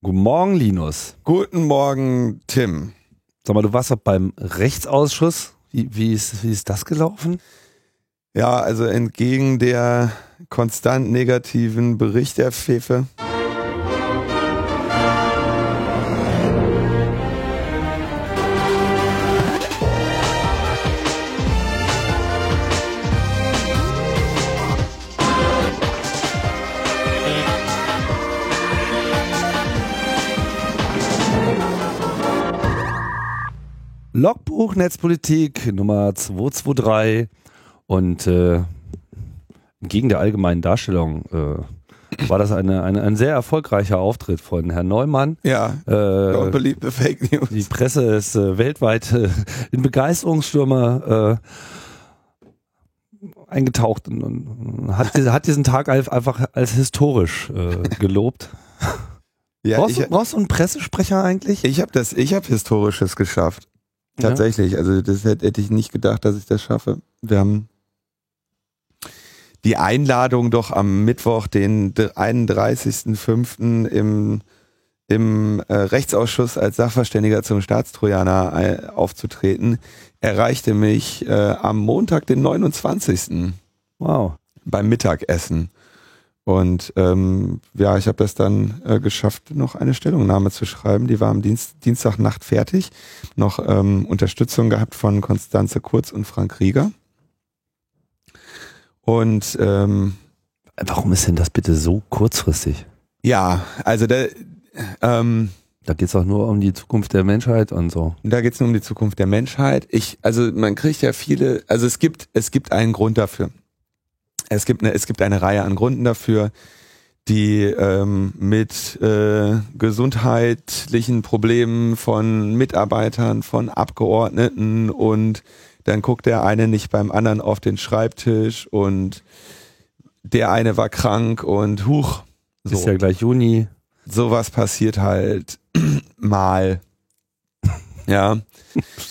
Guten Morgen, Linus. Guten Morgen, Tim. Sag mal, du warst doch beim Rechtsausschuss. Wie, wie, ist, wie ist das gelaufen? Ja, also entgegen der konstant negativen Berichterpfeffe. Logbuch Netzpolitik Nummer 223 und äh, gegen der allgemeinen Darstellung äh, war das eine, eine, ein sehr erfolgreicher Auftritt von Herrn Neumann. Ja, Äh, unbeliebte Fake News. die Presse ist äh, weltweit äh, in Begeisterungsstürme äh, eingetaucht und, und hat, hat diesen Tag einfach als historisch äh, gelobt. Ja, brauchst, ich, du, brauchst du einen Pressesprecher eigentlich? ich habe das, ich habe Historisches geschafft. Tatsächlich. Also das hätte, hätte ich nicht gedacht, dass ich das schaffe. Wir haben die Einladung doch am Mittwoch, den 31.05. im, im äh, Rechtsausschuss als Sachverständiger zum Staatstrojaner äh, aufzutreten, erreichte mich äh, am Montag, den 29. Wow. beim Mittagessen. Und ähm, ja, ich habe das dann äh, geschafft, noch eine Stellungnahme zu schreiben. Die war am Dienst, Dienstagnacht fertig. Noch ähm, Unterstützung gehabt von Konstanze Kurz und Frank Rieger. Und ähm, Warum ist denn das bitte so kurzfristig? ja, also da, ähm, Da geht es doch nur um die Zukunft der Menschheit und so. da geht es nur um die Zukunft der Menschheit. Ich, also man kriegt ja viele, also es gibt, es gibt einen Grund dafür. Es gibt eine, es gibt eine Reihe an Gründen dafür, die ähm, mit äh, gesundheitlichen Problemen von Mitarbeitern, von Abgeordneten und dann guckt der eine nicht beim anderen auf den Schreibtisch und der eine war krank und huch, so Ist ja gleich Juni. sowas passiert halt mal. Ja.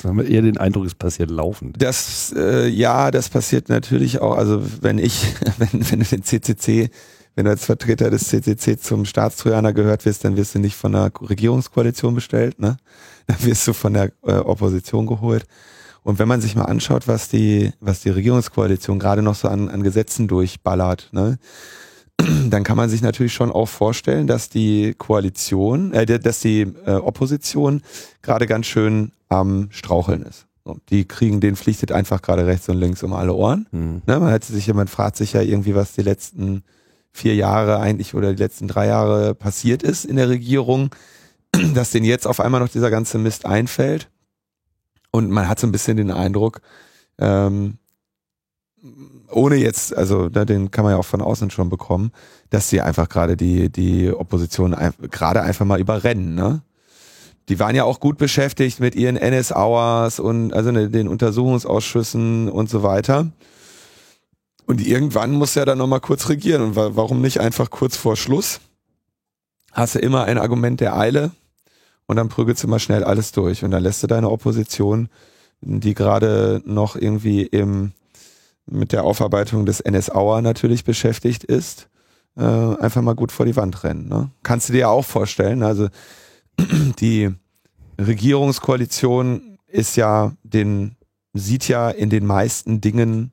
Da haben wir eher den Eindruck, es passiert laufend. Das, äh, ja, das passiert natürlich auch. Also wenn ich, wenn, wenn du den CCC, wenn du als Vertreter des CCC zum Staatstrojaner gehört wirst, dann wirst du nicht von der Regierungskoalition bestellt, ne? Dann wirst du von der äh, Opposition geholt. Und wenn man sich mal anschaut, was die, was die Regierungskoalition gerade noch so an, an Gesetzen durchballert, ne? Dann kann man sich natürlich schon auch vorstellen, dass die Koalition, äh, dass die äh, Opposition gerade ganz schön am Straucheln ist. So, die kriegen, den pflichtet einfach gerade rechts und links um alle Ohren. Hm. Ne, man hat sich ja, man fragt sich ja irgendwie, was die letzten vier Jahre eigentlich oder die letzten drei Jahre passiert ist in der Regierung, dass denen jetzt auf einmal noch dieser ganze Mist einfällt. Und man hat so ein bisschen den Eindruck, ähm, ohne jetzt, also ne, den kann man ja auch von außen schon bekommen, dass sie einfach gerade die, die Opposition ein, gerade einfach mal überrennen, ne? Die waren ja auch gut beschäftigt mit ihren NS-Hours und also ne, den Untersuchungsausschüssen und so weiter. Und irgendwann muss ja dann nochmal kurz regieren. Und wa warum nicht einfach kurz vor Schluss? Hast du immer ein Argument der Eile und dann prügelst du mal schnell alles durch. Und dann lässt du deine Opposition, die gerade noch irgendwie im, mit der Aufarbeitung des NS-Hour natürlich beschäftigt ist, äh, einfach mal gut vor die Wand rennen. Ne? Kannst du dir ja auch vorstellen. Also die Regierungskoalition ist ja den, sieht ja in den meisten Dingen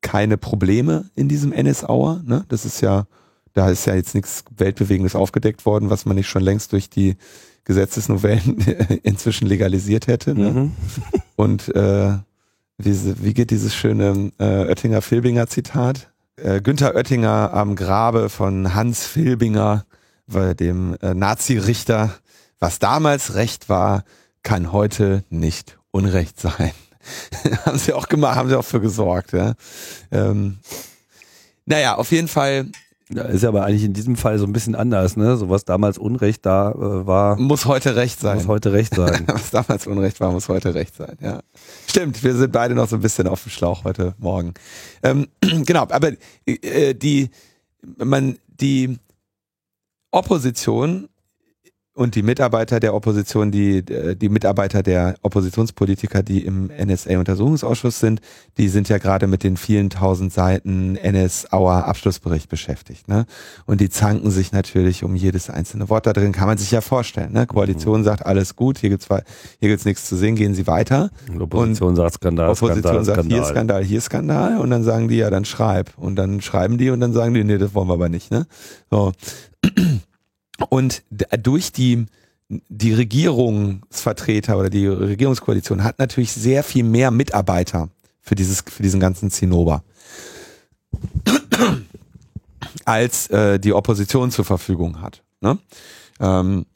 keine Probleme in diesem NS-Hour. Ne? Das ist ja, da ist ja jetzt nichts Weltbewegendes aufgedeckt worden, was man nicht schon längst durch die Gesetzesnovellen inzwischen legalisiert hätte. Ne? Mhm. Und äh, wie, wie geht dieses schöne äh, Oettinger-Filbinger Zitat? Äh, Günther Oettinger am Grabe von Hans Filbinger, dem äh, Nazi-Richter, was damals Recht war, kann heute nicht Unrecht sein. haben sie auch gemacht, haben sie auch für gesorgt. Ja? Ähm, naja, auf jeden Fall Ja, ist ja aber eigentlich in diesem Fall so ein bisschen anders, ne? So was damals Unrecht da äh, war, muss heute Recht sein. muss heute Recht sein. Was damals Unrecht war, muss heute Recht sein, ja. Stimmt, wir sind beide noch so ein bisschen auf dem Schlauch heute Morgen. Ähm, genau, aber äh, die, man, die Opposition und die Mitarbeiter der Opposition, die, die Mitarbeiter der Oppositionspolitiker, die im NSA-Untersuchungsausschuss sind, die sind ja gerade mit den vielen tausend Seiten NS-Auer Abschlussbericht beschäftigt. Ne? Und die zanken sich natürlich um jedes einzelne Wort da drin, kann man sich ja vorstellen. Ne? Koalition mhm. sagt, alles gut, hier gibt's hier gibt's nichts zu sehen, gehen Sie weiter. Und Opposition und sagt Skandal, Opposition Skandal, sagt, Skandal. hier Skandal, hier Skandal. Und dann sagen die, ja, dann schreib. Und dann schreiben die und dann sagen die, nee, das wollen wir aber nicht. Ne? So. Und durch die, die Regierungsvertreter oder die Regierungskoalition hat natürlich sehr viel mehr Mitarbeiter für dieses, für diesen ganzen Zinnober als äh, die Opposition zur Verfügung hat. Ne? Ähm,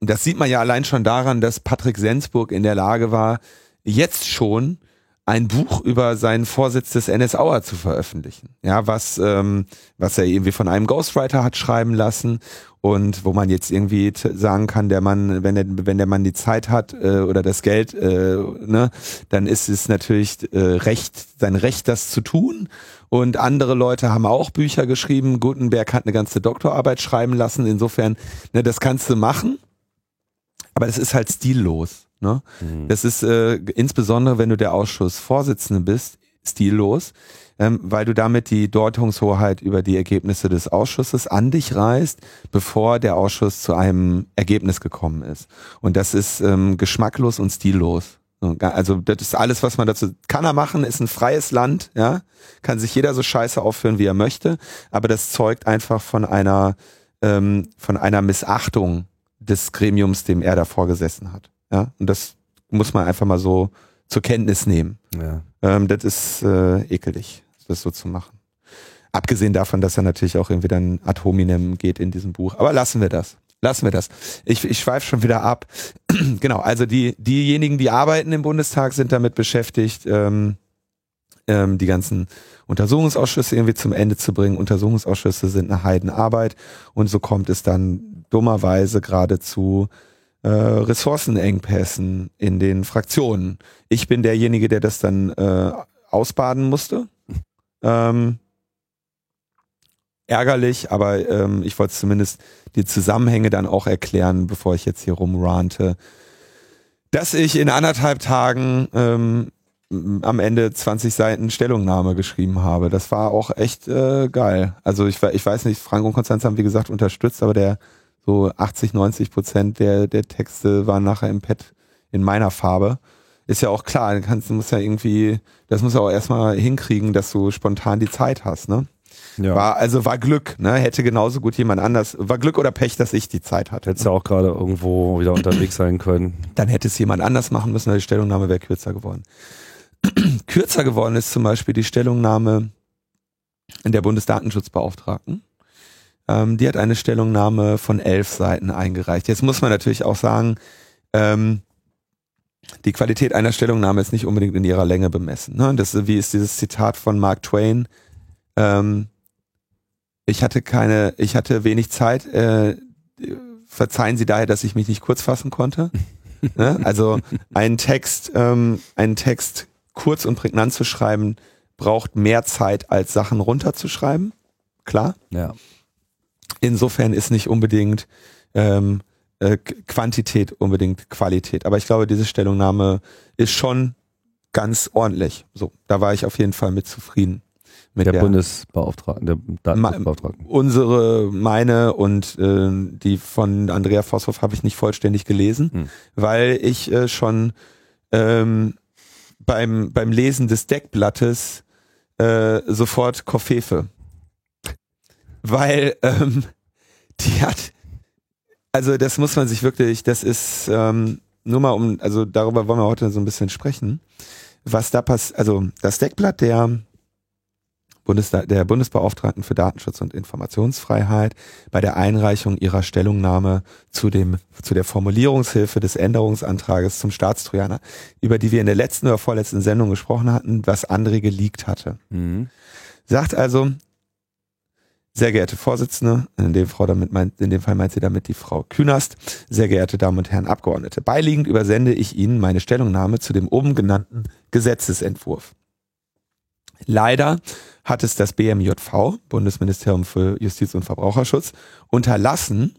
das sieht man ja allein schon daran, dass Patrick Sensburg in der Lage war, jetzt schon ein Buch über seinen Vorsitz des NSAer zu veröffentlichen. Ja, was, ähm, was er irgendwie von einem Ghostwriter hat schreiben lassen und wo man jetzt irgendwie sagen kann, der Mann, wenn der, wenn der Mann die Zeit hat äh, oder das Geld, äh, ne, dann ist es natürlich äh, Recht, sein Recht, das zu tun. Und andere Leute haben auch Bücher geschrieben. Gutenberg hat eine ganze Doktorarbeit schreiben lassen. Insofern, ne, das kannst du machen, aber das ist halt stillos. Ne? Mhm. Das ist äh, insbesondere, wenn du der Ausschussvorsitzende bist, stillos, ähm, weil du damit die Deutungshoheit über die Ergebnisse des Ausschusses an dich reißt, bevor der Ausschuss zu einem Ergebnis gekommen ist. Und das ist ähm, geschmacklos und stillos. Also das ist alles, was man dazu kann er machen, ist ein freies Land, ja, kann sich jeder so scheiße aufführen, wie er möchte, aber das zeugt einfach von einer ähm, von einer Missachtung des Gremiums, dem er davor gesessen hat. Ja, und das muss man einfach mal so zur Kenntnis nehmen. Ja. Ähm, das ist äh, ekelig, das so zu machen. Abgesehen davon, dass er natürlich auch irgendwie dann ad hominem geht in diesem Buch. Aber lassen wir das. Lassen wir das. Ich, ich schweife schon wieder ab. genau, also die, diejenigen, die arbeiten im Bundestag, sind damit beschäftigt, ähm, ähm, die ganzen Untersuchungsausschüsse irgendwie zum Ende zu bringen. Untersuchungsausschüsse sind eine Heidenarbeit und so kommt es dann dummerweise geradezu äh, Ressourcenengpässen in den Fraktionen. Ich bin derjenige, der das dann äh, ausbaden musste. Ähm, ärgerlich, aber ähm, ich wollte zumindest die Zusammenhänge dann auch erklären, bevor ich jetzt hier rumrante. Dass ich in anderthalb Tagen ähm, am Ende 20 Seiten Stellungnahme geschrieben habe. Das war auch echt äh, geil. Also ich, ich weiß nicht, Frank und Konstanz haben wie gesagt unterstützt, aber der so 80, 90 Prozent der, der Texte waren nachher im Pad in meiner Farbe. Ist ja auch klar, du kannst, du musst ja irgendwie, das muss ja auch erstmal hinkriegen, dass du spontan die Zeit hast, ne? Ja. War, also war Glück, ne? Hätte genauso gut jemand anders, war Glück oder Pech, dass ich die Zeit hatte. Hättest ja auch gerade irgendwo wieder unterwegs sein können. Dann hätte es jemand anders machen müssen, die Stellungnahme wäre kürzer geworden. kürzer geworden ist zum Beispiel die Stellungnahme der Bundesdatenschutzbeauftragten. Ähm, die hat eine Stellungnahme von elf Seiten eingereicht. Jetzt muss man natürlich auch sagen, ähm, die Qualität einer Stellungnahme ist nicht unbedingt in ihrer Länge bemessen. Ne? Das, wie ist dieses Zitat von Mark Twain? Ähm, ich hatte keine, ich hatte wenig Zeit. Äh, verzeihen Sie daher, dass ich mich nicht kurz fassen konnte. ne? Also ein Text, ähm, einen Text kurz und prägnant zu schreiben, braucht mehr Zeit als Sachen runterzuschreiben. Klar. Ja. Insofern ist nicht unbedingt ähm, äh, Quantität unbedingt Qualität. Aber ich glaube, diese Stellungnahme ist schon ganz ordentlich. So, da war ich auf jeden Fall mit zufrieden. Mit der, der Bundesbeauftragten, der Datenschutzbeauftragten. Unsere, meine und äh, die von Andrea Vosshoff habe ich nicht vollständig gelesen, hm. weil ich äh, schon ähm, beim, beim Lesen des Deckblattes äh, sofort Koffefe weil ähm, die hat, also das muss man sich wirklich, das ist ähm, nur mal um, also darüber wollen wir heute so ein bisschen sprechen, was da passiert, also das Deckblatt der Bundes der Bundesbeauftragten für Datenschutz und Informationsfreiheit bei der Einreichung ihrer Stellungnahme zu dem zu der Formulierungshilfe des Änderungsantrages zum Staatstrojaner, über die wir in der letzten oder vorletzten Sendung gesprochen hatten, was André geleakt hatte. Mhm. Sagt also, sehr geehrte Vorsitzende, in dem, Frau damit meint, in dem Fall meint sie damit die Frau Künast, sehr geehrte Damen und Herren Abgeordnete, beiliegend übersende ich Ihnen meine Stellungnahme zu dem oben genannten Gesetzesentwurf. Leider hat es das BMJV, Bundesministerium für Justiz und Verbraucherschutz, unterlassen,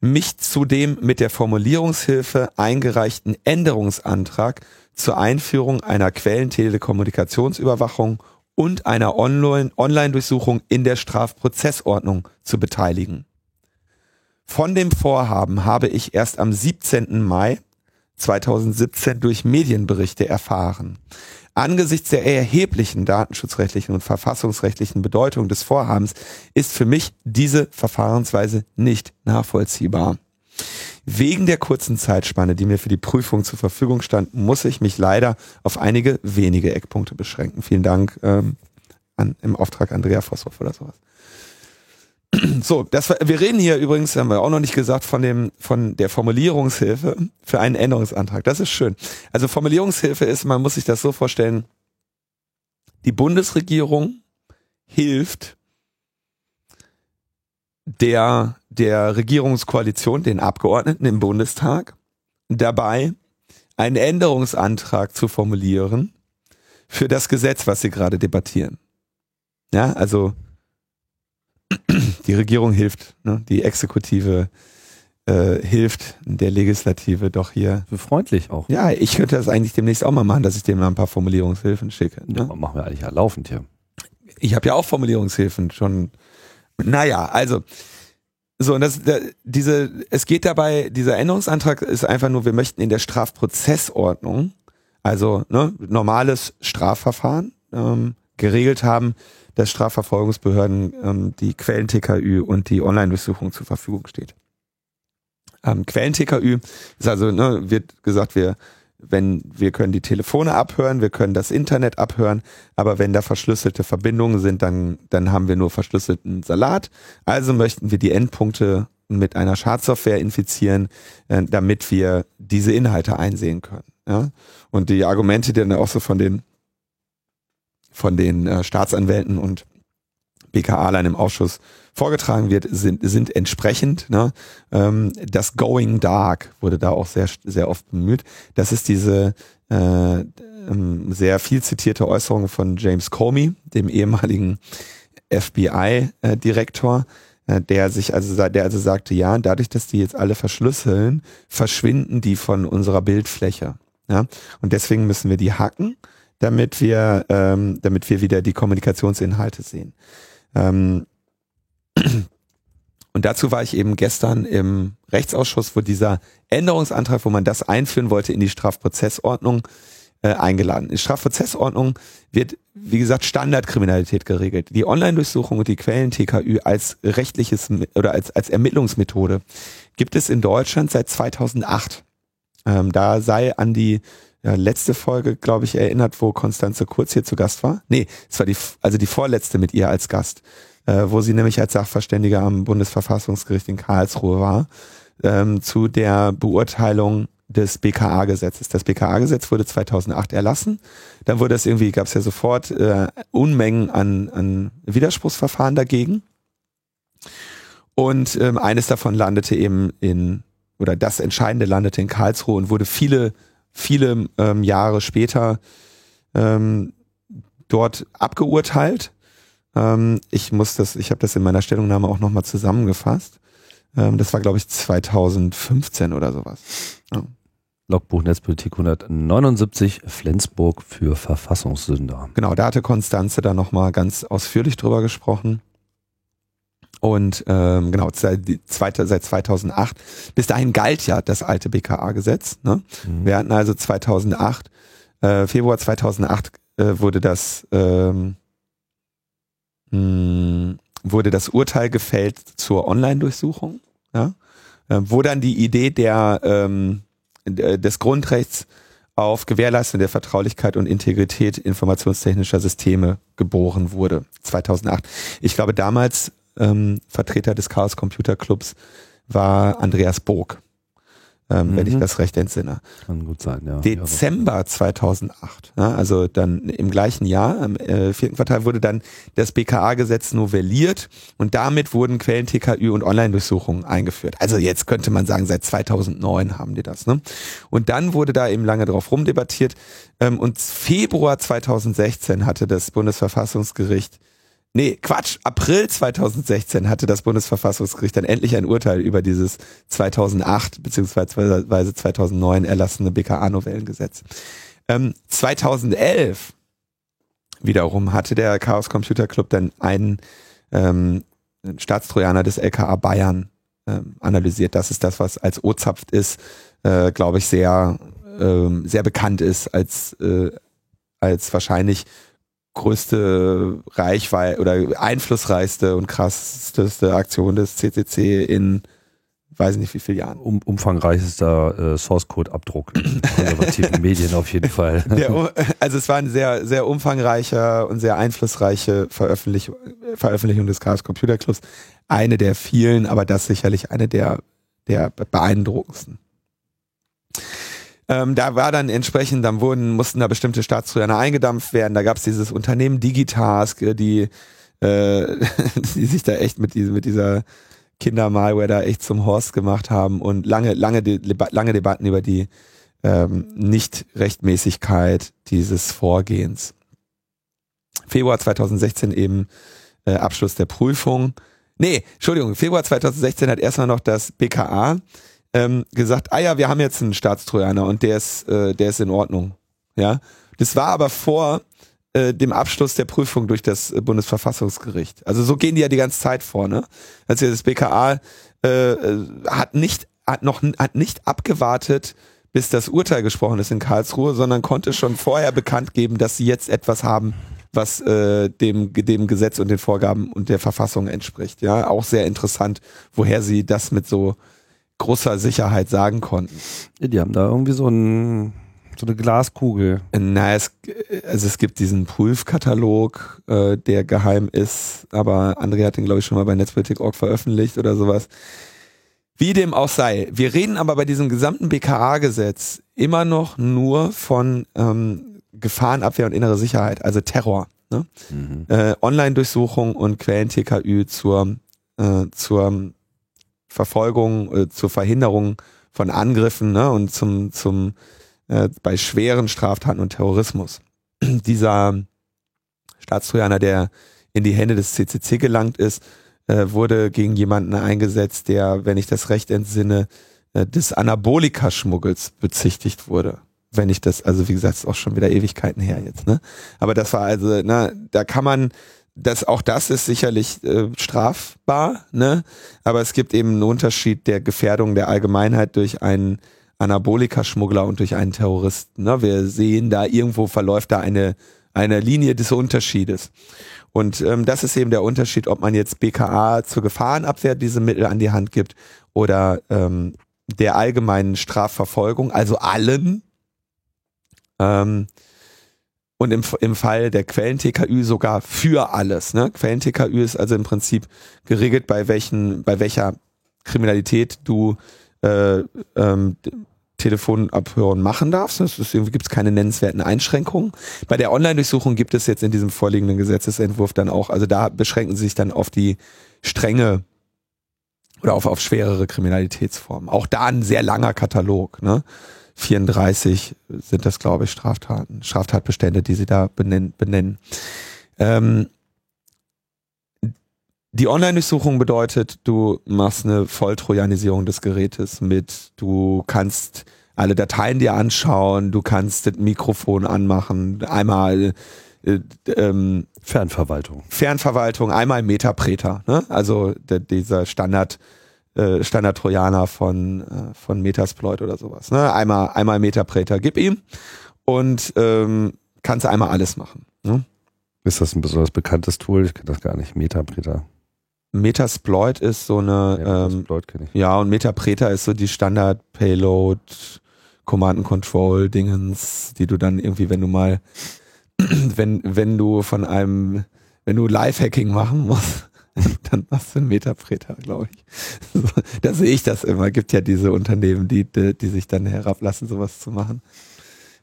mich zu dem mit der Formulierungshilfe eingereichten Änderungsantrag zur Einführung einer Quellentelekommunikationsüberwachung und einer Online-Durchsuchung in der Strafprozessordnung zu beteiligen. Von dem Vorhaben habe ich erst am 17. Mai 2017 durch Medienberichte erfahren. Angesichts der erheblichen datenschutzrechtlichen und verfassungsrechtlichen Bedeutung des Vorhabens ist für mich diese Verfahrensweise nicht nachvollziehbar. Wegen der kurzen Zeitspanne, die mir für die Prüfung zur Verfügung stand, muss ich mich leider auf einige wenige Eckpunkte beschränken. Vielen Dank ähm, an, im Auftrag Andrea Vosshoff oder sowas. So, das, wir reden hier übrigens, haben wir auch noch nicht gesagt, von dem, von der Formulierungshilfe für einen Änderungsantrag. Das ist schön. Also Formulierungshilfe ist, man muss sich das so vorstellen, die Bundesregierung hilft der, der Regierungskoalition, den Abgeordneten im Bundestag, dabei, einen Änderungsantrag zu formulieren für das Gesetz, was sie gerade debattieren. Ja, also die Regierung hilft, ne? die Exekutive äh, hilft der Legislative doch hier. Für freundlich auch. Ja, ich könnte das eigentlich demnächst auch mal machen, dass ich dem mal ein paar Formulierungshilfen schicke. Ne? Ja, machen wir eigentlich ja laufend hier. Ich habe ja auch Formulierungshilfen schon. Naja, also so, und das, diese, es geht dabei, dieser Änderungsantrag ist einfach nur, wir möchten in der Strafprozessordnung, also ne, normales Strafverfahren, ähm, geregelt haben, dass Strafverfolgungsbehörden ähm, die Quellen-TKÜ und die Online-Durchsuchung zur Verfügung steht. Ähm, Quellen-TKÜ ist also, ne, wird gesagt, wir wenn wir können die Telefone abhören, wir können das Internet abhören, aber wenn da verschlüsselte Verbindungen sind, dann, dann haben wir nur verschlüsselten Salat. Also möchten wir die Endpunkte mit einer Schadsoftware infizieren, äh, damit wir diese Inhalte einsehen können. Ja? Und die Argumente, die dann auch so von den von den äh, Staatsanwälten und BKA-Lern im Ausschuss vorgetragen wird, sind, sind entsprechend. Ne? Ähm, das Going Dark wurde da auch sehr, sehr oft bemüht. Das ist diese äh, ähm, sehr viel zitierte Äußerung von James Comey, dem ehemaligen FBI-Direktor, äh, der sich also, der also sagte, ja, dadurch, dass die jetzt alle verschlüsseln, verschwinden die von unserer Bildfläche. Ja? Und deswegen müssen wir die hacken damit wir, ähm, damit wir wieder die Kommunikationsinhalte sehen. Ähm, und dazu war ich eben gestern im Rechtsausschuss, wo dieser Änderungsantrag, wo man das einführen wollte in die Strafprozessordnung, äh, eingeladen. In Strafprozessordnung wird, wie gesagt, Standardkriminalität geregelt. Die Online-Durchsuchung und die Quellen-TKÜ als rechtliches oder als, als Ermittlungsmethode gibt es in Deutschland seit 2008. Ähm, da sei an die ja, letzte Folge, glaube ich, erinnert, wo Konstanze Kurz hier zu Gast war. Nee, es war die, also die vorletzte mit ihr als Gast, äh, wo sie nämlich als Sachverständige am Bundesverfassungsgericht in Karlsruhe war, ähm, zu der Beurteilung des BKA-Gesetzes. Das BKA-Gesetz wurde 2008 erlassen. Dann wurde es irgendwie, gab es ja sofort äh, Unmengen an, an Widerspruchsverfahren dagegen. Und ähm, eines davon landete eben in, oder das Entscheidende landete in Karlsruhe und wurde viele viele ähm, Jahre später ähm, dort abgeurteilt. Ähm, ich muss das, ich habe das in meiner Stellungnahme auch nochmal zusammengefasst. Ähm, das war, glaube ich, 2015 oder sowas. Ja. Logbuch Netzpolitik 179 Flensburg für Verfassungssünder. Genau, da hatte Konstanze da nochmal ganz ausführlich drüber gesprochen. Und ähm, genau, seit, seit 2008. Bis dahin galt ja das alte BKA-Gesetz. Ne? Mhm. Wir hatten also 2008, äh, Februar 2008 äh, wurde das ähm, mh, hm, wurde das Urteil gefällt zur Online-Durchsuchung, ja? äh, wo dann die Idee der ähm, des Grundrechts auf Gewährleistung der Vertraulichkeit und Integrität informationstechnischer Systeme geboren wurde, 2008. Ich glaube, damals ähm, Vertreter des Chaos Computer Clubs war Andreas Bog, ähm, mhm. wenn ich mhm. das recht entsinne. Kann gut sein, ja. Dezember 2008, ja, also dann im gleichen Jahr, im äh, vierten Quartal, wurde dann das BKA-Gesetz novelliert und damit wurden Quellen-TKÜ und Online-Durchsuchungen eingeführt. Also jetzt könnte man sagen, seit 2009 haben die das. Ne? Und dann wurde da eben lange drauf rumdebattiert ähm, und Februar 2016 hatte das Bundesverfassungsgericht Nee, Quatsch. April 2016 hatte das Bundesverfassungsgericht dann endlich ein Urteil über dieses 2008 bzw. 2009 erlassene BKA-Novellengesetz. Ähm, 2011 wiederum hatte der Chaos Computer Club dann einen ähm, Staatstrojaner des LKA Bayern ähm, analysiert. Das ist das, was als O-Zapft ist, äh, glaube ich, sehr, ähm, sehr bekannt ist als, äh, als wahrscheinlich größte Reichweite oder einflussreichste und krasseste Aktion des CCC in weiß nicht wie viele Jahren. Um, umfangreichster äh, Source Code Abdruck in konservativen Medien auf jeden Fall. Der, also es war eine sehr sehr umfangreicher und sehr einflussreiche Veröffentlich Veröffentlichung des Chaos Computer Clubs. Eine der vielen, aber das sicherlich eine der der beeindruckendsten. Ähm, da war dann entsprechend, dann wurden, mussten da bestimmte Staatstrojaner eingedampft werden. Da gab es dieses Unternehmen Digitask, äh, die, äh, die sich da echt mit, diese, mit dieser Kindermalware da echt zum Horst gemacht haben und lange, lange, lange Debatten über die ähm, Nicht-Rechtmäßigkeit dieses Vorgehens. Februar 2016 eben äh, Abschluss der Prüfung. Nee, Entschuldigung, Februar 2016 hat erstmal noch das BKA ähm, gesagt, ah ja, wir haben jetzt einen Staatstrojaner und der ist, äh, der ist in Ordnung. Ja, das war aber vor äh, dem Abschluss der Prüfung durch das äh, Bundesverfassungsgericht. Also so gehen die ja die ganze Zeit vor. Ne? Also das BKA äh, äh, hat nicht hat noch hat nicht abgewartet, bis das Urteil gesprochen ist in Karlsruhe, sondern konnte schon vorher bekannt geben, dass sie jetzt etwas haben, was äh, dem dem Gesetz und den Vorgaben und der Verfassung entspricht. Ja, auch sehr interessant, woher sie das mit so großer Sicherheit sagen konnten. Die haben da irgendwie so, ein, so eine Glaskugel. Na, es, also es gibt diesen Prüfkatalog, äh, der geheim ist, aber André hat den, glaube ich, schon mal bei Netzpolitik.org veröffentlicht oder sowas. Wie dem auch sei. Wir reden aber bei diesem gesamten BKA-Gesetz immer noch nur von ähm, Gefahrenabwehr und innere Sicherheit, also Terror. Ne? Mhm. Äh, Online-Durchsuchung und Quellen-TKÜ zur, äh, zur Verfolgung, äh, zur Verhinderung von Angriffen ne, und zum, zum äh, bei schweren Straftaten und Terrorismus. Dieser Staatstrojaner, der in die Hände des CCC gelangt ist, äh, wurde gegen jemanden eingesetzt, der, wenn ich das recht entsinne, äh, des Anabolika-Schmuggels bezichtigt wurde. Wenn ich das, also wie gesagt, ist auch schon wieder Ewigkeiten her jetzt, ne? Aber das war also, ne, da kann man das, auch das ist sicherlich äh, strafbar, ne? aber es gibt eben einen Unterschied der Gefährdung der Allgemeinheit durch einen Anabolika-Schmuggler und durch einen Terroristen. Ne? Wir sehen da irgendwo verläuft da eine, eine Linie des Unterschiedes. Und ähm, das ist eben der Unterschied, ob man jetzt BKA zur Gefahrenabwehr diese Mittel an die Hand gibt oder ähm, der allgemeinen Strafverfolgung, also allen. Ähm, und im, im Fall der Quellen-TKÜ sogar für alles. Ne? Quellen-TKÜ ist also im Prinzip geregelt, bei welchen, bei welcher Kriminalität du äh, ähm, Telefonabhören machen darfst. Das irgendwie gibt es keine nennenswerten Einschränkungen. Bei der Online-Durchsuchung gibt es jetzt in diesem vorliegenden Gesetzesentwurf dann auch, also da beschränken sie sich dann auf die strenge oder auf, auf schwerere Kriminalitätsformen. Auch da ein sehr langer Katalog. Ne? 34 sind das, glaube ich, Straftaten, Straftatbestände, die sie da benennen. benennen. Ähm, die Online-Durchsuchung bedeutet, du machst eine Volltrojanisierung des Gerätes mit, du kannst alle Dateien dir anschauen, du kannst das Mikrofon anmachen, einmal äh, ähm, Fernverwaltung. Fernverwaltung, einmal Metapreter, ne? also der, dieser Standard äh, Standard-Trojaner von, äh, von Metasploit oder sowas. Ne? Einmal, einmal Metapreter, gib ihm und ähm, kannst einmal alles machen. Ne? Ist das ein besonders bekanntes Tool? Ich kenne das gar nicht. Metapreter. Metasploit ist so eine, ja, ähm, ja und Metapreter ist so die Standard-Payload, Command and Control Dingens, die du dann irgendwie, wenn du mal, wenn, wenn du von einem, wenn du Live-Hacking machen musst, dann machst du einen Metapreter, glaube ich. So, da sehe ich das immer. Gibt ja diese Unternehmen, die, die, sich dann herablassen, sowas zu machen.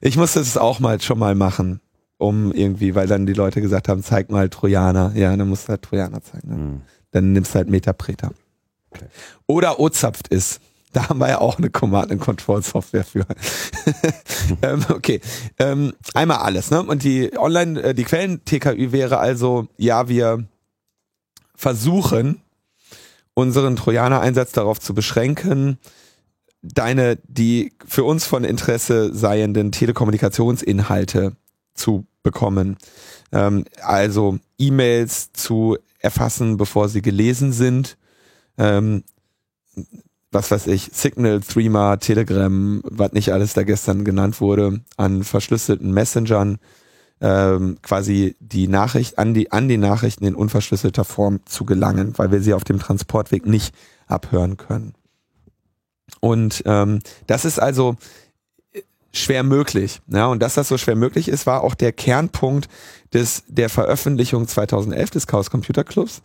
Ich musste es auch mal schon mal machen, um irgendwie, weil dann die Leute gesagt haben, zeig mal Trojaner. Ja, dann musst du halt Trojaner zeigen. Ne? Mhm. Dann nimmst du halt Metapreter. Okay. Oder O-Zapft ist. Da haben wir ja auch eine Command-and-Control-Software für. ähm, okay. Ähm, einmal alles, ne? Und die Online, äh, die Quellen-TKÜ wäre also, ja, wir versuchen, unseren Trojaner-Einsatz darauf zu beschränken, deine, die für uns von Interesse seienden Telekommunikationsinhalte zu bekommen. Ähm, also E-Mails zu erfassen, bevor sie gelesen sind. Ähm, was weiß ich, Signal, Threema, Telegram, was nicht alles da gestern genannt wurde, an verschlüsselten Messengern ähm, quasi die Nachricht an die an die Nachrichten in unverschlüsselter Form zu gelangen, weil wir sie auf dem Transportweg nicht abhören können. Und ähm, das ist also schwer möglich. Ja, und dass das so schwer möglich ist, war auch der Kernpunkt des der Veröffentlichung 2011 des Chaos Computer Clubs,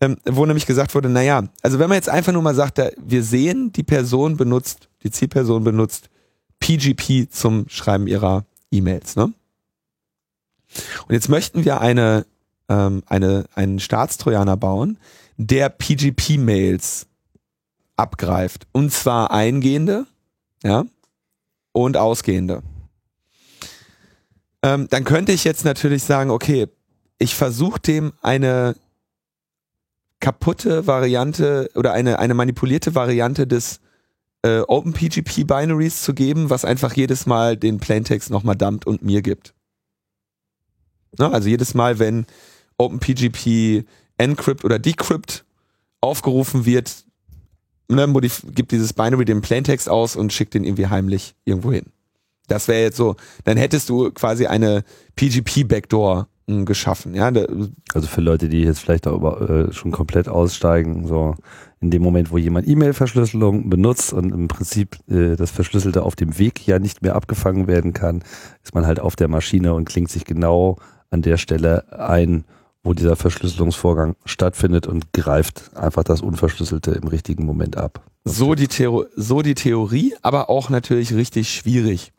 ähm, wo nämlich gesagt wurde, naja, also wenn man jetzt einfach nur mal sagt, da, wir sehen, die Person benutzt, die Zielperson benutzt PGP zum Schreiben ihrer E-Mails, ne? Und jetzt möchten wir eine, ähm, eine, einen Staatstrojaner bauen, der PGP-Mails abgreift. Und zwar eingehende, ja, und ausgehende. Ähm, dann könnte ich jetzt natürlich sagen, okay, ich versuche dem eine kaputte Variante oder eine, eine manipulierte Variante des äh, OpenPGP Binaries zu geben, was einfach jedes Mal den Plaintext nochmal dumpt und mir gibt. Ne? Also jedes Mal, wenn OpenPGP Encrypt oder Decrypt aufgerufen wird, ne, gibt dieses Binary den Plaintext aus und schickt den irgendwie heimlich irgendwo hin. Das wäre jetzt so, dann hättest du quasi eine PGP-Backdoor hm, geschaffen. Ja, also für Leute, die jetzt vielleicht auch äh, schon komplett aussteigen, so in dem Moment, wo jemand E-Mail-Verschlüsselung benutzt und im Prinzip äh, das Verschlüsselte auf dem Weg ja nicht mehr abgefangen werden kann, ist man halt auf der Maschine und klingt sich genau an der Stelle ein, wo dieser Verschlüsselungsvorgang stattfindet und greift einfach das Unverschlüsselte im richtigen Moment ab. So die, Theor so die Theorie, aber auch natürlich richtig schwierig.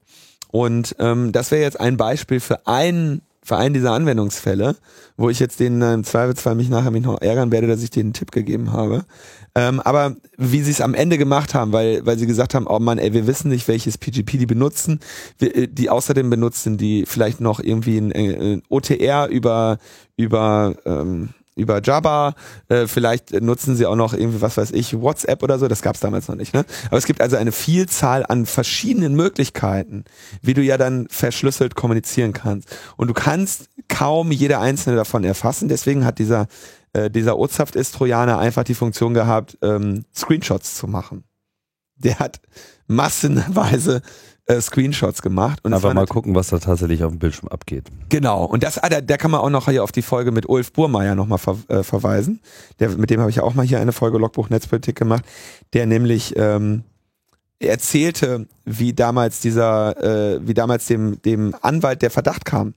Und ähm, das wäre jetzt ein Beispiel für einen für einen dieser Anwendungsfälle, wo ich jetzt den äh, im Zweifelsfall mich nachher mich noch ärgern werde, dass ich denen einen Tipp gegeben habe. Ähm, aber wie sie es am Ende gemacht haben, weil, weil sie gesagt haben, oh Mann, ey, wir wissen nicht, welches PGP die benutzen, wir, äh, die außerdem benutzen die vielleicht noch irgendwie ein, äh, ein OTR über, über ähm, über Jabba, äh, vielleicht nutzen sie auch noch irgendwie, was weiß ich, WhatsApp oder so, das gab es damals noch nicht. Ne? Aber es gibt also eine Vielzahl an verschiedenen Möglichkeiten, wie du ja dann verschlüsselt kommunizieren kannst. Und du kannst kaum jede einzelne davon erfassen, deswegen hat dieser, äh, dieser Ozaft ist Trojaner einfach die Funktion gehabt, ähm, Screenshots zu machen. Der hat massenweise äh, Screenshots gemacht. Und Einfach mal gucken, was da tatsächlich auf dem Bildschirm abgeht. Genau. Und das, ah, da, da kann man auch noch hier auf die Folge mit Ulf Burmeier nochmal ver, äh, verweisen. Der, mit dem habe ich ja auch mal hier eine Folge Logbuch Netzpolitik gemacht, der nämlich ähm, erzählte, wie damals dieser, äh, wie damals dem, dem Anwalt der Verdacht kam,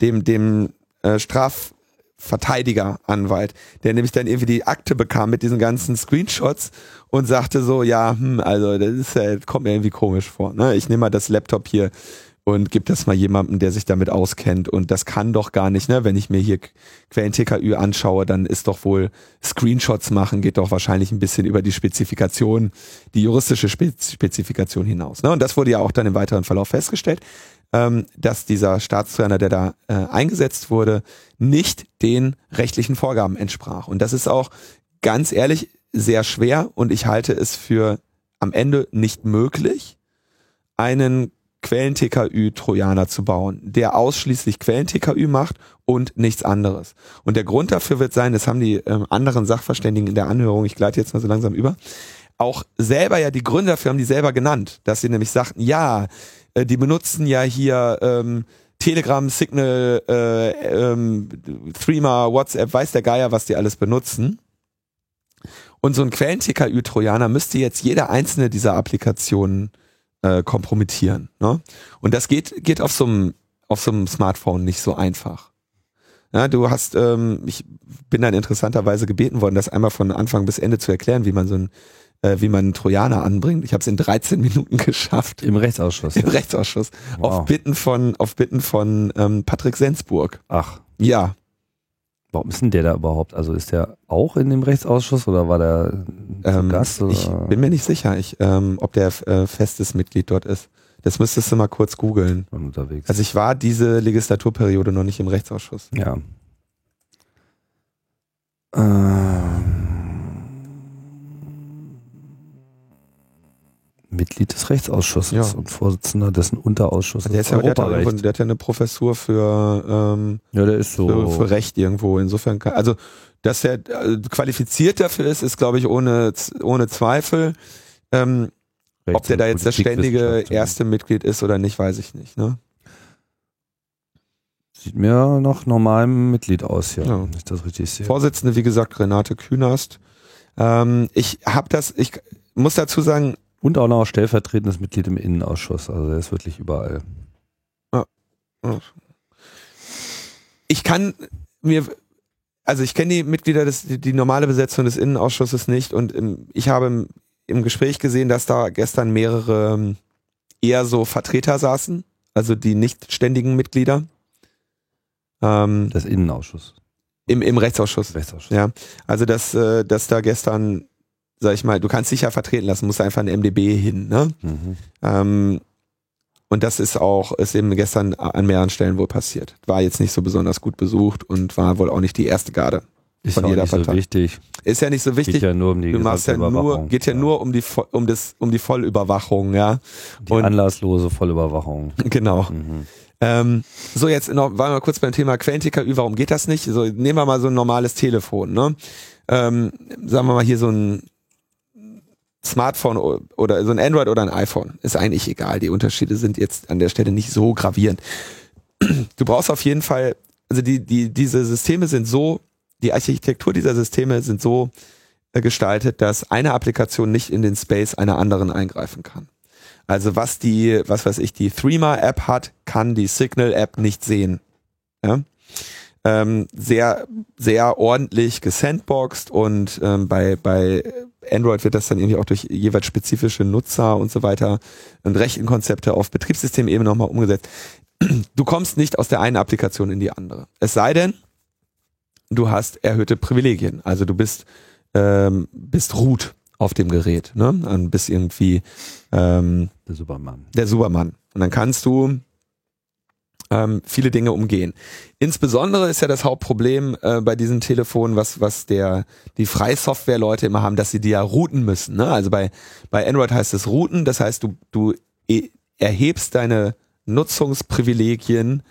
dem, dem äh, Straf Verteidiger-Anwalt, der nämlich dann irgendwie die Akte bekam mit diesen ganzen Screenshots und sagte so, ja, hm, also das ist ja, kommt mir irgendwie komisch vor. Ne? Ich nehme mal das Laptop hier und gebe das mal jemandem, der sich damit auskennt. Und das kann doch gar nicht, ne? Wenn ich mir hier Quellen TKÜ anschaue, dann ist doch wohl Screenshots machen, geht doch wahrscheinlich ein bisschen über die Spezifikation, die juristische Spezifikation hinaus. Ne? Und das wurde ja auch dann im weiteren Verlauf festgestellt ähm, dass dieser Staatstrainer, der da äh, eingesetzt wurde, nicht den rechtlichen Vorgaben entsprach. Und das ist auch ganz ehrlich sehr schwer und ich halte es für am Ende nicht möglich, einen Quellen-TKÜ-Trojaner zu bauen, der ausschließlich Quellen-TKÜ macht und nichts anderes. Und der Grund dafür wird sein, das haben die ähm, anderen Sachverständigen in der Anhörung, ich gleite jetzt mal so langsam über, auch selber ja die Gründe dafür haben die selber genannt, dass sie nämlich sagten, ja, äh, die benutzen ja hier ähm, Telegram, Signal, äh, ähm, Threema, WhatsApp, weiß der Geier, was die alles benutzen. Und so ein Quellen-TKÜ-Trojaner müsste jetzt jede einzelne dieser Applikationen äh, kompromittieren. Ne? Und das geht, geht auf so einem auf so einem Smartphone nicht so einfach. Ja, du hast, ähm, ich bin dann interessanterweise gebeten worden, das einmal von Anfang bis Ende zu erklären, wie man so ein äh, wie man einen Trojaner anbringt. Ich habe es in 13 Minuten geschafft. Im Rechtsausschuss. Im Rechtsausschuss. Wow. Auf Bitten von, auf Bitten von ähm, Patrick Sensburg. Ach. Ja. Warum ist denn der da überhaupt? Also ist der auch in dem Rechtsausschuss oder war der ähm, Gast? Oder? Ich bin mir nicht sicher, ich, ähm, ob der äh, festes Mitglied dort ist. Das müsstest du mal kurz googeln. Also ich war diese Legislaturperiode noch nicht im Rechtsausschuss. Ja. Ähm, Mitglied des Rechtsausschusses Ja. und Vorsitzender dessen Unterausschusses Der, ist ja, der, hat ja, Europarecht. der hat ja eine Professur für, ähm, Ja, der ist so. für, für Recht irgendwo. Insofern kann, also, dass er äh, qualifiziert dafür ist, ist, glaube ich, ohne, ohne Zweifel. Ähm, ob der da jetzt das ständige erste Mitglied ist oder nicht, weiß ich nicht. Ne? Sieht mir nach normalem Mitglied aus, ja. Ja. Wenn ich das richtig sehe. Vorsitzende, wie gesagt, Renate Künast. Ähm, ich habe das, ich muss dazu sagen, Und auch noch stellvertretendes Mitglied im Innenausschuss. Also er ist wirklich überall. ich kann mir, also ich kenne die Mitglieder des, die, die normale Besetzung des Innenausschusses nicht und im, ich habe im, im Gespräch gesehen, dass da gestern mehrere ähm, eher so Vertreter saßen, also die nicht ständigen Mitglieder ähm, Das Innenausschuss. im, im Rechtsausschuss. Rechtsausschuss. Ja, also dass, äh, dass da gestern, sag ich mal, du kannst dich ja vertreten lassen, musst einfach ein MDB hin, ne? Mhm. Ähm, und das ist auch, ist eben gestern an mehreren Stellen wohl passiert. War jetzt nicht so besonders gut besucht und war wohl auch nicht die erste Garde. Ist Von ja jeder nicht so Partei. wichtig. Ist ja nicht so wichtig. Geht ja nur um die du machst ja nur, geht ja nur um die, um das, um die Vollüberwachung, ja. die und- anlasslose Vollüberwachung. Genau. Mhm. Ähm, so, jetzt noch, waren wir kurz beim Thema Quellen-TKÜ, warum geht das nicht? So, nehmen wir mal so ein normales Telefon, ne? Ähm, sagen wir mal hier so ein Smartphone oder so ein Android oder ein iPhone. Ist eigentlich egal. Die Unterschiede sind jetzt an der Stelle nicht so gravierend. Du brauchst auf jeden Fall, also die, die, diese Systeme sind so, die Architektur dieser Systeme sind so äh, gestaltet, dass eine Applikation nicht in den Space einer anderen eingreifen kann. Also was die, was weiß ich, die Threema-App hat, kann die Signal-App nicht sehen. Ja? Ähm, sehr, sehr ordentlich gesandboxed und ähm, bei, bei Android wird das dann irgendwie auch durch jeweils spezifische Nutzer und so weiter und Rechtenkonzepte auf Betriebssystemebene nochmal umgesetzt. Du kommst nicht aus der einen Applikation in die andere. Es sei denn, du hast erhöhte Privilegien. Also du bist, ähm, bist root auf dem Gerät, ne? Und bist irgendwie ähm, Der Supermann. der Supermann. Und dann kannst du ähm, viele Dinge umgehen. Insbesondere ist ja das Hauptproblem äh, bei diesen Telefonen, was, was der, die Freisoftware-Leute immer haben, dass sie die ja routen müssen. Ne? Also bei, bei Android heißt es routen, das heißt, du, du e- erhebst deine Nutzungsprivilegien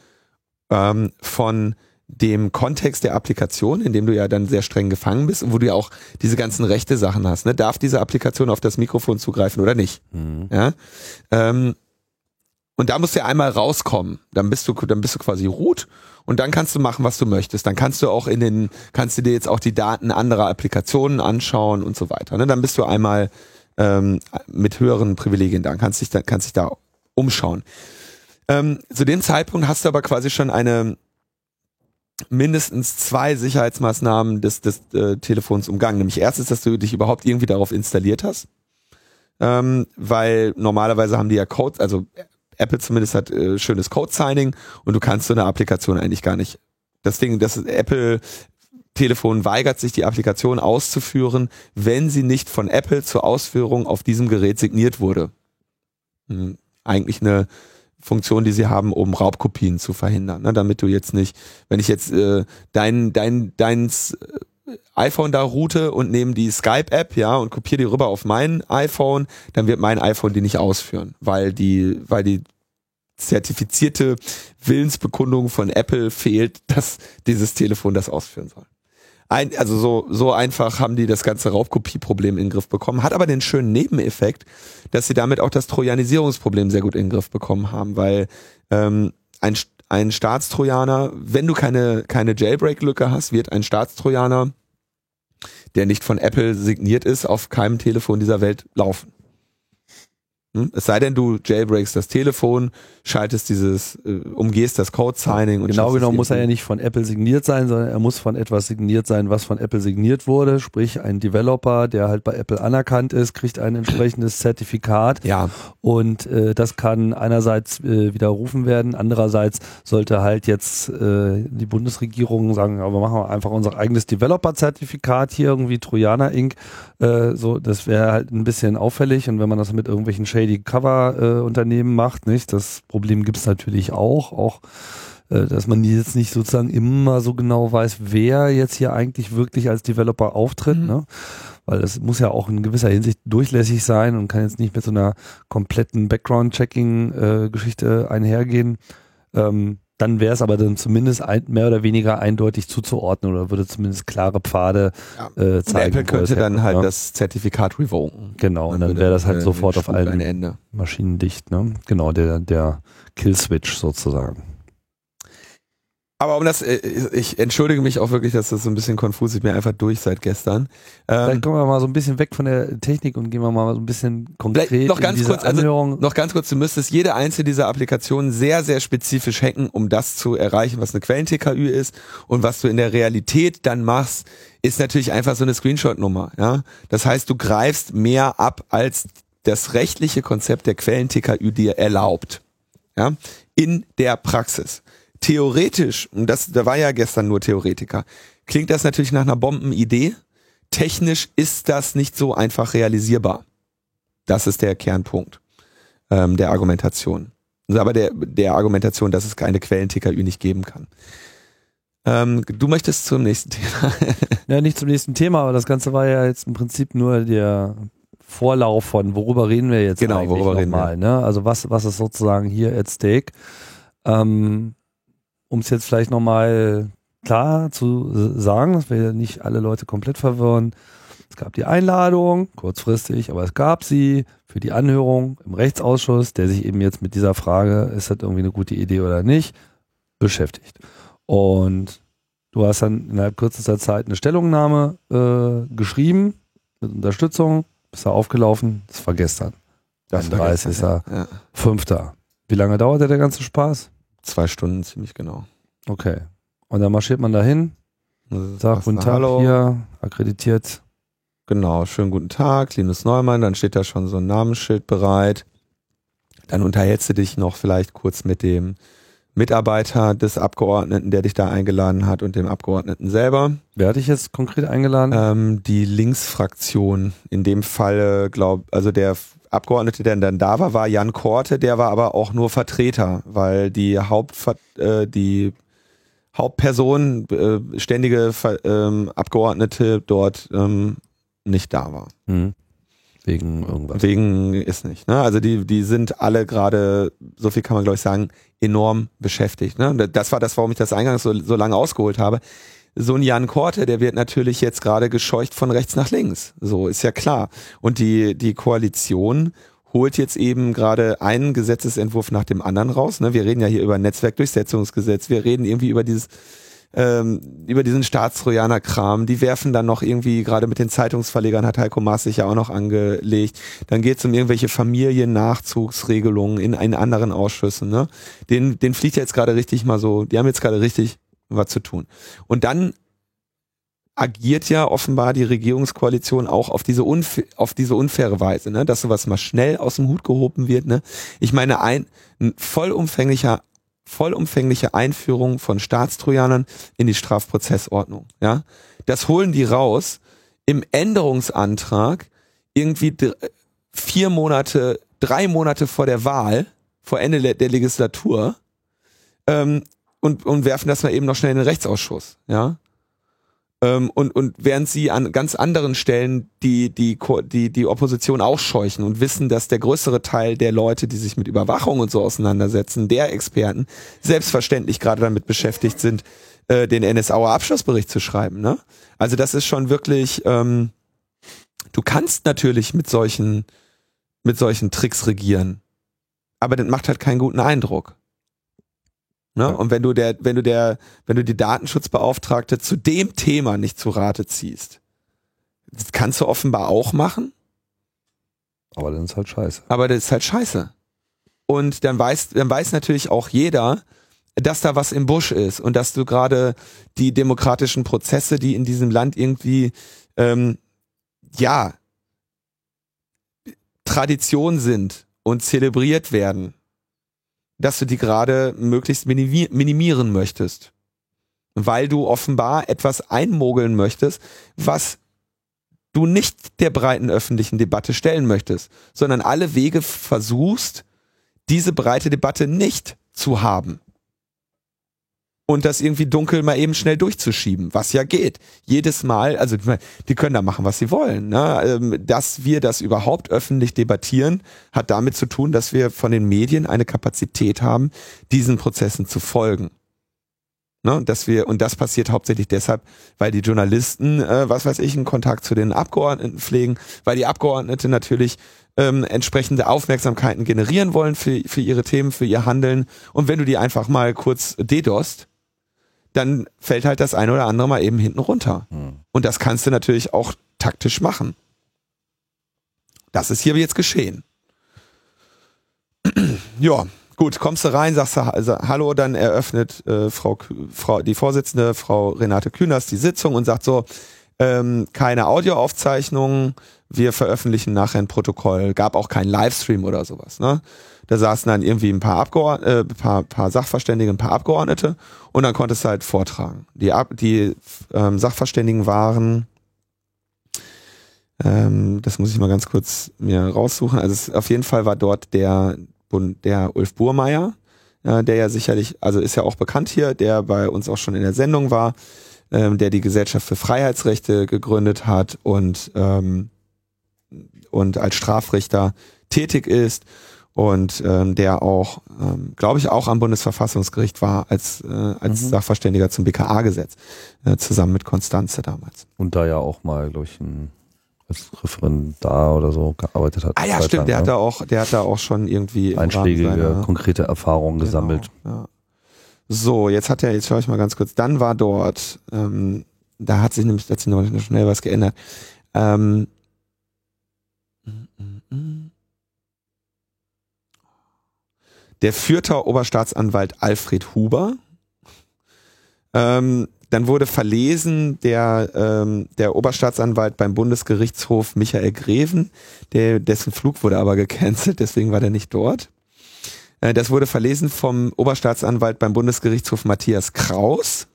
ähm, von dem Kontext der Applikation, in dem du ja dann sehr streng gefangen bist und wo du ja auch diese ganzen rechte Sachen hast. Ne? Darf diese Applikation auf das Mikrofon zugreifen oder nicht? Mhm. Ja. Ähm, und da musst du ja einmal rauskommen. Dann bist du, dann bist du quasi root und dann kannst du machen, was du möchtest. Dann kannst du auch in den, kannst du dir jetzt auch die Daten anderer Applikationen anschauen und so weiter. Ne? Dann bist du einmal ähm, mit höheren Privilegien da, kannst dich da, kannst dich da umschauen. Ähm, zu dem Zeitpunkt hast du aber quasi schon eine mindestens zwei Sicherheitsmaßnahmen des, des äh, Telefons umgangen. Nämlich erstens, dass du dich überhaupt irgendwie darauf installiert hast ähm, weil normalerweise haben die ja Code, also Apple zumindest hat äh, schönes Code-Signing und du kannst so eine Applikation eigentlich gar nicht. Das Ding, das Apple Telefon weigert sich, die Applikation auszuführen, wenn sie nicht von Apple zur Ausführung auf diesem Gerät signiert wurde. Hm, eigentlich eine Funktion, die sie haben, um Raubkopien zu verhindern, ne? damit du jetzt nicht, wenn ich jetzt äh, dein dein deins äh, iPhone da route und nehme die Skype-App, ja, und kopiere die rüber auf mein iPhone, dann wird mein iPhone die nicht ausführen, weil die, weil die zertifizierte Willensbekundung von Apple fehlt, dass dieses Telefon das ausführen soll. Ein, also so, so einfach haben die das ganze Raubkopieproblem in den Griff bekommen. Hat aber den schönen Nebeneffekt, dass sie damit auch das Trojanisierungsproblem sehr gut in den Griff bekommen haben, weil ähm, ein, ein Staatstrojaner, wenn du keine, keine Jailbreak-Lücke hast, wird ein Staatstrojaner, der nicht von Apple signiert ist, auf keinem Telefon dieser Welt laufen. Hm? Es sei denn, du jailbreakst das Telefon, schaltest dieses, äh, umgehst das Code-Signing und Genau genommen muss er ja nicht von Apple signiert sein, sondern er muss von etwas signiert sein, was von Apple signiert wurde. Sprich, ein Developer, der halt bei Apple anerkannt ist, kriegt ein entsprechendes Zertifikat Ja, und äh, das kann einerseits äh, widerrufen werden, andererseits sollte halt jetzt äh, die Bundesregierung sagen, aber machen wir einfach unser eigenes Developer-Zertifikat hier, irgendwie Trojaner Inc. Äh, so, das wäre halt ein bisschen auffällig und wenn man das mit irgendwelchen shady Cover-Unternehmen macht, nicht, das Problem gibt's natürlich auch, auch äh, dass man jetzt nicht sozusagen immer so genau weiß, wer jetzt hier eigentlich wirklich als Developer auftritt, mhm. ne? Weil das muss ja auch in gewisser Hinsicht durchlässig sein und kann jetzt nicht mit so einer kompletten Background-Checking-Geschichte äh, einhergehen. Ähm, dann wäre es aber dann zumindest ein, mehr oder weniger eindeutig zuzuordnen oder würde zumindest klare Pfade ja. äh, zeigen. Und Apple könnte dann halt ja. das Zertifikat revoken. Genau, und dann wäre das halt sofort auf allen Maschinen dicht. Ne? Genau, der, der Kill-Switch sozusagen. Aber um das, äh, ich entschuldige mich auch wirklich, dass das so ein bisschen konfus ist. Ich bin einfach durch seit gestern. Ähm, Vielleicht kommen wir mal so ein bisschen weg von der Technik und gehen wir mal so ein bisschen konkret noch ganz kurz, also noch ganz kurz, du müsstest jede einzelne dieser Applikationen sehr, sehr spezifisch hacken, um das zu erreichen, was eine Quellen-TKÜ ist. Und was du in der Realität dann machst, ist natürlich einfach so eine Screenshot-Nummer. Ja? Das heißt, du greifst mehr ab, als das rechtliche Konzept der Quellen-TKÜ dir erlaubt. Ja? In der Praxis theoretisch, und das, da war ja gestern nur Theoretiker, klingt das natürlich nach einer Bombenidee. Technisch ist das nicht so einfach realisierbar. Das ist der Kernpunkt ähm, der Argumentation. Aber der, der Argumentation, dass es keine Quellen-TKÜ nicht geben kann. Ähm, du möchtest zum nächsten Thema. ja, nicht zum nächsten Thema, aber das Ganze war ja jetzt im Prinzip nur der Vorlauf von, worüber reden wir jetzt genau, worüber reden wir. Ne? Also was, was ist sozusagen hier at stake? Ähm, um es jetzt vielleicht nochmal klar zu sagen, dass wir nicht alle Leute komplett verwirren. Es gab die Einladung, kurzfristig, aber es gab sie für die Anhörung im Rechtsausschuss, der sich eben jetzt mit dieser Frage, ist das irgendwie eine gute Idee oder nicht, beschäftigt. Und du hast dann innerhalb kürzester Zeit eine Stellungnahme äh, geschrieben mit Unterstützung, bist da aufgelaufen, das war gestern. Das 31. Ja. Ja. 5. Wie lange dauerte der ganze Spaß? Zwei Stunden ziemlich genau. Okay. Und dann marschiert man dahin, sagt guten Tag Hallo. hier, akkreditiert. Genau, schönen guten Tag, Linus Neumann, dann steht da schon so ein Namensschild bereit. Dann unterhältst du dich noch vielleicht kurz mit dem Mitarbeiter des Abgeordneten, der dich da eingeladen hat und dem Abgeordneten selber. Wer hat dich jetzt konkret eingeladen? Ähm, die Linksfraktion. In dem Fall, glaube also der Abgeordnete, der dann da war, war Jan Korte, der war aber auch nur Vertreter, weil die Haupt äh, die Hauptperson, äh, ständige ähm, Abgeordnete dort ähm, nicht da war. Mhm. Wegen irgendwas. Wegen ist nicht. Ne? Also die, die sind alle gerade, so viel kann man glaube ich sagen, enorm beschäftigt. Ne? Das war das, warum ich das eingangs so, so lange ausgeholt habe. So ein Jan Korte, der wird natürlich jetzt gerade gescheucht von rechts nach links. So ist ja klar. Und die, die Koalition holt jetzt eben gerade einen Gesetzesentwurf nach dem anderen raus. Ne? Wir reden ja hier über Netzwerkdurchsetzungsgesetz, wir reden irgendwie über dieses ähm, über diesen Staatstrojaner-Kram. Die werfen dann noch irgendwie, gerade mit den Zeitungsverlegern hat Heiko Maas sich ja auch noch angelegt. Dann geht es um irgendwelche Familiennachzugsregelungen in, in anderen Ausschüssen. Ne? Den, den fliegt jetzt gerade richtig mal so, die haben jetzt gerade richtig was zu tun. Und dann agiert ja offenbar die Regierungskoalition auch auf diese, unf auf diese unfaire Weise, ne? dass sowas mal schnell aus dem Hut gehoben wird. Ne? Ich meine, ein, ein vollumfänglicher vollumfängliche Einführung von Staatstrojanern in die Strafprozessordnung. Ja, das holen die raus im Änderungsantrag irgendwie vier Monate, drei Monate vor der Wahl, vor Ende der Legislatur ähm, und, und werfen das mal eben noch schnell in den Rechtsausschuss. Ja, ähm, und, und während sie an ganz anderen Stellen die, die, die, die Opposition auch scheuchen und wissen, dass der größere Teil der Leute, die sich mit Überwachung und so auseinandersetzen, der Experten, selbstverständlich gerade damit beschäftigt sind, äh, den NSAer Abschlussbericht zu schreiben. Ne? Also das ist schon wirklich, ähm, du kannst natürlich mit solchen, mit solchen Tricks regieren, aber das macht halt keinen guten Eindruck. Ne? Ja. Und wenn du der, wenn du der, wenn du die Datenschutzbeauftragte zu dem Thema nicht zu Rate ziehst, das kannst du offenbar auch machen. Aber dann ist halt scheiße. Aber das ist halt scheiße. Und dann weiß, dann weiß natürlich auch jeder, dass da was im Busch ist und dass du gerade die demokratischen Prozesse, die in diesem Land irgendwie ähm, ja Tradition sind und zelebriert werden, dass du die gerade möglichst minimieren möchtest. Weil du offenbar etwas einmogeln möchtest, was du nicht der breiten öffentlichen Debatte stellen möchtest, sondern alle Wege versuchst, diese breite Debatte nicht zu haben. Und das irgendwie dunkel mal eben schnell durchzuschieben, was ja geht. Jedes Mal, also die können da machen, was sie wollen. Ne? Ähm, dass wir das überhaupt öffentlich debattieren, hat damit zu tun, dass wir von den Medien eine Kapazität haben, diesen Prozessen zu folgen. Ne, dass wir, und das passiert hauptsächlich deshalb, weil die Journalisten, äh, was weiß ich, einen Kontakt zu den Abgeordneten pflegen, weil die Abgeordnete natürlich ähm, entsprechende Aufmerksamkeiten generieren wollen für, für ihre Themen, für ihr Handeln. Und wenn du die einfach mal kurz dedost, dann fällt halt das eine oder andere mal eben hinten runter. Hm. Und das kannst du natürlich auch taktisch machen. Das ist hier jetzt geschehen. ja, Gut, kommst du rein, sagst du also, Hallo, dann eröffnet äh, Frau, Frau, die Vorsitzende, Frau Renate Kühners, die Sitzung und sagt so, ähm, keine Audioaufzeichnungen, wir veröffentlichen nachher ein Protokoll, gab auch keinen Livestream oder sowas. Ne? Da saßen dann irgendwie ein paar, Abgeordnete, äh, paar, paar Sachverständige, ein paar Abgeordnete und dann konntest du halt vortragen. Die, Ab die ähm, Sachverständigen waren, ähm, das muss ich mal ganz kurz mir raussuchen, also es, auf jeden Fall war dort der der Ulf Burmeier, äh, der ja sicherlich, also ist ja auch bekannt hier, der bei uns auch schon in der Sendung war, ähm, der die Gesellschaft für Freiheitsrechte gegründet hat und, ähm, und als Strafrichter tätig ist und ähm, der auch, ähm, glaube ich, auch am Bundesverfassungsgericht war als, äh, als mhm. Sachverständiger zum BKA-Gesetz, äh, zusammen mit Konstanze damals. Und da ja auch mal, glaube ich, ein als Referendar oder so gearbeitet hat. Ah ja, stimmt, lang, der ne? hat da auch, der hat da auch schon irgendwie einschlägige, seiner, konkrete Erfahrungen genau, gesammelt. Ja. So, jetzt hat er, jetzt schaue ich mal ganz kurz, dann war dort, ähm, da hat sich nämlich dazu noch schnell was geändert. Ähm, der Fürther Oberstaatsanwalt Alfred Huber. Ähm, dann wurde verlesen der, ähm, der Oberstaatsanwalt beim Bundesgerichtshof Michael Greven, der, dessen Flug wurde aber gecancelt, deswegen war der nicht dort. Äh, das wurde verlesen vom Oberstaatsanwalt beim Bundesgerichtshof Matthias Kraus.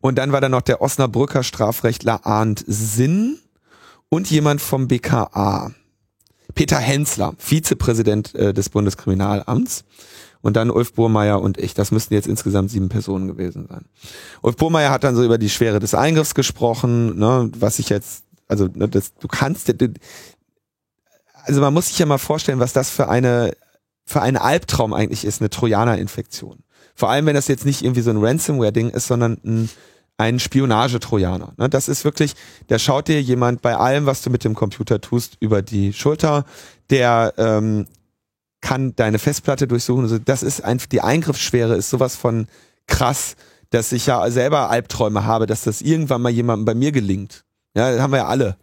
Und dann war da noch der Osnabrücker Strafrechtler Arndt Sinn und jemand vom BKA. Peter Hensler, Vizepräsident äh, des Bundeskriminalamts und dann Ulf Burmeier und ich. Das müssten jetzt insgesamt sieben Personen gewesen sein. Ulf Burmeier hat dann so über die Schwere des Eingriffs gesprochen, ne, was ich jetzt, also ne, das, du kannst, also man muss sich ja mal vorstellen, was das für eine für einen Albtraum eigentlich ist, eine Trojaner-Infektion. Vor allem, wenn das jetzt nicht irgendwie so ein Ransomware-Ding ist, sondern ein, ein Spionagetrojaner. Ne, das ist wirklich, da schaut dir jemand bei allem, was du mit dem Computer tust, über die Schulter. Der ähm, kann deine Festplatte durchsuchen. Also das ist einfach, die Eingriffsschwere ist sowas von krass, dass ich ja selber Albträume habe, dass das irgendwann mal jemandem bei mir gelingt. Ja, haben wir ja alle.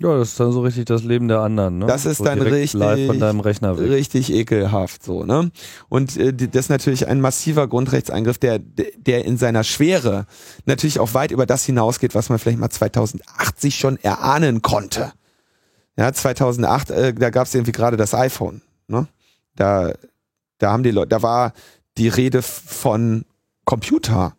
Ja, das ist dann so richtig das Leben der anderen, ne? Das ist so dann richtig, live von deinem Rechner weg. richtig ekelhaft, so, ne? Und äh, das ist natürlich ein massiver Grundrechtseingriff, der, der in seiner Schwere natürlich auch weit über das hinausgeht, was man vielleicht mal 2080 schon erahnen konnte. Ja, 2008, äh, da gab es irgendwie gerade das iPhone, ne? Da, da haben die Leute, da war die Rede von Computer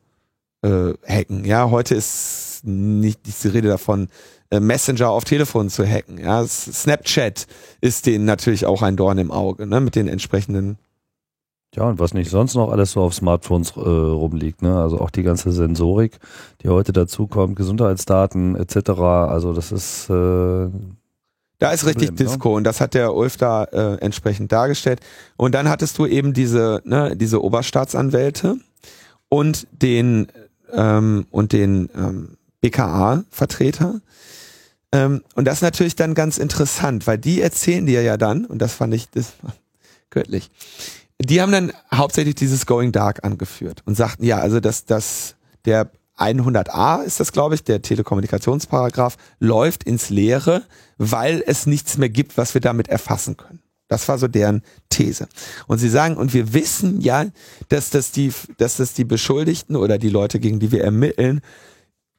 äh, hacken. Ja, heute ist nicht die Rede davon, äh, Messenger auf Telefon zu hacken. Ja, Snapchat ist denen natürlich auch ein Dorn im Auge, ne, mit den entsprechenden. Ja, und was nicht sonst noch alles so auf Smartphones äh, rumliegt, ne? Also auch die ganze Sensorik, die heute dazukommt, Gesundheitsdaten etc. Also das ist äh, da ist richtig Problem, ne? Disco ne? und das hat der Ulf da äh, entsprechend dargestellt. Und dann hattest du eben diese, ne, diese Oberstaatsanwälte und den ähm, und den ähm, BKA-Vertreter. Ähm, und das ist natürlich dann ganz interessant, weil die erzählen dir ja dann, und das fand ich das war göttlich, die haben dann hauptsächlich dieses Going Dark angeführt und sagten, ja, also dass das der 100a ist das, glaube ich, der Telekommunikationsparagraph, läuft ins Leere, weil es nichts mehr gibt, was wir damit erfassen können. Das war so deren These. Und sie sagen, und wir wissen ja, dass das die, dass das die Beschuldigten oder die Leute, gegen die wir ermitteln,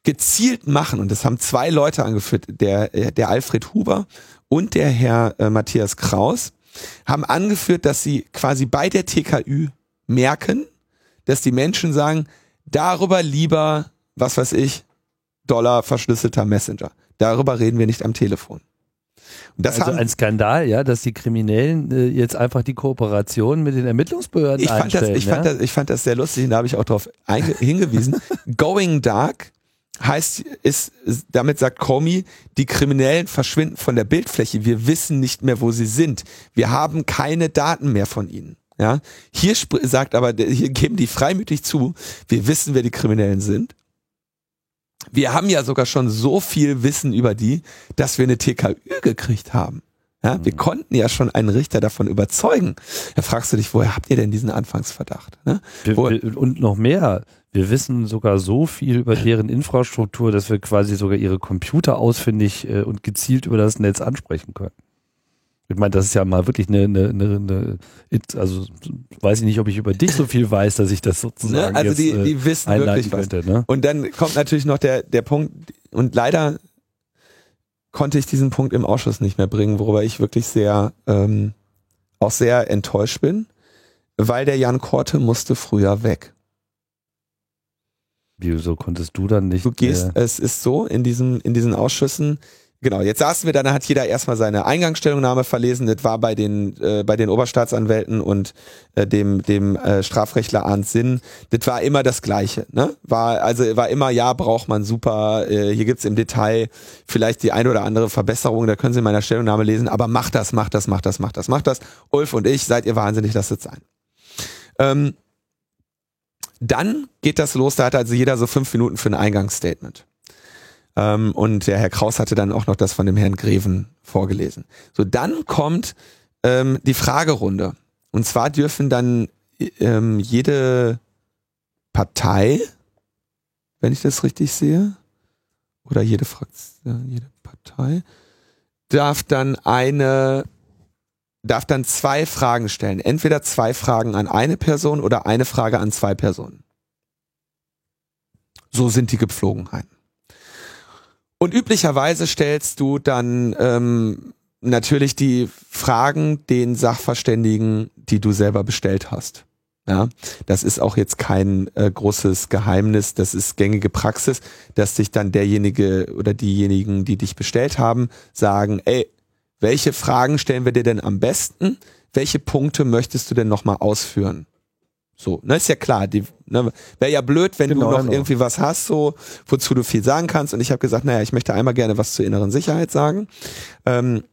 gezielt machen. Und das haben zwei Leute angeführt, der, der Alfred Huber und der Herr äh, Matthias Kraus, haben angeführt, dass sie quasi bei der TKÜ merken, dass die Menschen sagen, Darüber lieber, was weiß ich, Dollar verschlüsselter Messenger. Darüber reden wir nicht am Telefon. Und das also haben, ein Skandal, ja, dass die Kriminellen äh, jetzt einfach die Kooperation mit den Ermittlungsbehörden ich fand, das, ich, fand ja? das, ich fand das sehr lustig und da habe ich auch darauf hingewiesen. Going Dark heißt, ist, damit sagt Comey, die Kriminellen verschwinden von der Bildfläche. Wir wissen nicht mehr, wo sie sind. Wir haben keine Daten mehr von ihnen. Ja, hier sagt aber, hier geben die freimütig zu, wir wissen, wer die Kriminellen sind. Wir haben ja sogar schon so viel Wissen über die, dass wir eine TKÜ gekriegt haben. Ja, wir konnten ja schon einen Richter davon überzeugen. Da fragst du dich, woher habt ihr denn diesen Anfangsverdacht? Ne? Und noch mehr. Wir wissen sogar so viel über deren Infrastruktur, dass wir quasi sogar ihre Computer ausfindig äh, und gezielt über das Netz ansprechen können. Ich meine, das ist ja mal wirklich eine, eine, eine, eine also weiß ich nicht, ob ich über dich so viel weiß, dass ich das sozusagen Ne? Also jetzt, die, äh, die wissen wirklich was. könnte. Ne? Und dann kommt natürlich noch der, der Punkt, und leider konnte ich diesen Punkt im Ausschuss nicht mehr bringen, worüber ich wirklich sehr, ähm, auch sehr enttäuscht bin, weil der Jan Korte musste früher weg. Wieso konntest du dann nicht? Du gehst, äh, es ist so, in diesem, in diesen Ausschüssen, genau, jetzt saßen wir da, dann hat jeder erstmal seine Eingangsstellungnahme verlesen, das war bei den, äh, bei den Oberstaatsanwälten und äh, dem, dem äh, Strafrechtler Arndt Sinn, das war immer das Gleiche, ne? War, also war immer, ja, braucht man super, äh, hier gibt's im Detail vielleicht die eine oder andere Verbesserung, da können Sie in meiner Stellungnahme lesen, aber macht das, macht das, macht das, macht das, macht das. Ulf und ich, seid ihr wahnsinnig, lasst es sein. Ähm, dann geht das los, da hat also jeder so fünf Minuten für ein Eingangsstatement. Ähm, und der Herr Kraus hatte dann auch noch das von dem Herrn Greven vorgelesen. So, dann kommt ähm, die Fragerunde. Und zwar dürfen dann ähm, jede Partei, wenn ich das richtig sehe, oder jede Fraktion, jede Partei, darf dann eine, darf dann zwei Fragen stellen. Entweder zwei Fragen an eine Person oder eine Frage an zwei Personen. So sind die Gepflogenheiten. Und üblicherweise stellst du dann ähm, natürlich die Fragen den Sachverständigen, die du selber bestellt hast. Ja, das ist auch jetzt kein äh, großes Geheimnis, das ist gängige Praxis, dass sich dann derjenige oder diejenigen, die dich bestellt haben, sagen, ey, welche Fragen stellen wir dir denn am besten? Welche Punkte möchtest du denn nochmal ausführen? So, ne, ist ja klar, die, ne, wäre ja blöd, wenn Genau, du noch genau. irgendwie was hast, so, wozu du viel sagen kannst. Und ich habe gesagt, naja, ich möchte einmal gerne was zur inneren Sicherheit sagen. Ähm,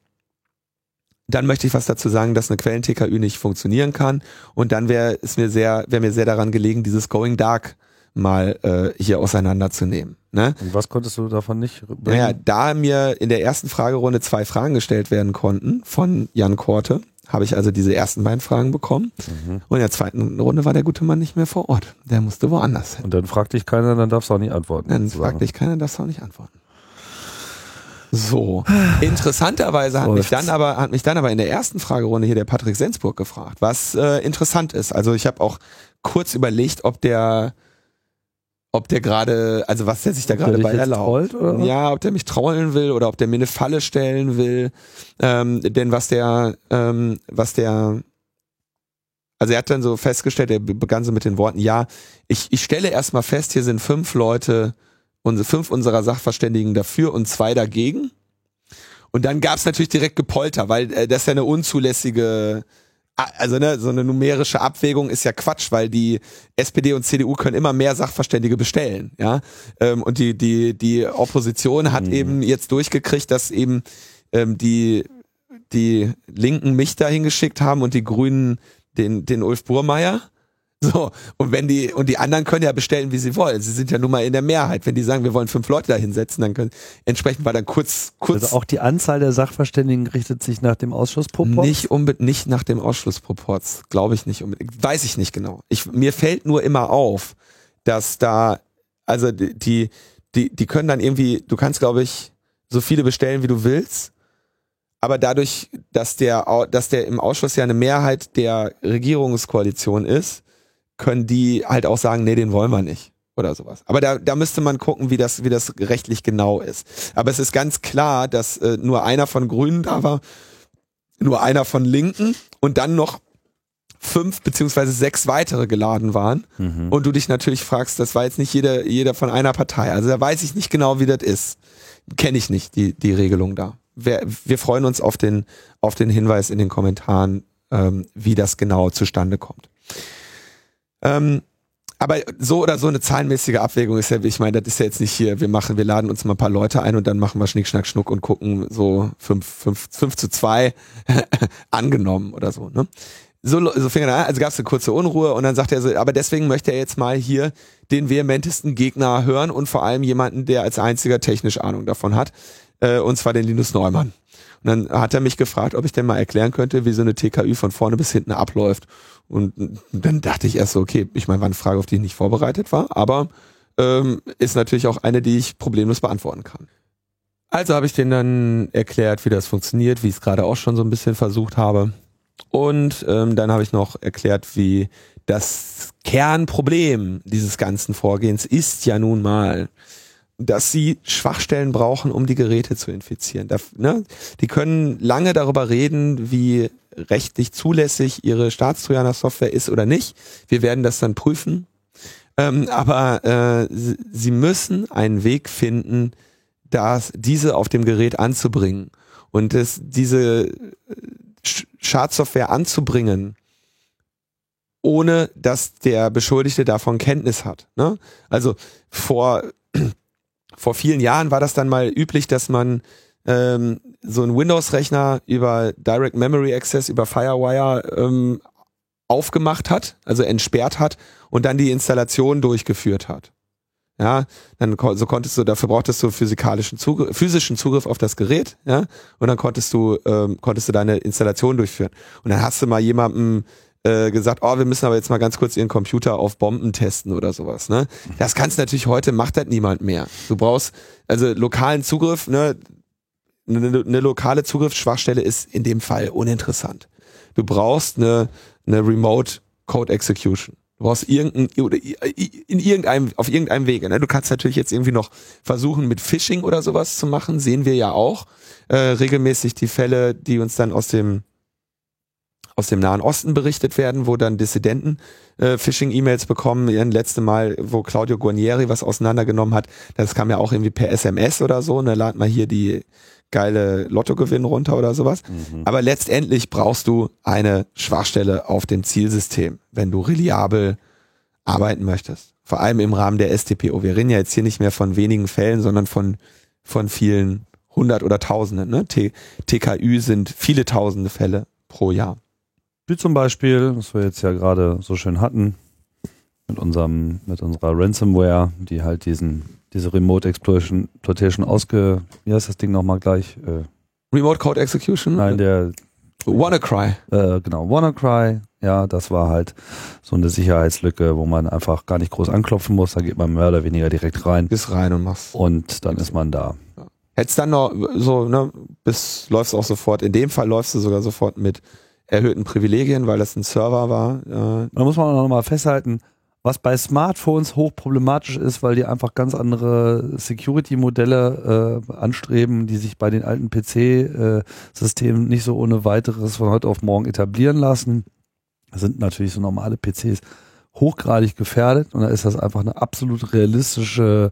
dann möchte ich was dazu sagen, dass eine Quellen-TKÜ nicht funktionieren kann. Und dann wäre es mir sehr, wäre mir sehr daran gelegen, dieses Going Dark mal äh, hier auseinanderzunehmen. Ne? und was konntest du davon nicht bringen? Naja, da mir in der ersten Fragerunde zwei Fragen gestellt werden konnten von Jan Korte, habe ich also diese ersten beiden Fragen bekommen. Mhm. Und in der zweiten Runde war der gute Mann nicht mehr vor Ort. Der musste woanders hin. Und dann fragt dich keiner, dann darfst du auch nicht antworten. Dann sozusagen. fragt dich keiner, darfst du auch nicht antworten. So. Interessanterweise hat mich dann aber, hat mich dann aber in der ersten Fragerunde hier der Patrick Sensburg gefragt, was äh, interessant ist. Also ich habe auch kurz überlegt, ob der, ob der gerade, also was der sich da gerade bei erlaubt. trollt? Ja, ob der mich trollen will oder ob der mir eine Falle stellen will. Ähm, denn was der, ähm, was der, also er hat dann so festgestellt, er begann so mit den Worten, ja, ich, ich stelle erstmal fest, hier sind fünf Leute, unsere, fünf unserer Sachverständigen dafür und zwei dagegen. Und dann gab's natürlich direkt Gepolter, weil äh, das ist ja eine unzulässige, also ne, so eine numerische Abwägung ist ja Quatsch, weil die SPD und CDU können immer mehr Sachverständige bestellen, ja. Ähm, und die, die, die Opposition hat Mhm. eben jetzt durchgekriegt, dass eben ähm, die, die Linken mich dahin geschickt haben und die Grünen den, den Ulf Burmeier. So, und wenn die, und die anderen können ja bestellen, wie sie wollen. Sie sind ja nun mal in der Mehrheit. Wenn die sagen, wir wollen fünf Leute da hinsetzen, dann können, entsprechend war dann kurz, kurz, Also auch die Anzahl der Sachverständigen richtet sich nach dem Ausschussproport? nicht unbedingt, nicht nach dem Ausschlussproports. Glaube ich nicht unbedingt. Weiß ich nicht genau. Ich, mir fällt nur immer auf, dass da, also die, die, die, können dann irgendwie, du kannst, glaube ich, so viele bestellen, wie du willst. Aber dadurch, dass der, dass der im Ausschuss ja eine Mehrheit der Regierungskoalition ist, können die halt auch sagen, nee, den wollen wir nicht oder sowas. Aber da, da müsste man gucken, wie das, wie das rechtlich genau ist. Aber es ist ganz klar, dass äh, nur einer von Grünen da war, nur einer von Linken und dann noch fünf beziehungsweise sechs weitere geladen waren. Mhm. Und du dich natürlich fragst, das war jetzt nicht jeder, jeder von einer Partei. Also da weiß ich nicht genau, wie das ist. Kenne ich nicht, die, die Regelung da. wir, wir freuen uns auf den, auf den Hinweis in den Kommentaren, ähm, wie das genau zustande kommt. Ähm, aber so oder so eine zahlenmäßige Abwägung ist ja, ich meine, das ist ja jetzt nicht hier, wir machen, wir laden uns mal ein paar Leute ein und dann machen wir Schnick, Schnack, Schnuck und gucken so fünf fünf fünf zu zwei angenommen oder so. Ne? So, so fing er an, also gab es eine kurze Unruhe und dann sagt er so, aber deswegen möchte er jetzt mal hier den vehementesten Gegner hören und vor allem jemanden, der als einziger technisch Ahnung davon hat, äh, und zwar den Linus Neumann. Und dann hat er mich gefragt, ob ich denn mal erklären könnte, wie so eine TKÜ von vorne bis hinten abläuft. Und dann dachte ich erst so, okay, ich meine, war eine Frage, auf die ich nicht vorbereitet war, aber ähm, ist natürlich auch eine, die ich problemlos beantworten kann. Also habe ich denen dann erklärt, wie das funktioniert, wie ich es gerade auch schon so ein bisschen versucht habe. Und ähm, dann habe ich noch erklärt, wie das Kernproblem dieses ganzen Vorgehens ist ja nun mal, dass sie Schwachstellen brauchen, um die Geräte zu infizieren. Da, ne? Die können lange darüber reden, wie rechtlich zulässig ihre Staatstrojaner-Software ist oder nicht. Wir werden das dann prüfen. Ähm, aber äh, sie müssen einen Weg finden, das, diese auf dem Gerät anzubringen. Und das, diese Schadsoftware anzubringen, ohne dass der Beschuldigte davon Kenntnis hat. Ne? Also vor, vor vielen Jahren war das dann mal üblich, dass man ähm, so einen Windows-Rechner über Direct Memory Access, über Firewire ähm, aufgemacht hat, also entsperrt hat und dann die Installation durchgeführt hat. Ja, dann so konntest du, dafür brauchtest du physikalischen Zugriff, physischen Zugriff auf das Gerät, ja, und dann konntest du, ähm, konntest du deine Installation durchführen. Und dann hast du mal jemandem äh, gesagt, oh, wir müssen aber jetzt mal ganz kurz ihren Computer auf Bomben testen oder sowas. Ne? Das kannst du natürlich heute, macht das niemand mehr. Du brauchst also lokalen Zugriff, ne? Eine, eine lokale Zugriffsschwachstelle ist in dem Fall uninteressant. Du brauchst eine, eine Remote Code Execution. Du brauchst irgendein, in irgendeinem, auf irgendeinem Wege. Ne? Du kannst natürlich jetzt irgendwie noch versuchen, mit Phishing oder sowas zu machen. Sehen wir ja auch äh, regelmäßig die Fälle, die uns dann aus dem aus dem Nahen Osten berichtet werden, wo dann Dissidenten äh, Phishing-E-Mails bekommen. Ihren letzte Mal, wo Claudio Guarnieri was auseinandergenommen hat, das kam ja auch irgendwie per SMS oder so. Ne, lad mal hier die geile Lottogewinn runter oder sowas. Mhm. Aber letztendlich brauchst du eine Schwachstelle auf dem Zielsystem, wenn du reliabel arbeiten möchtest. Vor allem im Rahmen der STPO. Wir reden ja jetzt hier nicht mehr von wenigen Fällen, sondern von, von vielen hundert oder tausenden. Ne? T TKÜ sind viele tausende Fälle pro Jahr. Wie zum Beispiel, was wir jetzt ja gerade so schön hatten, mit unserem, mit unserer Ransomware, die halt diesen diese Remote Exploitation, Exploitation ausge, wie heißt das Ding nochmal gleich? Äh, Remote Code Execution? Nein, der WannaCry. Äh, genau, WannaCry. Ja, das war halt so eine Sicherheitslücke, wo man einfach gar nicht groß anklopfen muss. Da geht man mehr oder weniger direkt rein. Bis rein und machst. Und dann ist man da. Ja. Hättest dann noch so, ne, bis läufst auch sofort. In dem Fall läufst du sogar sofort mit erhöhten Privilegien, weil das ein Server war. Äh. Da muss man auch nochmal festhalten, was bei Smartphones hochproblematisch ist, weil die einfach ganz andere Security-Modelle äh, anstreben, die sich bei den alten PC-Systemen nicht so ohne weiteres von heute auf morgen etablieren lassen. Das sind natürlich so normale PCs hochgradig gefährdet und da ist das einfach eine absolut realistische,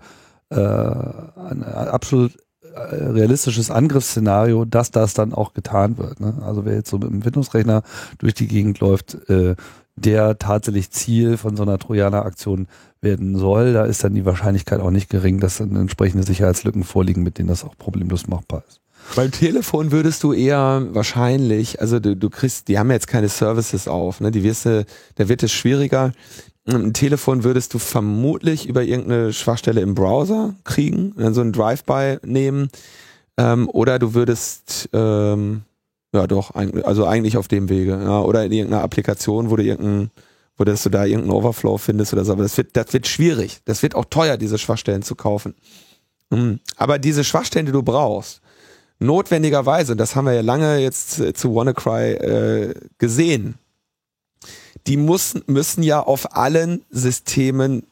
äh, ein absolut realistisches Angriffsszenario, dass das dann auch getan wird. Ne? Also wer jetzt so mit einem Windows-Rechner durch die Gegend läuft, äh, der tatsächlich Ziel von so einer Trojaner-Aktion werden soll, da ist dann die Wahrscheinlichkeit auch nicht gering, dass dann entsprechende Sicherheitslücken vorliegen, mit denen das auch problemlos machbar ist. Beim Telefon würdest du eher wahrscheinlich, also du, du kriegst, die haben jetzt keine Services auf, ne? Die wirst du, da wird es schwieriger. Ein Telefon würdest du vermutlich über irgendeine Schwachstelle im Browser kriegen, dann so ein Drive-by nehmen, ähm, oder du würdest ähm, ja, doch, also eigentlich auf dem Wege. Ja, oder in irgendeiner Applikation, wo du irgendein, wo du da irgendeinen Overflow findest oder so. Aber das wird, das wird schwierig. Das wird auch teuer, diese Schwachstellen zu kaufen. Mhm. Aber diese Schwachstellen, die du brauchst, notwendigerweise, das haben wir ja lange jetzt zu WannaCry äh, gesehen, die müssen, müssen ja auf allen Systemen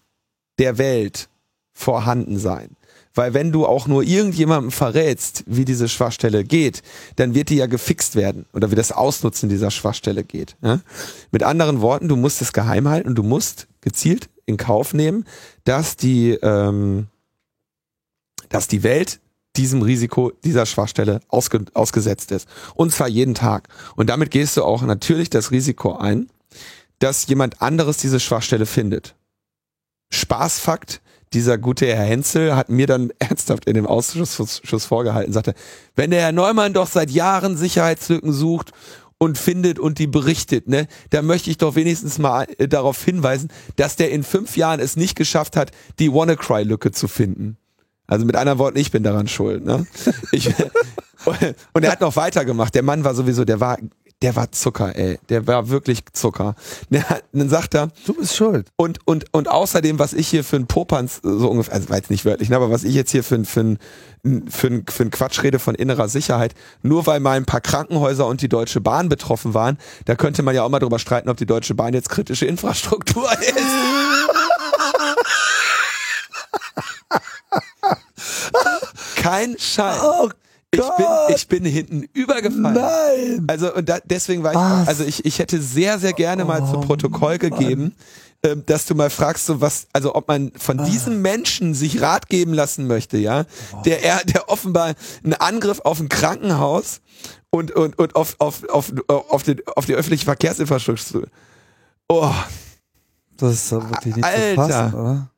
der Welt vorhanden sein. Weil wenn du auch nur irgendjemandem verrätst, wie diese Schwachstelle geht, dann wird die ja gefixt werden oder wie das Ausnutzen dieser Schwachstelle geht. Ja? Mit anderen Worten, du musst es geheim halten und du musst gezielt in Kauf nehmen, dass die, ähm, dass die Welt diesem Risiko dieser Schwachstelle ausge, ausgesetzt ist. Und zwar jeden Tag. Und damit gehst du auch natürlich das Risiko ein, dass jemand anderes diese Schwachstelle findet. Spaßfakt, dieser gute Herr Henzel hat mir dann ernsthaft in dem Ausschuss vorgehalten, sagte, wenn der Herr Neumann doch seit Jahren Sicherheitslücken sucht und findet und die berichtet, ne, da möchte ich doch wenigstens mal äh, darauf hinweisen, dass der in fünf Jahren es nicht geschafft hat, die WannaCry-Lücke zu finden. Also mit anderen Worten, ich bin daran schuld. Ne? Ich, und er hat noch weitergemacht. Der Mann war sowieso, der war der war Zucker, ey. Der war wirklich Zucker. Der, dann sagt er, du bist schuld. Und, und, und außerdem, was ich hier für ein Popanz, so ungefähr, also war jetzt nicht wörtlich, ne, aber was ich jetzt hier für ein, für ein, für ein, für ein Quatsch rede von innerer Sicherheit, nur weil mal ein paar Krankenhäuser und die Deutsche Bahn betroffen waren, da könnte man ja auch mal drüber streiten, ob die Deutsche Bahn jetzt kritische Infrastruktur ist. Kein Scheiß. Oh ich bin, ich bin hinten übergefallen. Nein. Also und da, deswegen war ich, Was? also ich, ich hätte sehr, sehr gerne mal oh, zu Protokoll gegeben, ähm, dass du mal fragst, so was, also ob man von ah. diesem Menschen sich Rat geben lassen möchte, ja, der er, der offenbar einen Angriff auf ein Krankenhaus und und und auf auf auf auf, den, auf die öffentliche Verkehrsinfrastruktur. Oh, das ist wirklich nicht Alter. zu fassen, oder?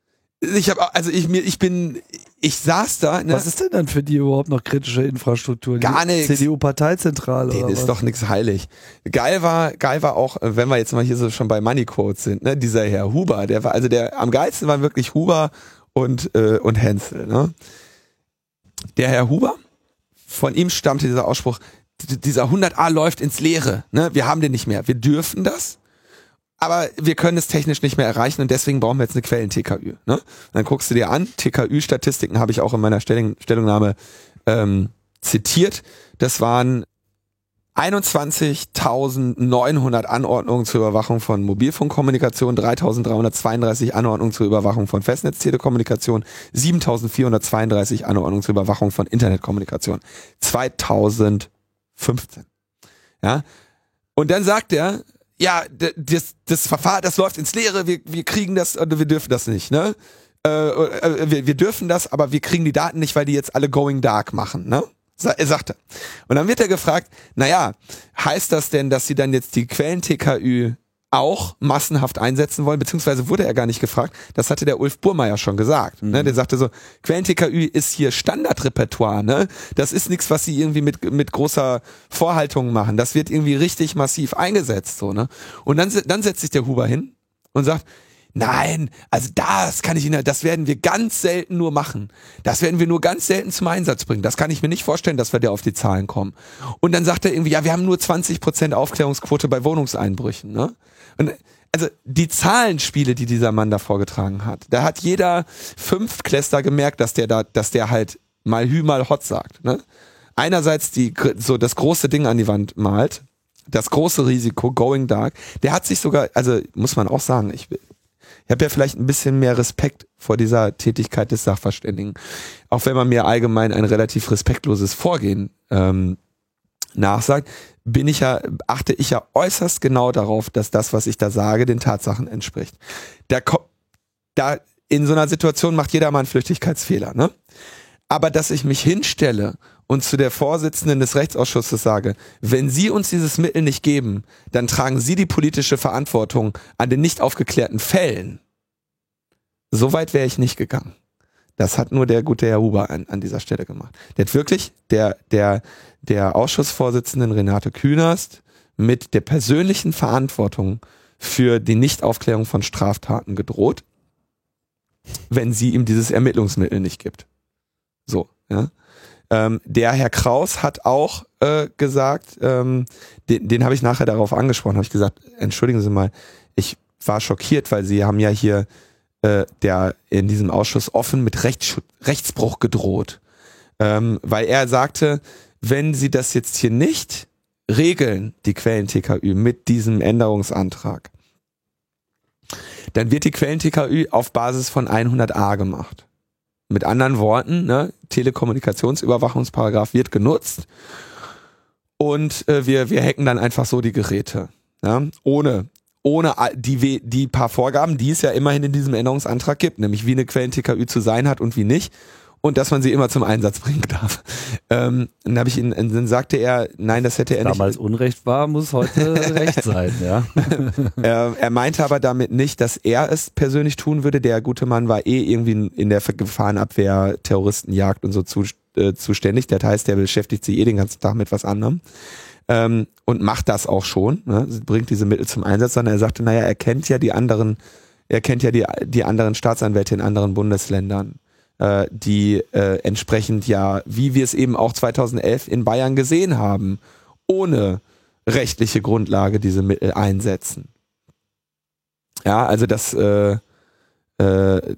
Ich habe also ich mir ich bin ich saß da. Ne? Was ist denn dann für die überhaupt noch kritische Infrastruktur? Gar nichts. CDU-Parteizentrale. Den ist was? doch nichts heilig. Geil war, geil war auch, wenn wir jetzt mal hier so schon bei Money Quotes sind, ne? Dieser Herr Huber, der war, also der am geilsten waren wirklich Huber und, äh, und Hensel, ne? Der Herr Huber, von ihm stammte dieser Ausspruch, dieser 100a läuft ins Leere, ne? Wir haben den nicht mehr. Wir dürfen das aber wir können es technisch nicht mehr erreichen und deswegen brauchen wir jetzt eine Quellen-TKÜ. Ne? dann guckst du dir an, TKÜ-Statistiken habe ich auch in meiner Stellung, Stellungnahme ähm, zitiert. Das waren 21.900 Anordnungen zur Überwachung von Mobilfunkkommunikation, 3.332 Anordnungen zur Überwachung von Festnetztelekommunikation, 7.432 Anordnungen zur Überwachung von Internetkommunikation. 2015. Ja. Und dann sagt er, ja, das, das Verfahren, das läuft ins Leere, wir, wir kriegen das, oder wir dürfen das nicht, ne? Äh, äh, wir, wir dürfen das, aber wir kriegen die Daten nicht, weil die jetzt alle going dark machen, ne? Er sagte. Und dann wird er gefragt, naja, heißt das denn, dass sie dann jetzt die Quellen-TKÜ auch massenhaft einsetzen wollen, beziehungsweise wurde er gar nicht gefragt. Das hatte der Ulf Burmeier schon gesagt. Ne? Mhm. Ne? Der sagte so, Quellen-TKÜ ist hier Standardrepertoire. Ne? Das ist nichts, was sie irgendwie mit, mit großer Vorhaltung machen. Das wird irgendwie richtig massiv eingesetzt. So, ne? Und dann, dann setzt sich der Huber hin und sagt, Nein, also das kann ich Ihnen, das werden wir ganz selten nur machen. Das werden wir nur ganz selten zum Einsatz bringen. Das kann ich mir nicht vorstellen, dass wir da auf die Zahlen kommen. Und dann sagt er irgendwie, ja, wir haben nur 20 Prozent Aufklärungsquote bei Wohnungseinbrüchen. Ne? Und also die Zahlenspiele, die dieser Mann da vorgetragen hat, da hat jeder Fünftklässler gemerkt, dass der da, dass der halt mal Hü mal Hot sagt. Ne? Einerseits die so das große Ding an die Wand malt, das große Risiko, going dark. Der hat sich sogar, also muss man auch sagen, ich ich habe ja vielleicht ein bisschen mehr Respekt vor dieser Tätigkeit des Sachverständigen. Auch wenn man mir allgemein ein relativ respektloses Vorgehen ähm, nachsagt, bin ich ja, achte ich ja äußerst genau darauf, dass das, was ich da sage, den Tatsachen entspricht. Da, da in so einer Situation macht jeder mal einen Flüchtigkeitsfehler, ne? Aber dass ich mich hinstelle und zu der Vorsitzenden des Rechtsausschusses sage, wenn Sie uns dieses Mittel nicht geben, dann tragen Sie die politische Verantwortung an den nicht aufgeklärten Fällen. So weit wäre ich nicht gegangen. Das hat nur der gute Herr Huber an, an dieser Stelle gemacht. Der hat wirklich, der, der, der Ausschussvorsitzenden Renate Künast mit der persönlichen Verantwortung für die Nichtaufklärung von Straftaten gedroht, wenn sie ihm dieses Ermittlungsmittel nicht gibt. So, ja. Ähm, der Herr Kraus hat auch äh, gesagt, ähm, den, den habe ich nachher darauf angesprochen, habe ich gesagt, entschuldigen Sie mal, ich war schockiert, weil Sie haben ja hier äh, der in diesem Ausschuss offen mit Rechts, Rechtsbruch gedroht, ähm, weil er sagte, wenn Sie das jetzt hier nicht regeln, die Quellen-TKÜ mit diesem Änderungsantrag, dann wird die Quellen-TKÜ auf Basis von 100a gemacht. Mit anderen Worten, ne, Telekommunikationsüberwachungsparagraph wird genutzt und äh, wir, wir hacken dann einfach so die Geräte. Ja, ohne ohne die, die paar Vorgaben, die es ja immerhin in diesem Änderungsantrag gibt, nämlich wie eine Quellen-TKÜ zu sein hat und wie nicht. und dass man sie immer zum Einsatz bringen darf. Ähm, dann habe ich ihn, dann sagte er, nein, das hätte er Damals nicht. Damals Unrecht war, muss heute Recht sein, ja. er, er meinte aber damit nicht, dass er es persönlich tun würde. Der gute Mann war eh irgendwie in der Gefahrenabwehr, Terroristenjagd und so zu, äh, zuständig. Das heißt, der beschäftigt sich eh den ganzen Tag mit was anderem. Ähm, und macht das auch schon, ne? bringt diese Mittel zum Einsatz, sondern er sagte, naja, er kennt ja die anderen, er kennt ja die, die anderen Staatsanwälte in anderen Bundesländern, äh, die äh, entsprechend ja, wie wir es eben auch 2011 in Bayern gesehen haben, ohne rechtliche Grundlage diese Mittel einsetzen. Ja, also das, äh, äh,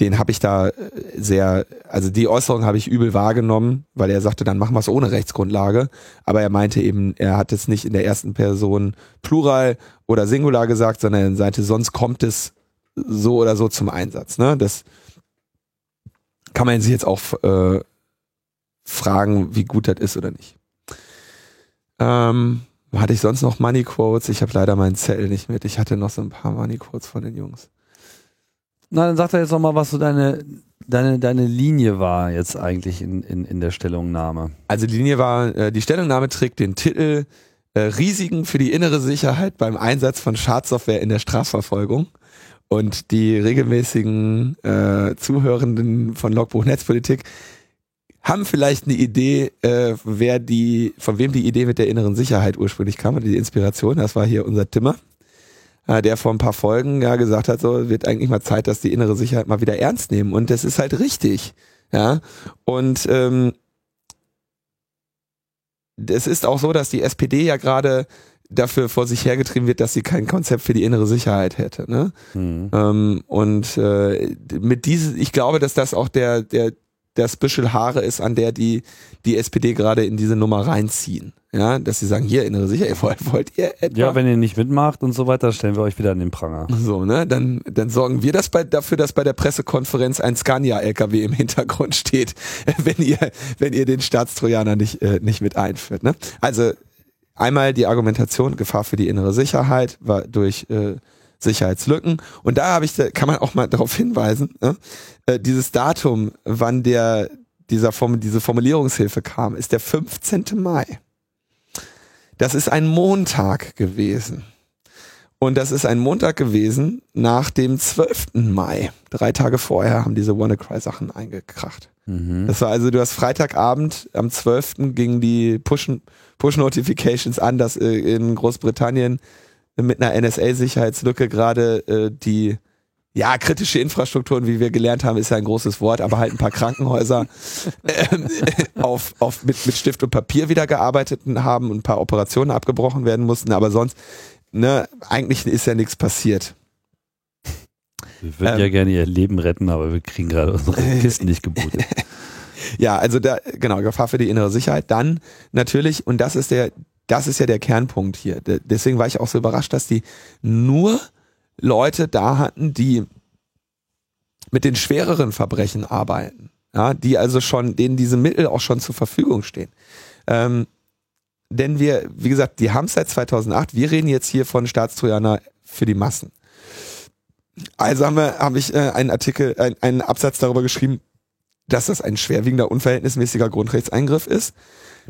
den habe ich da sehr, also die Äußerung habe ich übel wahrgenommen, weil er sagte, dann machen wir es ohne Rechtsgrundlage. Aber er meinte eben, er hat es nicht in der ersten Person Plural oder Singular gesagt, sondern er sagte, sonst kommt es so oder so zum Einsatz. Ne? Das kann man sich jetzt auch äh, fragen, wie gut das ist oder nicht. Ähm, hatte ich sonst noch Money Quotes? Ich habe leider meinen Zettel nicht mit. Ich hatte noch so ein paar Money Quotes von den Jungs. Na, dann sag doch jetzt noch mal, was so deine, deine, deine Linie war jetzt eigentlich in, in, in der Stellungnahme. Also die Linie war, äh, die Stellungnahme trägt den Titel äh, Risiken für die innere Sicherheit beim Einsatz von Schadsoftware in der Strafverfolgung. Und die regelmäßigen äh, Zuhörenden von Logbuch Netzpolitik haben vielleicht eine Idee, äh, wer die, von wem die Idee mit der inneren Sicherheit ursprünglich kam oder die Inspiration. Das war hier unser Timmer äh, der vor ein paar Folgen ja gesagt hat, so wird eigentlich mal Zeit, dass die innere Sicherheit mal wieder ernst nehmen. Und das ist halt richtig. Ja. Und ähm, es ist auch so, dass die SPD ja gerade dafür vor sich hergetrieben wird, dass sie kein Konzept für die innere Sicherheit hätte. Ne? Mhm. Ähm, und äh, mit dieses, ich glaube, dass das auch der, der, der Special Haare ist, an der die, die SPD gerade in diese Nummer reinziehen. Ja, dass sie sagen, hier innere Sicherheit, wollt, wollt ihr etwa? Ja, wenn ihr nicht mitmacht und so weiter, stellen wir euch wieder an den Pranger. So, ne, dann, dann sorgen wir das bei, dafür, dass bei der Pressekonferenz ein Scania-LKW im Hintergrund steht, wenn ihr, wenn ihr den Staatstrojaner nicht, äh, nicht mit einführt, ne? Also, einmal die Argumentation, Gefahr für die innere Sicherheit war durch, äh, Sicherheitslücken. Und da habe ich, kann man auch mal darauf hinweisen, ne? äh, dieses Datum, wann der, dieser Form, diese Formulierungshilfe kam, ist der 15. Mai. Das ist ein Montag gewesen. Und das ist ein Montag gewesen nach dem 12. Mai. Drei Tage vorher haben diese WannaCry-Sachen eingekracht. Mhm. Das war also, du hast Freitagabend, am 12. gingen die Push-Notifications Push an, dass äh, in Großbritannien mit einer NSA-Sicherheitslücke gerade äh, die ja, kritische Infrastrukturen, wie wir gelernt haben, ist ja ein großes Wort, aber halt ein paar Krankenhäuser ähm, auf, auf, mit, mit Stift und Papier wieder gearbeitet haben und ein paar Operationen abgebrochen werden mussten, aber sonst, ne, eigentlich ist ja nichts passiert. Wir würden ähm, ja gerne ihr Leben retten, aber wir kriegen gerade unsere Kisten nicht gebootet. ja, also da, genau, Gefahr für die innere Sicherheit. Dann natürlich, und das ist der, das ist ja der Kernpunkt hier. Deswegen war ich auch so überrascht, dass die nur Leute da hatten, die mit den schwereren Verbrechen arbeiten, ja, die also schon, denen diese Mittel auch schon zur Verfügung stehen. Ähm, denn wir, wie gesagt, die haben es seit 2008. Wir reden jetzt hier von Staatstrojaner für die Massen. Also habe ich äh, einen Artikel, ein, einen Absatz darüber geschrieben, dass das ein schwerwiegender, unverhältnismäßiger Grundrechtseingriff ist,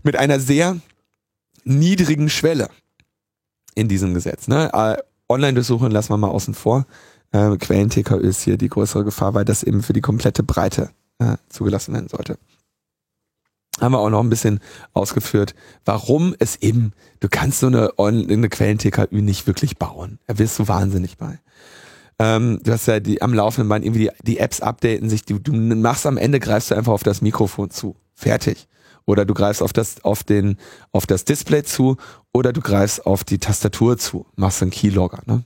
mit einer sehr niedrigen Schwelle in diesem Gesetz. Ne? Äh, Online-Durchsuchungen lassen wir mal außen vor. Äh, Quellen-TKÖ ist hier die größere Gefahr, weil das eben für die komplette Breite äh, zugelassen werden sollte. Haben wir auch noch ein bisschen ausgeführt, warum es eben, du kannst so eine, eine Quellen-TKÜ nicht wirklich bauen. Da wirst du wahnsinnig bei. Ähm, du hast ja die am laufenden Band irgendwie die, die Apps updaten sich, du, du machst am Ende, greifst du einfach auf das Mikrofon zu. Fertig oder du greifst auf das, auf den, auf das Display zu oder du greifst auf die Tastatur zu, machst einen Keylogger. Ne?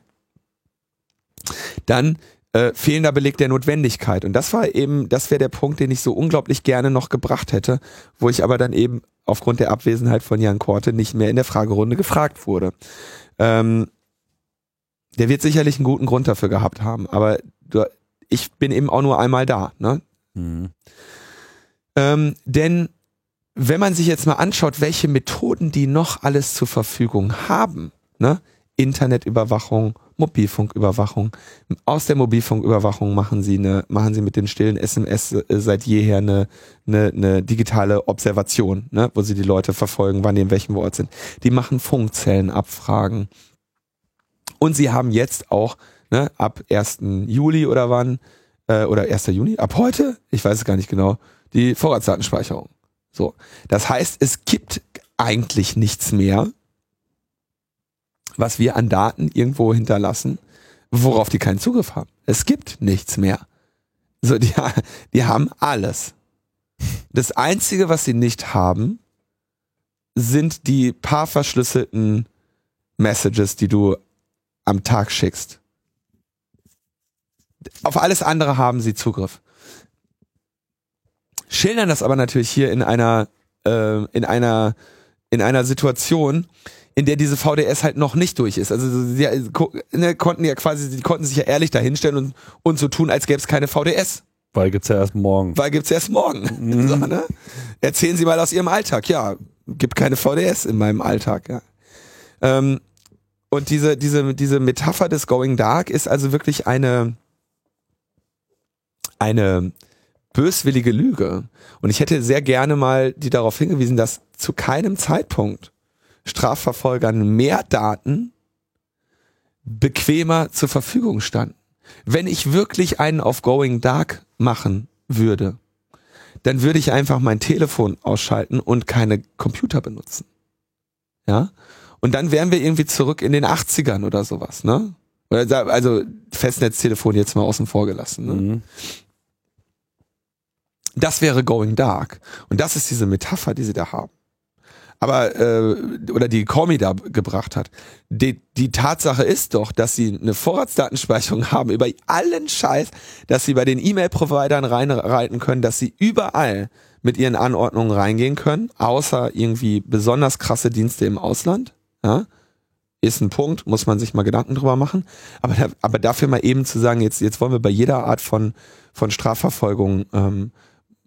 Dann äh, fehlender Beleg der Notwendigkeit. Und das war eben, das wäre der Punkt, den ich so unglaublich gerne noch gebracht hätte, wo ich aber dann eben aufgrund der Abwesenheit von Jan Korte nicht mehr in der Fragerunde gefragt wurde. Ähm, der wird sicherlich einen guten Grund dafür gehabt haben, aber du, ich bin eben auch nur einmal da. Ne? Mhm. Ähm, denn wenn man sich jetzt mal anschaut, welche Methoden die noch alles zur Verfügung haben, ne, Internetüberwachung, Mobilfunküberwachung. Aus der Mobilfunküberwachung machen sie eine, machen sie mit den stillen SMS äh, seit jeher eine, eine, eine digitale Observation, ne, wo sie die Leute verfolgen, wann die in welchem Ort sind. Die machen Funkzellenabfragen. Und sie haben jetzt auch ne, ab 1. Juli oder wann, äh, oder 1. Juni, ab heute, ich weiß es gar nicht genau, die Vorratsdatenspeicherung. So. Das heißt, es gibt eigentlich nichts mehr, was wir an Daten irgendwo hinterlassen, worauf die keinen Zugriff haben. Es gibt nichts mehr. So, die, die haben alles. Das einzige, was sie nicht haben, sind die paar verschlüsselten Messages, die du am Tag schickst. Auf alles andere haben sie Zugriff. Schildern das aber natürlich hier in einer, äh, in einer, in einer Situation, in der diese VDS halt noch nicht durch ist. Also sie ne, konnten ja quasi, sie konnten sich ja ehrlich dahinstellen und, und so tun, als gäbe es keine VDS. Weil gibt's ja erst morgen. Weil gibt's erst morgen. Mhm. So, ne? Erzählen Sie mal aus Ihrem Alltag. Ja, gibt keine VDS in meinem Alltag. Ja. Ähm, und diese, diese, diese Metapher des Going Dark ist also wirklich eine, eine böswillige Lüge. Und ich hätte sehr gerne mal die darauf hingewiesen, dass zu keinem Zeitpunkt Strafverfolgern mehr Daten bequemer zur Verfügung standen. Wenn ich wirklich einen auf Going Dark machen würde, dann würde ich einfach mein Telefon ausschalten und keine Computer benutzen. Ja? Und dann wären wir irgendwie zurück in den 80ern oder sowas, ne? Also Festnetztelefon jetzt mal außen vor gelassen. Ne? Mhm. Das wäre Going Dark. Und das ist diese Metapher, die sie da haben aber äh, oder die Comi da gebracht hat. Die, die Tatsache ist doch, dass sie eine Vorratsdatenspeicherung haben über allen Scheiß, dass sie bei den E-Mail-Providern reinreiten können, dass sie überall mit ihren Anordnungen reingehen können, außer irgendwie besonders krasse Dienste im Ausland. Ja? Ist ein Punkt, muss man sich mal Gedanken drüber machen. Aber, aber dafür mal eben zu sagen, jetzt, jetzt wollen wir bei jeder Art von, von Strafverfolgung ähm,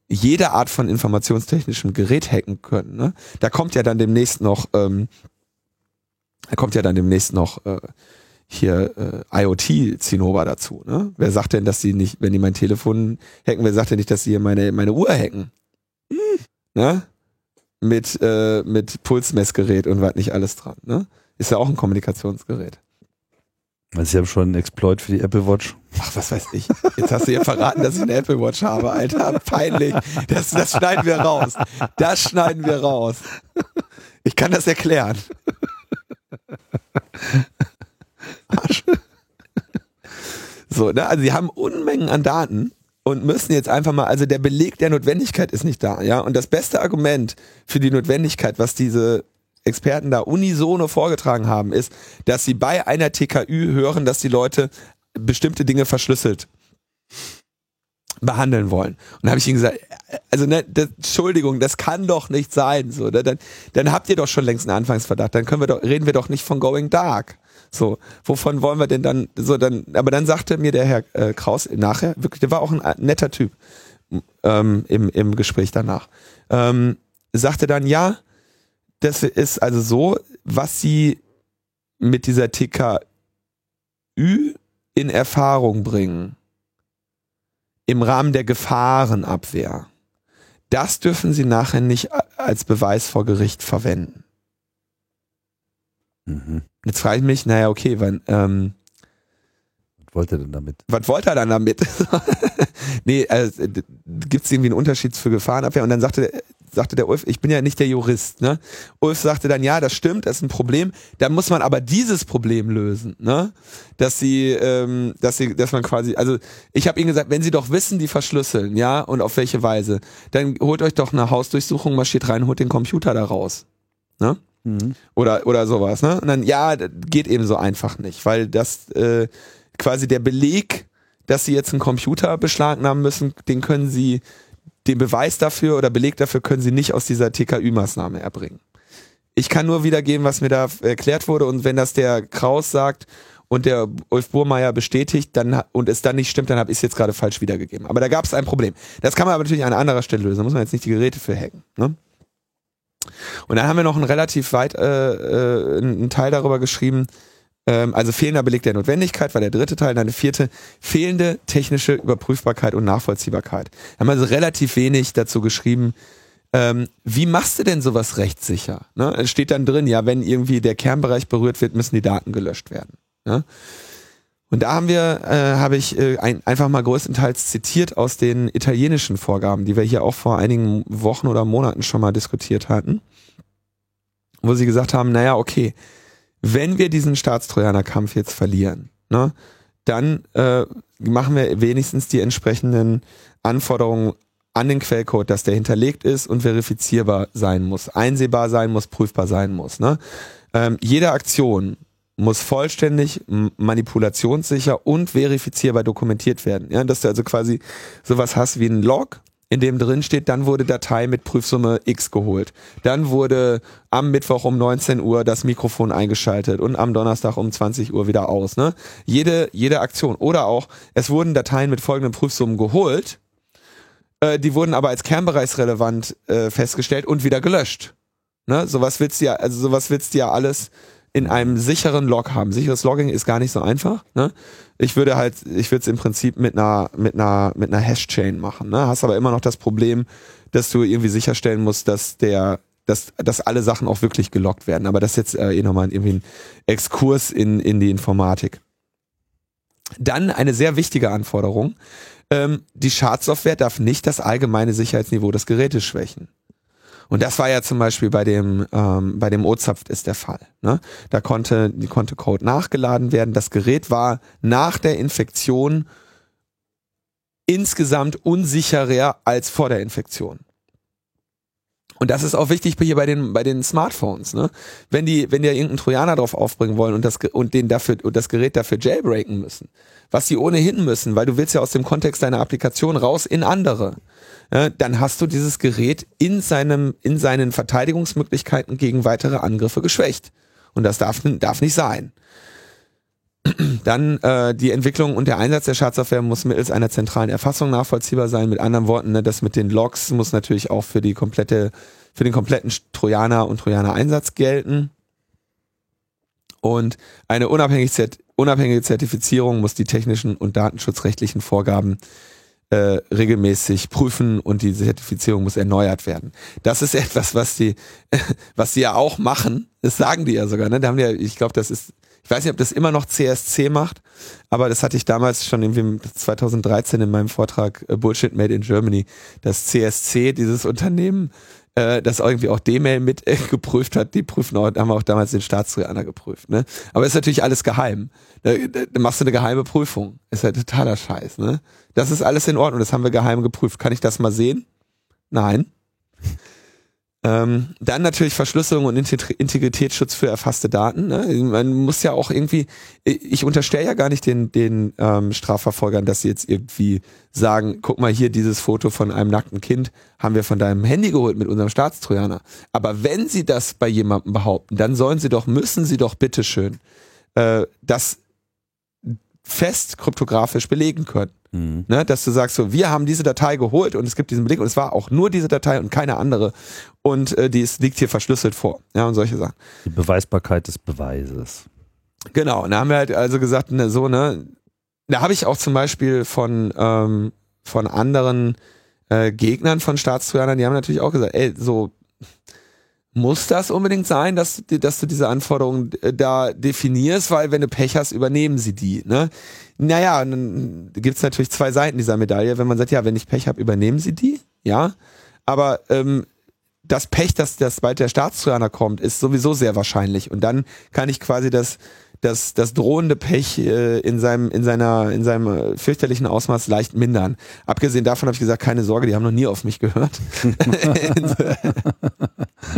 jede Art von informationstechnischem Gerät hacken können. Ne? Da kommt ja dann demnächst noch, ähm, da kommt ja dann demnächst noch äh, hier äh, IoT-Zinnober dazu. Ne? Wer sagt denn, dass sie nicht, wenn die mein Telefon hacken, wer sagt denn nicht, dass sie hier meine, meine Uhr hacken? Hm. Ne? Mit, äh, mit Pulsmessgerät und was nicht alles dran. Ne? Ist ja auch ein Kommunikationsgerät. Also ich habe schon einen Exploit für die Apple Watch. Ach, was weiß ich. Jetzt hast du ja verraten, dass ich eine Apple Watch habe, Alter. Peinlich. Das, das schneiden wir raus. Das schneiden wir raus. Ich kann das erklären. Arsch. So, ne? Also sie haben Unmengen an Daten und müssen jetzt einfach mal, also der Beleg der Notwendigkeit ist nicht da, ja. Und das beste Argument für die Notwendigkeit, was diese Experten da unisono vorgetragen haben, ist, dass sie bei einer TKÜ hören, dass die Leute bestimmte Dinge verschlüsselt behandeln wollen. Und habe ich ihnen gesagt, also ne, das, Entschuldigung, das kann doch nicht sein. So, ne, dann, dann habt ihr doch schon längst einen Anfangsverdacht. Dann können wir doch, reden wir doch nicht von Going Dark. So, wovon wollen wir denn dann? So, dann, aber dann sagte mir der Herr äh, Kraus nachher, wirklich, der war auch ein äh, netter Typ ähm, im, im Gespräch danach. Ähm, sagte dann, ja, das ist also so, was sie mit dieser TKÜ in Erfahrung bringen im Rahmen der Gefahrenabwehr. Das dürfen sie nachher nicht als Beweis vor Gericht verwenden. Mhm. Jetzt frage ich mich, naja, okay, wann, ähm, was wollte er denn damit? Was wollte er dann damit? nee, also, gibt es irgendwie einen Unterschied für Gefahrenabwehr? Und dann sagte sagte der Ulf, ich bin ja nicht der Jurist, ne? Ulf sagte dann, ja, das stimmt, das ist ein Problem. Da muss man aber dieses Problem lösen, ne? Dass sie, ähm, dass sie, dass man quasi, also ich habe ihnen gesagt, wenn sie doch wissen, die verschlüsseln, ja, und auf welche Weise, dann holt euch doch eine Hausdurchsuchung, marschiert rein, holt den Computer da raus, ne? Mhm. Oder oder sowas, ne? Und dann, ja, geht eben so einfach nicht, weil das äh, quasi der Beleg, dass sie jetzt einen Computer beschlagnahmen müssen, den können sie den Beweis dafür oder Beleg dafür können sie nicht aus dieser TKÜ-Maßnahme erbringen. Ich kann nur wiedergeben, was mir da erklärt wurde und wenn das der Kraus sagt und der Ulf Burmeier bestätigt dann und es dann nicht stimmt, dann habe ich es jetzt gerade falsch wiedergegeben. Aber da gab es ein Problem. Das kann man aber natürlich an anderer Stelle lösen. Da muss man jetzt nicht die Geräte für hacken. Ne? Und dann haben wir noch einen relativ weit äh, äh, einen Teil darüber geschrieben, also fehlender Beleg der Notwendigkeit war der dritte Teil. Dann der vierte, fehlende technische Überprüfbarkeit und Nachvollziehbarkeit. Wir haben also relativ wenig dazu geschrieben, ähm, wie machst du denn sowas rechtssicher? Ne? Es steht dann drin, ja, wenn irgendwie der Kernbereich berührt wird, müssen die Daten gelöscht werden. Ne? Und da haben wir, äh, habe ich äh, ein, einfach mal größtenteils zitiert aus den italienischen Vorgaben, die wir hier auch vor einigen Wochen oder Monaten schon mal diskutiert hatten, wo sie gesagt haben, naja, okay, wenn wir diesen Staatstrojaner-Kampf jetzt verlieren, ne, dann äh, machen wir wenigstens die entsprechenden Anforderungen an den Quellcode, dass der hinterlegt ist und verifizierbar sein muss, einsehbar sein muss, prüfbar sein muss. Ne? Ähm, jede Aktion muss vollständig, manipulationssicher und verifizierbar dokumentiert werden. Ja, dass du also quasi sowas hast wie ein Log, in dem drin steht, dann wurde Datei mit Prüfsumme X geholt. Dann wurde am Mittwoch um 19 Uhr das Mikrofon eingeschaltet und am Donnerstag um 20 Uhr wieder aus. Ne? Jede, jede Aktion. Oder auch, es wurden Dateien mit folgenden Prüfsummen geholt äh, die wurden aber als kernbereichsrelevant äh, festgestellt und wieder gelöscht. Ne? Sowas willst du ja, also sowas willst du ja alles in einem sicheren Log haben. Sicheres Logging ist gar nicht so einfach. Ne? Ich würde halt, ich würde es im Prinzip mit einer, mit einer, mit einer Hash-Chain machen. Ne? Hast aber immer noch das Problem, dass du irgendwie sicherstellen musst, dass der, dass, dass alle Sachen auch wirklich gelockt werden. Aber das ist jetzt äh, eh nochmal irgendwie ein Exkurs in, in die Informatik. Dann eine sehr wichtige Anforderung. Ähm, die Schadsoftware darf nicht das allgemeine Sicherheitsniveau des Gerätes schwächen. Und das war ja zum Beispiel bei dem ähm, bei dem OZAP ist der Fall. Ne? Da konnte die konnte Code nachgeladen werden. Das Gerät war nach der Infektion insgesamt unsicherer als vor der Infektion. Und das ist auch wichtig hier bei den bei den Smartphones, ne? Wenn die wenn die irgendeinen Trojaner drauf aufbringen wollen und das und den dafür und das Gerät dafür jailbreaken müssen, was sie ohnehin müssen, weil du willst ja aus dem Kontext deiner Applikation raus in andere, ja, dann hast du dieses Gerät in seinem in seinen Verteidigungsmöglichkeiten gegen weitere Angriffe geschwächt und das darf darf nicht sein. Dann äh, die Entwicklung und der Einsatz der Schadsoftware muss mittels einer zentralen Erfassung nachvollziehbar sein. Mit anderen Worten, ne, das mit den Logs muss natürlich auch für die komplette, für den kompletten Trojaner und Trojaner-Einsatz gelten. Und eine unabhängige, unabhängige Zertifizierung muss die technischen und datenschutzrechtlichen Vorgaben äh, regelmäßig prüfen und die Zertifizierung muss erneuert werden. Das ist etwas, was die, was die ja auch machen. Das sagen die ja sogar. Ne? Da haben die ja, ich glaube, das ist ich weiß nicht, ob das immer noch CSC macht, aber das hatte ich damals schon irgendwie 2013 in meinem Vortrag äh, Bullshit Made in Germany, dass CSC, dieses Unternehmen, äh, das irgendwie auch D-Mail mit äh, geprüft hat, die prüfen auch, haben auch damals den Staatstrojaner geprüft. Ne? Aber ist natürlich alles geheim. Da, da machst du eine geheime Prüfung. Ist halt totaler Scheiß. Ne? Das ist alles in Ordnung, das haben wir geheim geprüft. Kann ich das mal sehen? Nein. Ähm, dann natürlich Verschlüsselung und Integritätsschutz für erfasste Daten. Ne? Man muss ja auch irgendwie, ich unterstelle ja gar nicht den, den ähm, Strafverfolgern, dass sie jetzt irgendwie sagen, guck mal hier, dieses Foto von einem nackten Kind haben wir von deinem Handy geholt mit unserem Staatstrojaner. Aber wenn sie das bei jemandem behaupten, dann sollen sie doch, müssen sie doch bitteschön äh, das fest kryptografisch belegen können. Mhm. Ne, dass du sagst, so, wir haben diese Datei geholt und es gibt diesen Beleg und es war auch nur diese Datei und keine andere und äh, die ist, liegt hier verschlüsselt vor. Ja, und solche Sachen. Die Beweisbarkeit des Beweises. Genau, und da haben wir halt also gesagt, ne, so, ne, da habe ich auch zum Beispiel von, ähm, von anderen äh, Gegnern von Staatstrojanern, die haben natürlich auch gesagt, ey, so, muss das unbedingt sein, dass, dass du diese Anforderungen äh, da definierst, weil wenn du Pech hast, übernehmen sie die. Ne? Naja, dann gibt's natürlich zwei Seiten dieser Medaille. Wenn man sagt, ja, wenn ich Pech habe, übernehmen sie die, ja. Aber ähm, das Pech, dass das bald der Staatstrojaner kommt, ist sowieso sehr wahrscheinlich. Und dann kann ich quasi das das, das drohende Pech äh, in seinem, in seiner, in seinem äh, fürchterlichen Ausmaß leicht mindern. Abgesehen davon habe ich gesagt, keine Sorge, die haben noch nie auf mich gehört.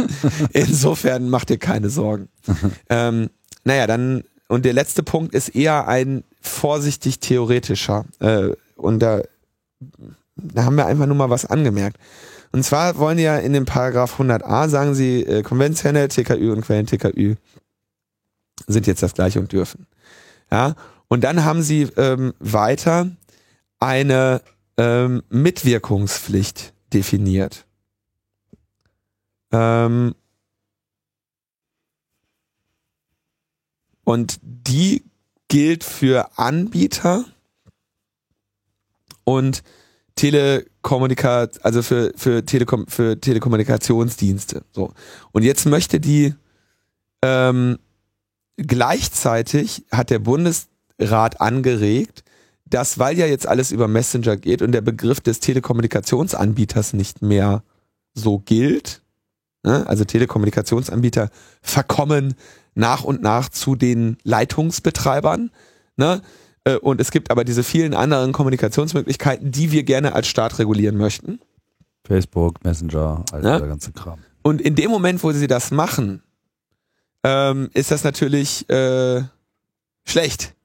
Insofern macht ihr keine Sorgen. ähm, naja, dann, und der letzte Punkt ist eher ein vorsichtig theoretischer. Äh, und da, da haben wir einfach nur mal was angemerkt. Und zwar wollen die ja in dem Paragraph 100a sagen sie, äh, konventionell TKÜ und Quellen-TKÜ sind jetzt das gleiche und dürfen. Ja, und dann haben sie ähm, weiter eine ähm, Mitwirkungspflicht definiert. Ähm, Und die gilt für Anbieter und Telekommunika also für, für, Telekom für Telekommunikationsdienste. So. Und jetzt möchte die ähm, gleichzeitig hat der Bundesrat angeregt, dass, weil ja jetzt alles über Messenger geht und der Begriff des Telekommunikationsanbieters nicht mehr so gilt? Also Telekommunikationsanbieter verkommen nach und nach zu den Leitungsbetreibern, ne? Äh, und es gibt aber diese vielen anderen Kommunikationsmöglichkeiten, die wir gerne als Staat regulieren möchten. Facebook, Messenger, all ja? der ganze Kram. Und in dem Moment, wo sie das machen, ähm, ist das natürlich äh, schlecht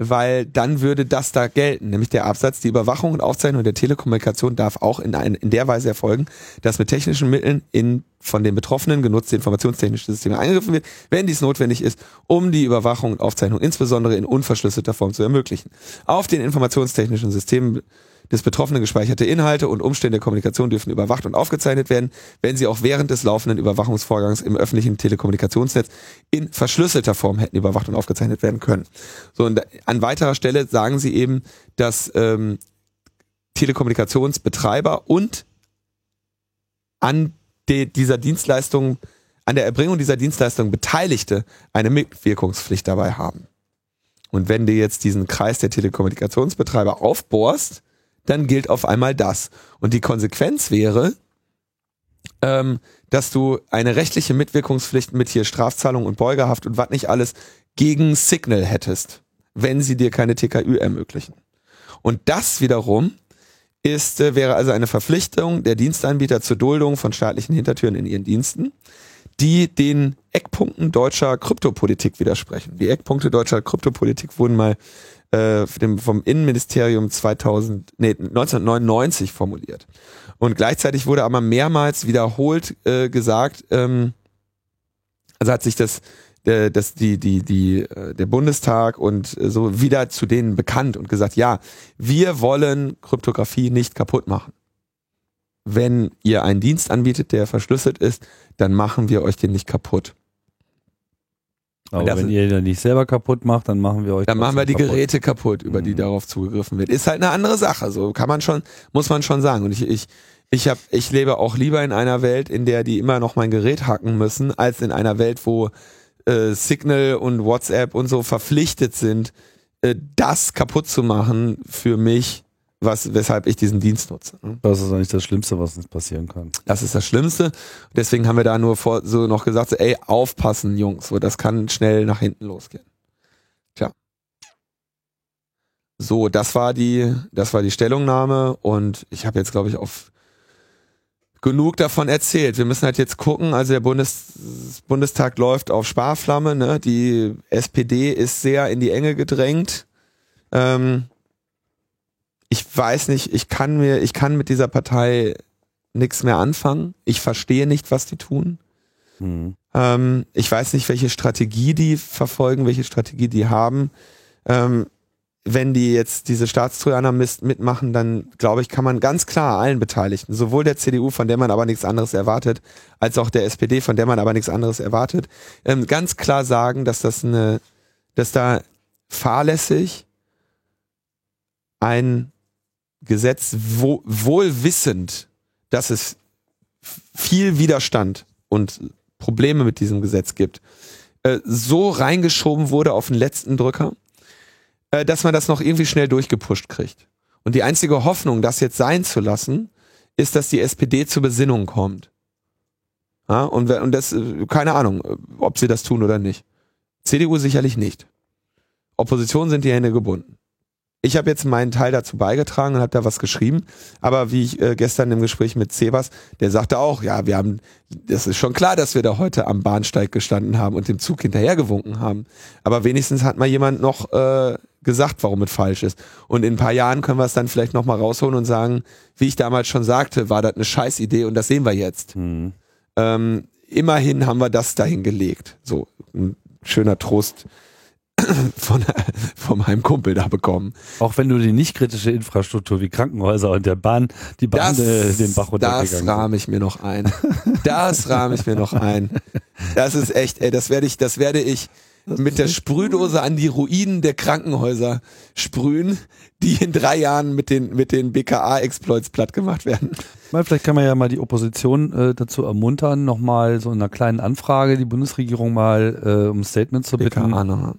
weil dann würde das da gelten, nämlich der Absatz, die Überwachung und Aufzeichnung der Telekommunikation darf auch in, ein, in der Weise erfolgen, dass mit technischen Mitteln in von den Betroffenen genutzte informationstechnische Systeme eingegriffen wird, wenn dies notwendig ist, um die Überwachung und Aufzeichnung insbesondere in unverschlüsselter Form zu ermöglichen. Auf den informationstechnischen Systemen des Betroffenen gespeicherte Inhalte und Umstände der Kommunikation dürfen überwacht und aufgezeichnet werden, wenn sie auch während des laufenden Überwachungsvorgangs im öffentlichen Telekommunikationsnetz in verschlüsselter Form hätten überwacht und aufgezeichnet werden können. So, und an weiterer Stelle sagen sie eben, dass ähm, Telekommunikationsbetreiber und an de, dieser Dienstleistung, an der Erbringung dieser Dienstleistung Beteiligte eine Mitwirkungspflicht dabei haben. Und wenn du jetzt diesen Kreis der Telekommunikationsbetreiber aufbohrst, dann gilt auf einmal das. Und die Konsequenz wäre, ähm, dass du eine rechtliche Mitwirkungspflicht mit hier Strafzahlung und Beugehaft und was nicht alles gegen Signal hättest, wenn sie dir keine TKÜ ermöglichen. Und das wiederum ist, äh, wäre also eine Verpflichtung der Dienstanbieter zur Duldung von staatlichen Hintertüren in ihren Diensten, die den Eckpunkten deutscher Kryptopolitik widersprechen. Die Eckpunkte deutscher Kryptopolitik wurden mal äh, vom Innenministerium 2000, nee, 1999 formuliert. Und gleichzeitig wurde aber mehrmals wiederholt äh, gesagt, ähm, also hat sich das äh, dass die die die äh, der Bundestag und so wieder zu denen bekannt und gesagt, ja, wir wollen Kryptographie nicht kaputt machen. Wenn ihr einen Dienst anbietet, der verschlüsselt ist, dann machen wir euch den nicht kaputt. Aber wenn ihr den nicht selber kaputt macht, dann machen wir euch. Dann machen wir die kaputt. Geräte kaputt, über die mhm. darauf zugegriffen wird. Ist halt eine andere Sache. So kann man schon, muss man schon sagen. Und ich, ich, ich hab, ich lebe auch lieber in einer Welt, in der die immer noch mein Gerät hacken müssen, als in einer Welt, wo äh, Signal und WhatsApp und so verpflichtet sind, äh, das kaputt zu machen für mich was, weshalb ich diesen Dienst nutze. Ne? Das ist eigentlich das Schlimmste, was uns passieren kann. Das ist das Schlimmste. Deswegen haben wir da nur vor, so noch gesagt, so, ey, aufpassen, Jungs, so, das kann schnell nach hinten losgehen. Tja. So, das war die, das war die Stellungnahme und ich habe jetzt, glaube ich, auf genug davon erzählt. Wir müssen halt jetzt gucken, also der Bundes, Bundestag läuft auf Sparflamme, ne? Die SPD ist sehr in die Enge gedrängt. Ähm, ich weiß nicht, ich kann mir, ich kann mit dieser Partei nichts mehr anfangen. Ich verstehe nicht, was die tun. Mhm. Ähm, ich weiß nicht, welche Strategie die verfolgen, welche Strategie die haben. Ähm, wenn die jetzt diese Staatstrojaner mitmachen, dann glaube ich, kann man ganz klar allen Beteiligten, sowohl der CDU, von der man aber nichts anderes erwartet, als auch der SPD, von der man aber nichts anderes erwartet, ähm, ganz klar sagen, dass das eine, dass da fahrlässig ein Gesetz wo, wohl wissend, dass es viel Widerstand und Probleme mit diesem Gesetz gibt, äh, so reingeschoben wurde auf den letzten Drücker, äh, dass man das noch irgendwie schnell durchgepusht kriegt. Und die einzige Hoffnung, das jetzt sein zu lassen, ist, dass die SPD zur Besinnung kommt. Ja, und, und das, äh, keine Ahnung, ob sie das tun oder nicht. CDU sicherlich nicht. Opposition sind die Hände gebunden ich habe jetzt meinen Teil dazu beigetragen und habe da was geschrieben. Aber wie ich äh, gestern im Gespräch mit Sebas, der sagte auch, ja, wir haben, das ist schon klar, dass wir da heute am Bahnsteig gestanden haben und dem Zug hinterhergewunken haben. Aber wenigstens hat mal jemand noch äh, gesagt, warum es falsch ist. Und in ein paar Jahren können wir es dann vielleicht nochmal rausholen und sagen, wie ich damals schon sagte, war das eine Scheißidee und das sehen wir jetzt. Mhm. Ähm, immerhin haben wir das dahin gelegt. So, ein schöner Trost von, von meinem Kumpel da bekommen. Auch wenn du die nicht kritische Infrastruktur wie Krankenhäuser und der Bahn, die Bahn das, äh, den Bach runtergegangen Das rahme ich mir noch ein. Das rahme ich mir noch ein. Das ist echt, ey, das werde ich, das werde ich, mit der Sprühdose an die Ruinen der Krankenhäuser sprühen, die in drei Jahren mit den, mit den BKA-Exploits platt gemacht werden. Mal, vielleicht kann man ja mal die Opposition äh, dazu ermuntern, nochmal so in einer kleinen Anfrage die Bundesregierung mal äh, um ein Statement zu bitten. BKA noch.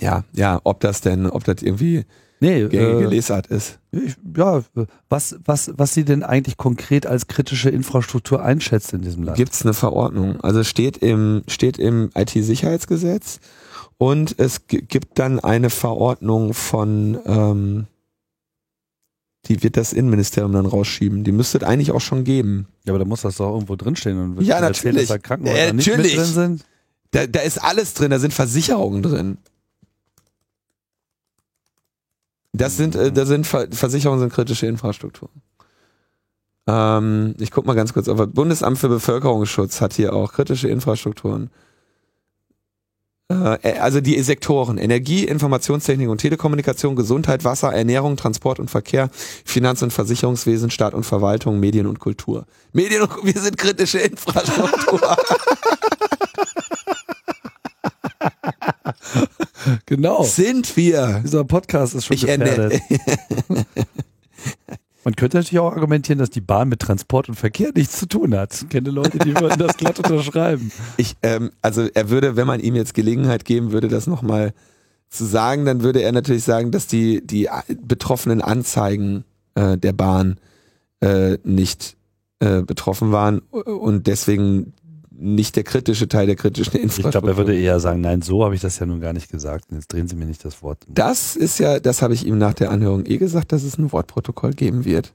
Ja, ja, ob das denn, ob das irgendwie Nee, gängige äh, Lesart ist. ich, ja, was, was, was sie denn eigentlich konkret als kritische Infrastruktur einschätzt in diesem Land. Gibt es eine Verordnung? Also steht im, steht im IT-Sicherheitsgesetz und es gi- gibt dann eine Verordnung von, ähm, die wird das Innenministerium dann rausschieben. Die müsste es eigentlich auch schon geben. Ja, aber da muss das doch irgendwo drinstehen und wird Ja, natürlich. dass da Krankenhäuser Ja, nicht mit natürlich. drin sind. Da, da ist alles drin, da sind Versicherungen drin. Das sind, äh, da sind Ver Versicherungen sind kritische Infrastruktur. Ähm, ich guck mal ganz kurz auf. Bundesamt für Bevölkerungsschutz hat hier auch kritische Infrastrukturen. Äh, also die Sektoren Energie, Informationstechnik und Telekommunikation, Gesundheit, Wasser, Ernährung, Transport und Verkehr, Finanz- und Versicherungswesen, Staat und Verwaltung, Medien und Kultur. Medien und wir sind kritische Infrastruktur. Genau. sind wir. Dieser Podcast ist schon Ich gefährdet. Man könnte natürlich auch argumentieren, dass die Bahn mit Transport und Verkehr nichts zu tun hat. Ich kenne Leute, die würden das glatt unterschreiben. Ich, ähm, also er würde, wenn man ihm jetzt Gelegenheit geben würde, das nochmal zu sagen, dann würde er natürlich sagen, dass die, die betroffenen Anzeigen äh, der Bahn äh, nicht äh, betroffen waren und deswegen nicht der kritische Teil der kritischen Ich Infrastruktur. glaube, er würde eher sagen, nein, so habe ich das ja nun gar nicht gesagt. Jetzt drehen Sie mir nicht das Wort. das ist ja, das habe ich ihm nach der Anhörung eh gesagt, dass es ein Wortprotokoll geben wird.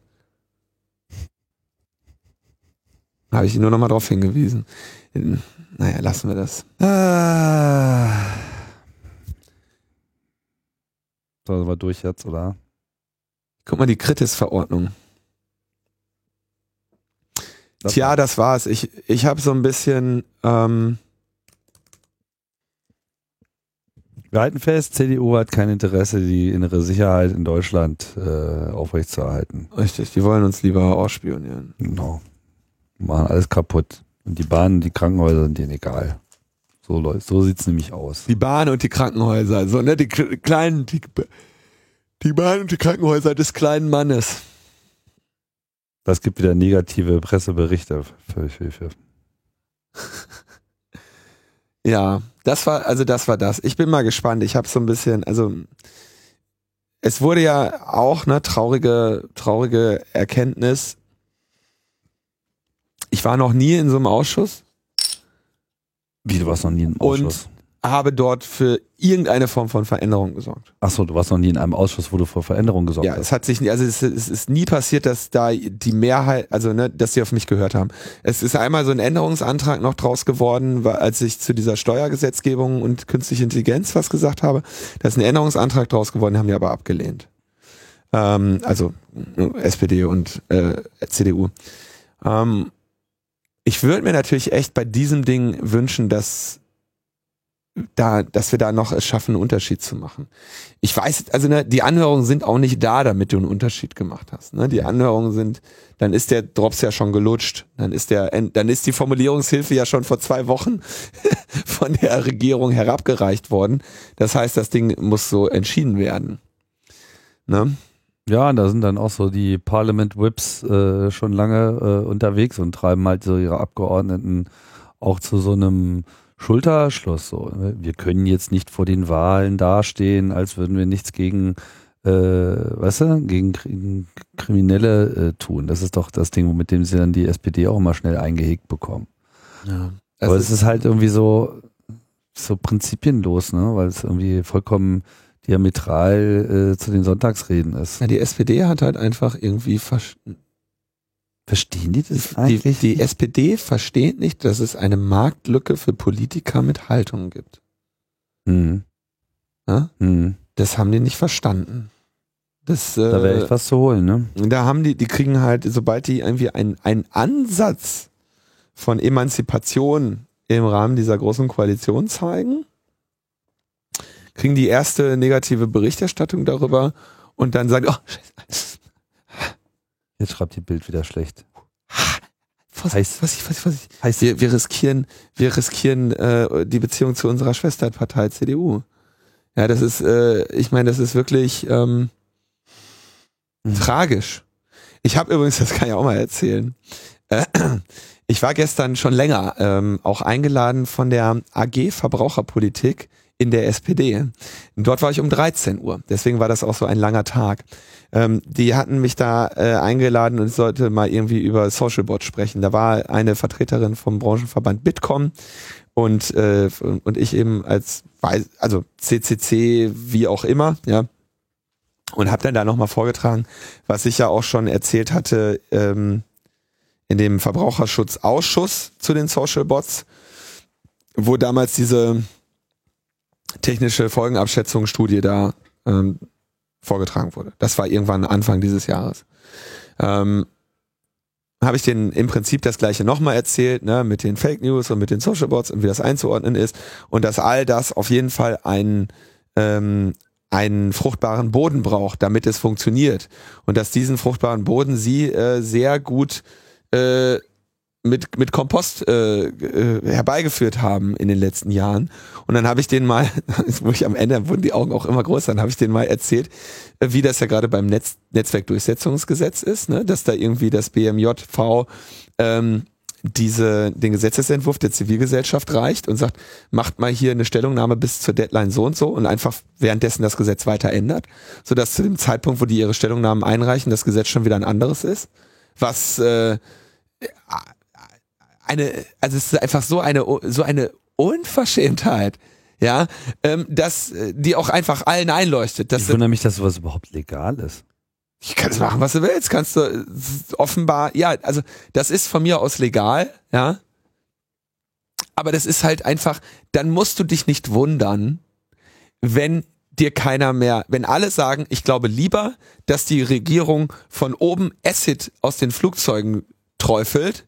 Habe ich ihn nur nochmal darauf hingewiesen. Naja, lassen wir das. Ah. So, sind wir durch jetzt, oder? Guck mal, die Kritis-Verordnung. Tja, das war's. Ich, ich habe so ein bisschen, ähm, Wir halten fest, CDU hat kein Interesse, die innere Sicherheit in Deutschland äh, aufrechtzuerhalten. richtig, die wollen uns lieber ausspionieren. Genau. Machen alles kaputt. Und die Bahnen, die Krankenhäuser sind denen egal. So, Leute, so sieht's nämlich aus. Die Bahn und die Krankenhäuser, so, ne, die kleinen, die, die Bahn und die Krankenhäuser des kleinen Mannes. Das gibt wieder negative Presseberichte. Für. Ja, das war, also das war das. Ich bin mal gespannt. Ich habe so ein bisschen, also es wurde ja auch eine traurige, traurige Erkenntnis. Ich war noch nie in so einem Ausschuss, Wie, du warst noch nie im Und- Ausschuss? Habe dort für irgendeine Form von Veränderung gesorgt. Achso, du warst noch nie in einem Ausschuss, wo du vor Veränderungen gesorgt Ja, hast. es hat sich, nie- also es, es ist nie passiert, dass da die Mehrheit, also ne, dass sie auf mich gehört haben. Es ist einmal so ein Änderungsantrag noch draus geworden, als ich zu dieser Steuergesetzgebung und künstliche Intelligenz was gesagt habe. Da ist ein Änderungsantrag draus geworden, haben die aber abgelehnt. Ähm, also SPD und äh, CDU. Ähm, ich würde mir natürlich echt bei diesem Ding wünschen, dass da, dass wir da noch es schaffen, einen Unterschied zu machen. Ich weiß, also ne, die Anhörungen sind auch nicht da, damit du einen Unterschied gemacht hast. Ne? Die Anhörungen sind, dann ist der Drops ja schon gelutscht, dann ist der, dann ist die Formulierungshilfe ja schon vor zwei Wochen von der Regierung herabgereicht worden. Das heißt, das Ding muss so entschieden werden. Ne? Ja, da sind dann auch so die Parliament Whips äh, schon lange äh, unterwegs und treiben halt so ihre Abgeordneten auch zu so einem Schulterschluss. So. ne? Wir können jetzt nicht vor den Wahlen dastehen, als würden wir nichts gegen, äh, weißt du, gegen, Kriminelle äh, tun. Das ist doch das Ding, mit dem sie dann die SPD auch immer schnell eingehegt bekommen. Ja. Aber es ist halt irgendwie so, so prinzipienlos, ne? weil es irgendwie vollkommen diametral äh, zu den Sonntagsreden ist. ja, die SPD hat halt einfach irgendwie Verstehen die das die, eigentlich? die SPD versteht nicht, dass es eine Marktlücke für Politiker mit Haltung gibt. Hm. Ja? Hm. Das haben die nicht verstanden. Das, Da wäre äh, echt was zu holen, ne? Da haben die, die kriegen halt, sobald die irgendwie einen, einen Ansatz von Emanzipation im Rahmen dieser großen Koalition zeigen, kriegen die erste negative Berichterstattung darüber und dann sagen, oh, scheiße, Jetzt schreibt die Bild wieder schlecht. Heiß. was ich, was ich. Heißt Wir, wir riskieren, wir riskieren äh, die Beziehung zu unserer Schwesterpartei CDU. Ja, das ist, äh, ich meine, das ist wirklich ähm, Mhm. tragisch. Ich habe übrigens, das kann ich auch mal erzählen. Äh, ich war gestern schon länger ähm, auch eingeladen von der AG Verbraucherpolitik in der SPD. Dort war ich um 13 Uhr. Deswegen war das auch so ein langer Tag. Ähm, die hatten mich da äh, eingeladen und ich sollte mal irgendwie über Socialbot sprechen. Da war eine Vertreterin vom Branchenverband Bitkom und äh, und ich eben als also CCC wie auch immer, ja. Und habe dann da nochmal vorgetragen, was ich ja auch schon erzählt hatte ähm, in dem Verbraucherschutzausschuss zu den Social Bots, wo damals diese technische Folgenabschätzungsstudie da ähm, vorgetragen wurde. Das war irgendwann Anfang dieses Jahres. Ähm, habe ich denen im Prinzip das gleiche nochmal erzählt, ne, mit den Fake News und mit den Social Bots und wie das einzuordnen ist und dass all das auf jeden Fall einen, ähm, einen fruchtbaren Boden braucht, damit es funktioniert und dass diesen fruchtbaren Boden sie äh, sehr gut äh, mit, mit Kompost äh, äh, herbeigeführt haben in den letzten Jahren. Und dann habe ich denen mal, wo ich am Ende wurden die Augen auch immer größer, dann habe ich denen mal erzählt, äh, wie das ja gerade beim Netz, Netzwerkdurchsetzungsgesetz ist, ne? dass da irgendwie das BMJV ähm, diese, den Gesetzesentwurf der Zivilgesellschaft reicht und sagt, macht mal hier eine Stellungnahme bis zur Deadline so und so und einfach währenddessen das Gesetz weiter ändert, sodass zu dem Zeitpunkt, wo die ihre Stellungnahmen einreichen, das Gesetz schon wieder ein anderes ist. Was äh, eine, also es ist einfach so eine, so eine Unverschämtheit, ja, ähm, dass äh, die auch einfach allen einleuchtet. Dass Ich wundere mich, dass sowas überhaupt legal ist. ich kann machen, was du willst, kannst du offenbar, ja, also das ist von mir aus legal, ja. Aber das ist halt einfach, dann musst du dich nicht wundern, wenn dir keiner mehr, wenn alle sagen, ich glaube lieber, dass die Regierung von oben Acid aus den Flugzeugen träufelt,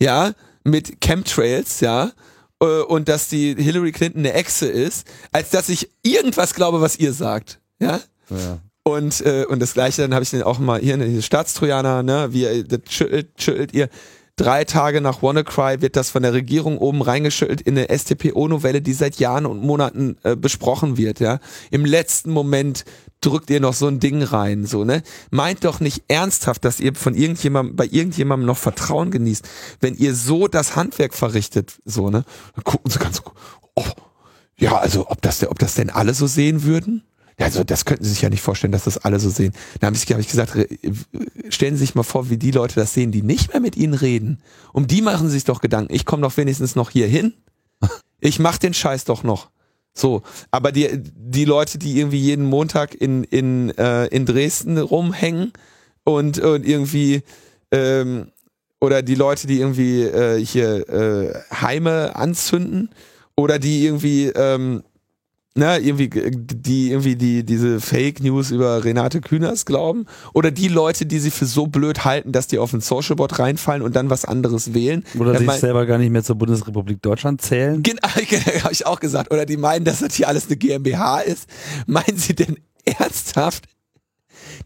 ja, mit Chemtrails, ja, äh, und dass die Hillary Clinton eine Echse ist, als dass ich irgendwas glaube, was ihr sagt, ja. Ja. Und, äh, und das gleiche, dann habe ich den auch mal hier, ne, diese Staatstrojaner, ne, wie ihr, das schüttelt, schüttelt ihr. Drei Tage nach WannaCry wird das von der Regierung oben reingeschüttelt in eine STPO-Novelle, die seit Jahren und Monaten äh, besprochen wird, ja. Im letzten Moment drückt ihr noch so ein Ding rein, so, ne? Meint doch nicht ernsthaft, dass ihr von irgendjemandem, bei irgendjemandem noch Vertrauen genießt, wenn ihr so das Handwerk verrichtet, so, ne? Dann gucken sie ganz, oh, ja, also, ob das, ob das denn alle so sehen würden? Ja, also das könnten Sie sich ja nicht vorstellen, dass das alle so sehen. Dann habe ich, hab ich gesagt, stellen Sie sich mal vor, wie die Leute das sehen, die nicht mehr mit Ihnen reden. Um die machen Sie sich doch Gedanken. Ich komme doch wenigstens noch hier hin. Ich mach den Scheiß doch noch. So, aber die, die Leute, die irgendwie jeden Montag in, in, äh, in Dresden rumhängen und, und irgendwie ähm, oder die Leute, die irgendwie äh, hier äh, Heime anzünden oder die irgendwie ähm, ne, irgendwie, die irgendwie die, diese Fake News über Renate Künast glauben oder die Leute, die sie für so blöd halten, dass die auf ein Socialbot reinfallen und dann was anderes wählen. Oder Ja, sich mein- selber gar nicht mehr zur Bundesrepublik Deutschland zählen. Genau, habe ich auch gesagt. Oder die meinen, dass das hier alles eine GmbH ist. Meinen sie denn ernsthaft,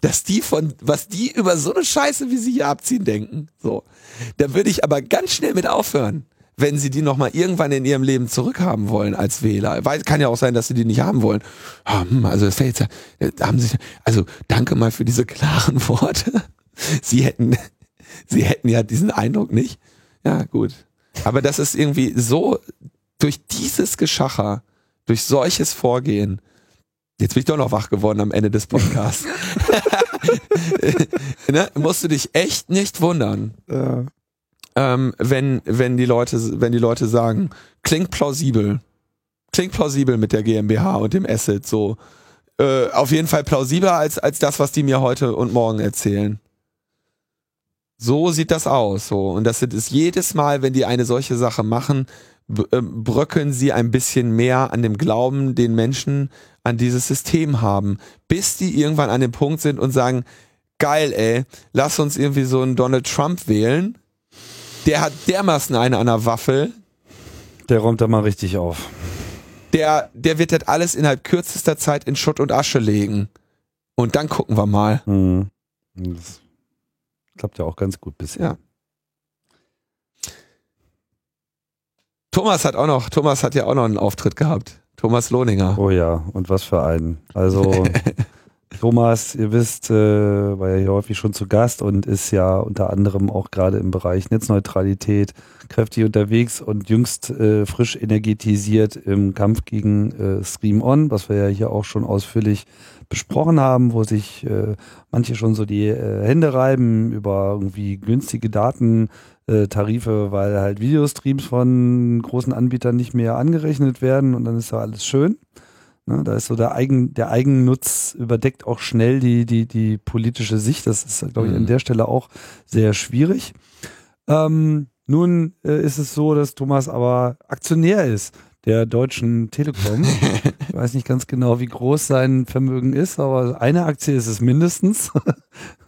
dass die von, was die über so eine Scheiße, wie sie hier abziehen, denken? So. Da würde ich aber ganz schnell mit aufhören, wenn sie die nochmal irgendwann in ihrem Leben zurückhaben wollen als Wähler. Weil kann ja auch sein, dass sie die nicht haben wollen. Ah, hm, Also das wäre jetzt, ja- haben sie, also danke mal für diese klaren Worte. Sie hätten, sie hätten ja diesen Eindruck nicht. Ja, gut. Aber das ist irgendwie so, durch dieses Geschacher, durch solches Vorgehen, jetzt bin ich doch noch wach geworden am Ende des Podcasts, ne, musst du dich echt nicht wundern, ähm, wenn, wenn die Leute, wenn die Leute sagen, klingt plausibel, klingt plausibel mit der GmbH und dem Asset, so, äh, auf jeden Fall plausibler als, als das, was die mir heute und morgen erzählen. So sieht das aus, so. Und das ist jedes Mal, wenn die eine solche Sache machen, ähm, bröckeln sie ein bisschen mehr an dem Glauben, den Menschen an dieses System haben, bis die irgendwann an dem Punkt sind und sagen, geil, ey, lass uns irgendwie so einen Donald Trump wählen. Der hat dermaßen eine an der Waffel, Der räumt da mal richtig auf. der, der wird das alles innerhalb kürzester Zeit in Schutt und Asche legen. Und dann gucken wir mal. Mhm. Das klappt ja auch ganz gut bisher. Ja. Thomas hat auch noch, Thomas hat ja auch noch einen Auftritt gehabt. Thomas Lohninger. Oh ja, und was für einen. Also Thomas, ihr wisst, äh, war ja hier häufig schon zu Gast und ist ja unter anderem auch gerade im Bereich Netzneutralität kräftig unterwegs und jüngst äh, frisch energetisiert im Kampf gegen äh, Stream On, was wir ja hier auch schon ausführlich besprochen haben, wo sich äh, manche schon so die äh, Hände reiben über irgendwie günstige Datentarife, weil halt Videostreams von großen Anbietern nicht mehr angerechnet werden und dann ist ja alles schön. Ne, da ist so der, Eigen, der Eigennutz überdeckt auch schnell die, die, die politische Sicht. Das ist, glaube ich, an mhm. der Stelle auch sehr schwierig. Ähm, nun äh, ist es so, dass Thomas aber Aktionär ist der Deutschen Telekom. ich weiß nicht ganz genau, wie groß sein Vermögen ist, aber eine Aktie ist es mindestens.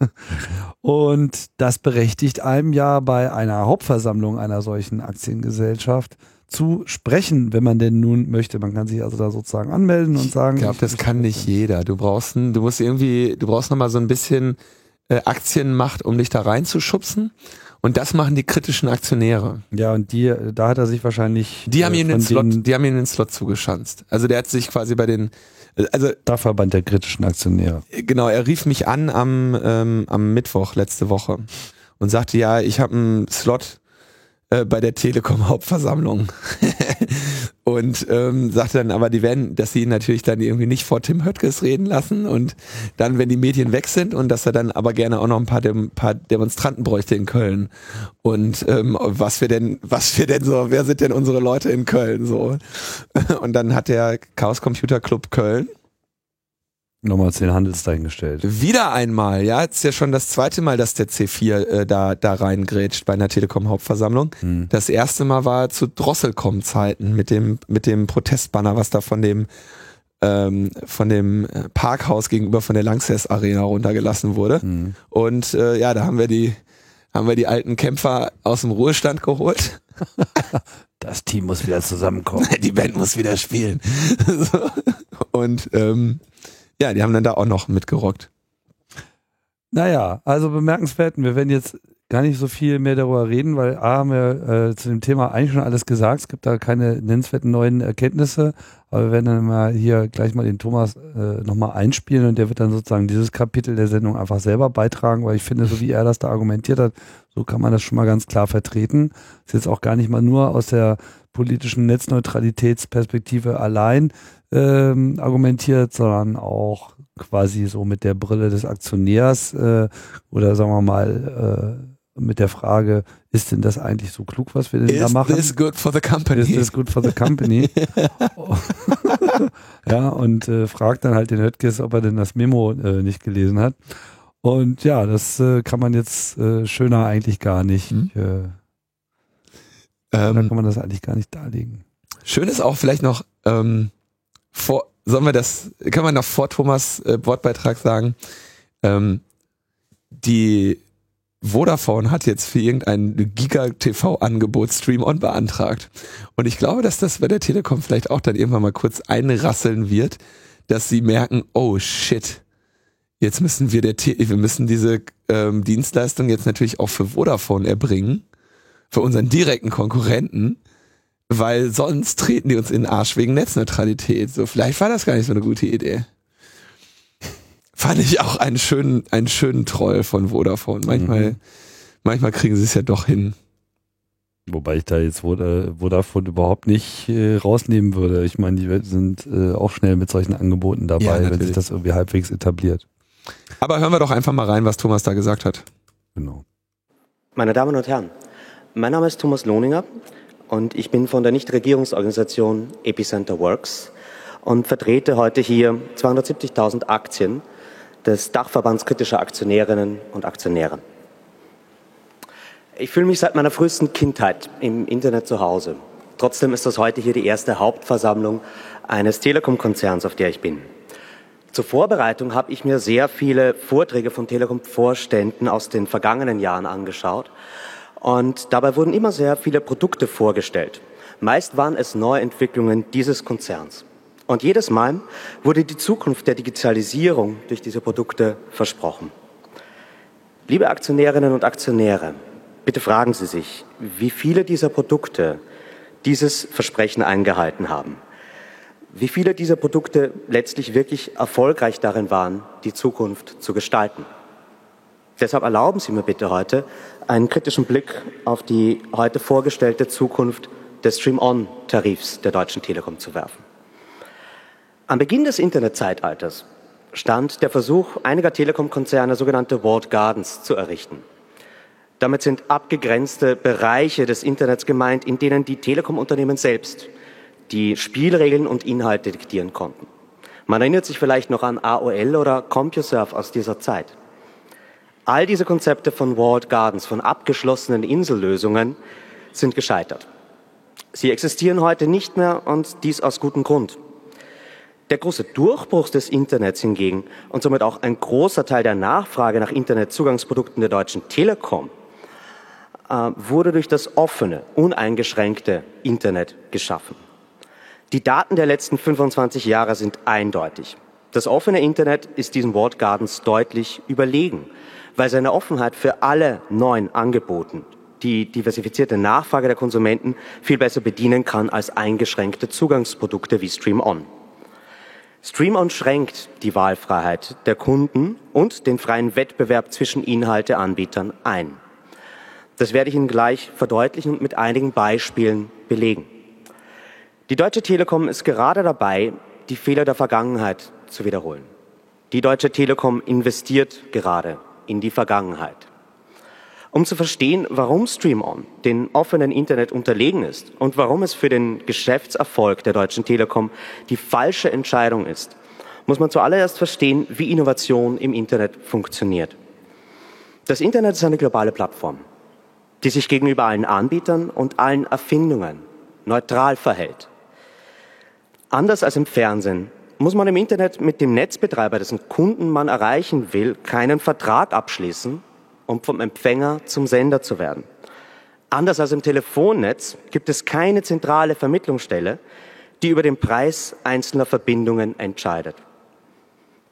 Und das berechtigt einem ja bei einer Hauptversammlung einer solchen Aktiengesellschaft zu sprechen, wenn man denn nun möchte. Man kann sich also da sozusagen anmelden und sagen. Ich glaube, das kann nicht jeder. Du brauchst, ein, du musst irgendwie, du brauchst nochmal so ein bisschen äh, Aktienmacht, um dich da reinzuschubsen. Und das machen die kritischen Aktionäre. Ja, und die, da hat er sich wahrscheinlich. Die haben äh, ihm den Slot, die haben ihm den Slot zugeschanzt. Also der hat sich quasi bei den, also Dachverband der kritischen Aktionäre. Genau, er rief mich an am ähm, am Mittwoch letzte Woche und sagte, ja, ich habe einen Slot äh, bei der Telekom Hauptversammlung und ähm, sagte dann aber, die werden, dass sie ihn natürlich dann irgendwie nicht vor Tim Höttges reden lassen und dann, wenn die Medien weg sind und dass er dann aber gerne auch noch ein paar, Dem paar Demonstranten bräuchte in Köln. Und ähm, was wir denn, was wir denn so, wer sind denn unsere Leute in Köln so? Und dann hat der Chaos Computer Club Köln nochmal den Handels dahingestellt. Wieder einmal, ja, jetzt ist ja schon das zweite Mal, dass der C4 äh, da, da reingrätscht bei einer Telekom-Hauptversammlung. Hm. Das erste Mal war zu Drosselkom-Zeiten mit dem, mit dem Protestbanner, was da von dem ähm, von dem äh, Parkhaus gegenüber von der Lanxess Arena runtergelassen wurde. Hm. Und äh, ja, da haben wir die haben wir die alten Kämpfer aus dem Ruhestand geholt. Das Team muss wieder zusammenkommen. Die Band muss wieder spielen. so. Und ähm, ja, die haben dann da auch noch mitgerockt. Naja, also bemerkenswert. Wir werden jetzt gar nicht so viel mehr darüber reden, weil A haben wir äh, zu dem Thema eigentlich schon alles gesagt. Es gibt da keine nennenswerten neuen Erkenntnisse. Aber wir werden dann mal hier gleich mal den Thomas äh, nochmal einspielen und der wird dann sozusagen dieses Kapitel der Sendung einfach selber beitragen, weil ich finde, so wie er das da argumentiert hat, so kann man das schon mal ganz klar vertreten. Ist jetzt auch gar nicht mal nur aus der politischen Netzneutralitätsperspektive allein ähm, argumentiert, sondern auch quasi so mit der Brille des Aktionärs äh, oder sagen wir mal äh, mit der Frage, ist denn das eigentlich so klug, was wir denn is da machen? Is this good for the company? Is this good for the company? ja, und äh, fragt dann halt den Höttges, ob er denn das Memo äh, nicht gelesen hat. Und ja, das äh, kann man jetzt äh, schöner eigentlich gar nicht. Mhm. Äh, ähm, da kann man das eigentlich gar nicht darlegen. Schön ist auch vielleicht noch, ähm, vor, sollen wir das, kann man noch vor Thomas äh, Wortbeitrag sagen, ähm, die Vodafone hat jetzt für irgendein Giga-TV-Angebot Stream-On beantragt. Und ich glaube, dass das bei der Telekom vielleicht auch dann irgendwann mal kurz einrasseln wird, dass sie merken, oh shit, jetzt müssen wir der, T wir müssen diese ähm, Dienstleistung jetzt natürlich auch für Vodafone erbringen, für unseren direkten Konkurrenten weil sonst treten die uns in den Arsch wegen Netzneutralität. So, vielleicht war das gar nicht so eine gute Idee. Fand ich auch einen schönen, einen schönen Troll von Vodafone. Manchmal, mhm. manchmal kriegen sie es ja doch hin. Wobei ich da jetzt Vodafone überhaupt nicht äh, rausnehmen würde. Ich meine, die sind äh, auch schnell mit solchen Angeboten dabei, ja, wenn sich das irgendwie halbwegs etabliert. Aber hören wir doch einfach mal rein, was Thomas da gesagt hat. Genau. Meine Damen und Herren, mein Name ist Thomas Lohninger und ich bin von der Nichtregierungsorganisation Epicenter Works und vertrete heute hier 270.000 Aktien des Dachverbands kritischer Aktionärinnen und Aktionäre. Ich fühle mich seit meiner frühesten Kindheit im Internet zu Hause. Trotzdem ist das heute hier die erste Hauptversammlung eines Telekom-Konzerns, auf der ich bin. Zur Vorbereitung habe ich mir sehr viele Vorträge von Telekom-Vorständen aus den vergangenen Jahren angeschaut und dabei wurden immer sehr viele Produkte vorgestellt. Meist waren es Neuentwicklungen dieses Konzerns. Und jedes Mal wurde die Zukunft der Digitalisierung durch diese Produkte versprochen. Liebe Aktionärinnen und Aktionäre, bitte fragen Sie sich, wie viele dieser Produkte dieses Versprechen eingehalten haben. Wie viele dieser Produkte letztlich wirklich erfolgreich darin waren, die Zukunft zu gestalten. Deshalb erlauben Sie mir bitte heute einen kritischen Blick auf die heute vorgestellte Zukunft des Stream-On-Tarifs der Deutschen Telekom zu werfen. Am Beginn des Internetzeitalters stand der Versuch einiger Telekom-Konzerne, sogenannte Walled Gardens zu errichten. Damit sind abgegrenzte Bereiche des Internets gemeint, in denen die Telekom-Unternehmen selbst die Spielregeln und Inhalte diktieren konnten. Man erinnert sich vielleicht noch an AOL oder CompuServe aus dieser Zeit. All diese Konzepte von Walled Gardens, von abgeschlossenen Insellösungen, sind gescheitert. Sie existieren heute nicht mehr und dies aus gutem Grund. Der große Durchbruch des Internets hingegen und somit auch ein großer Teil der Nachfrage nach Internetzugangsprodukten der Deutschen Telekom äh, wurde durch das offene, uneingeschränkte Internet geschaffen. Die Daten der letzten 25 Jahre sind eindeutig. Das offene Internet ist diesen Walled Gardens deutlich überlegen, weil seine Offenheit für alle neuen Angeboten die diversifizierte Nachfrage der Konsumenten viel besser bedienen kann als eingeschränkte Zugangsprodukte wie Stream On. Stream On schränkt die Wahlfreiheit der Kunden und den freien Wettbewerb zwischen Inhalteanbietern ein. Das werde ich Ihnen gleich verdeutlichen und mit einigen Beispielen belegen. Die Deutsche Telekom ist gerade dabei, die Fehler der Vergangenheit zu wiederholen. Die Deutsche Telekom investiert gerade in die Vergangenheit. Um zu verstehen, warum Stream-On den offenen Internet unterlegen ist und warum es für den Geschäftserfolg der Deutschen Telekom die falsche Entscheidung ist, muss man zuallererst verstehen, wie Innovation im Internet funktioniert. Das Internet ist eine globale Plattform, die sich gegenüber allen Anbietern und allen Erfindungen neutral verhält. Anders als im Fernsehen muss man im Internet mit dem Netzbetreiber, dessen Kunden man erreichen will, keinen Vertrag abschließen um vom Empfänger zum Sender zu werden. Anders als im Telefonnetz gibt es keine zentrale Vermittlungsstelle, die über den Preis einzelner Verbindungen entscheidet.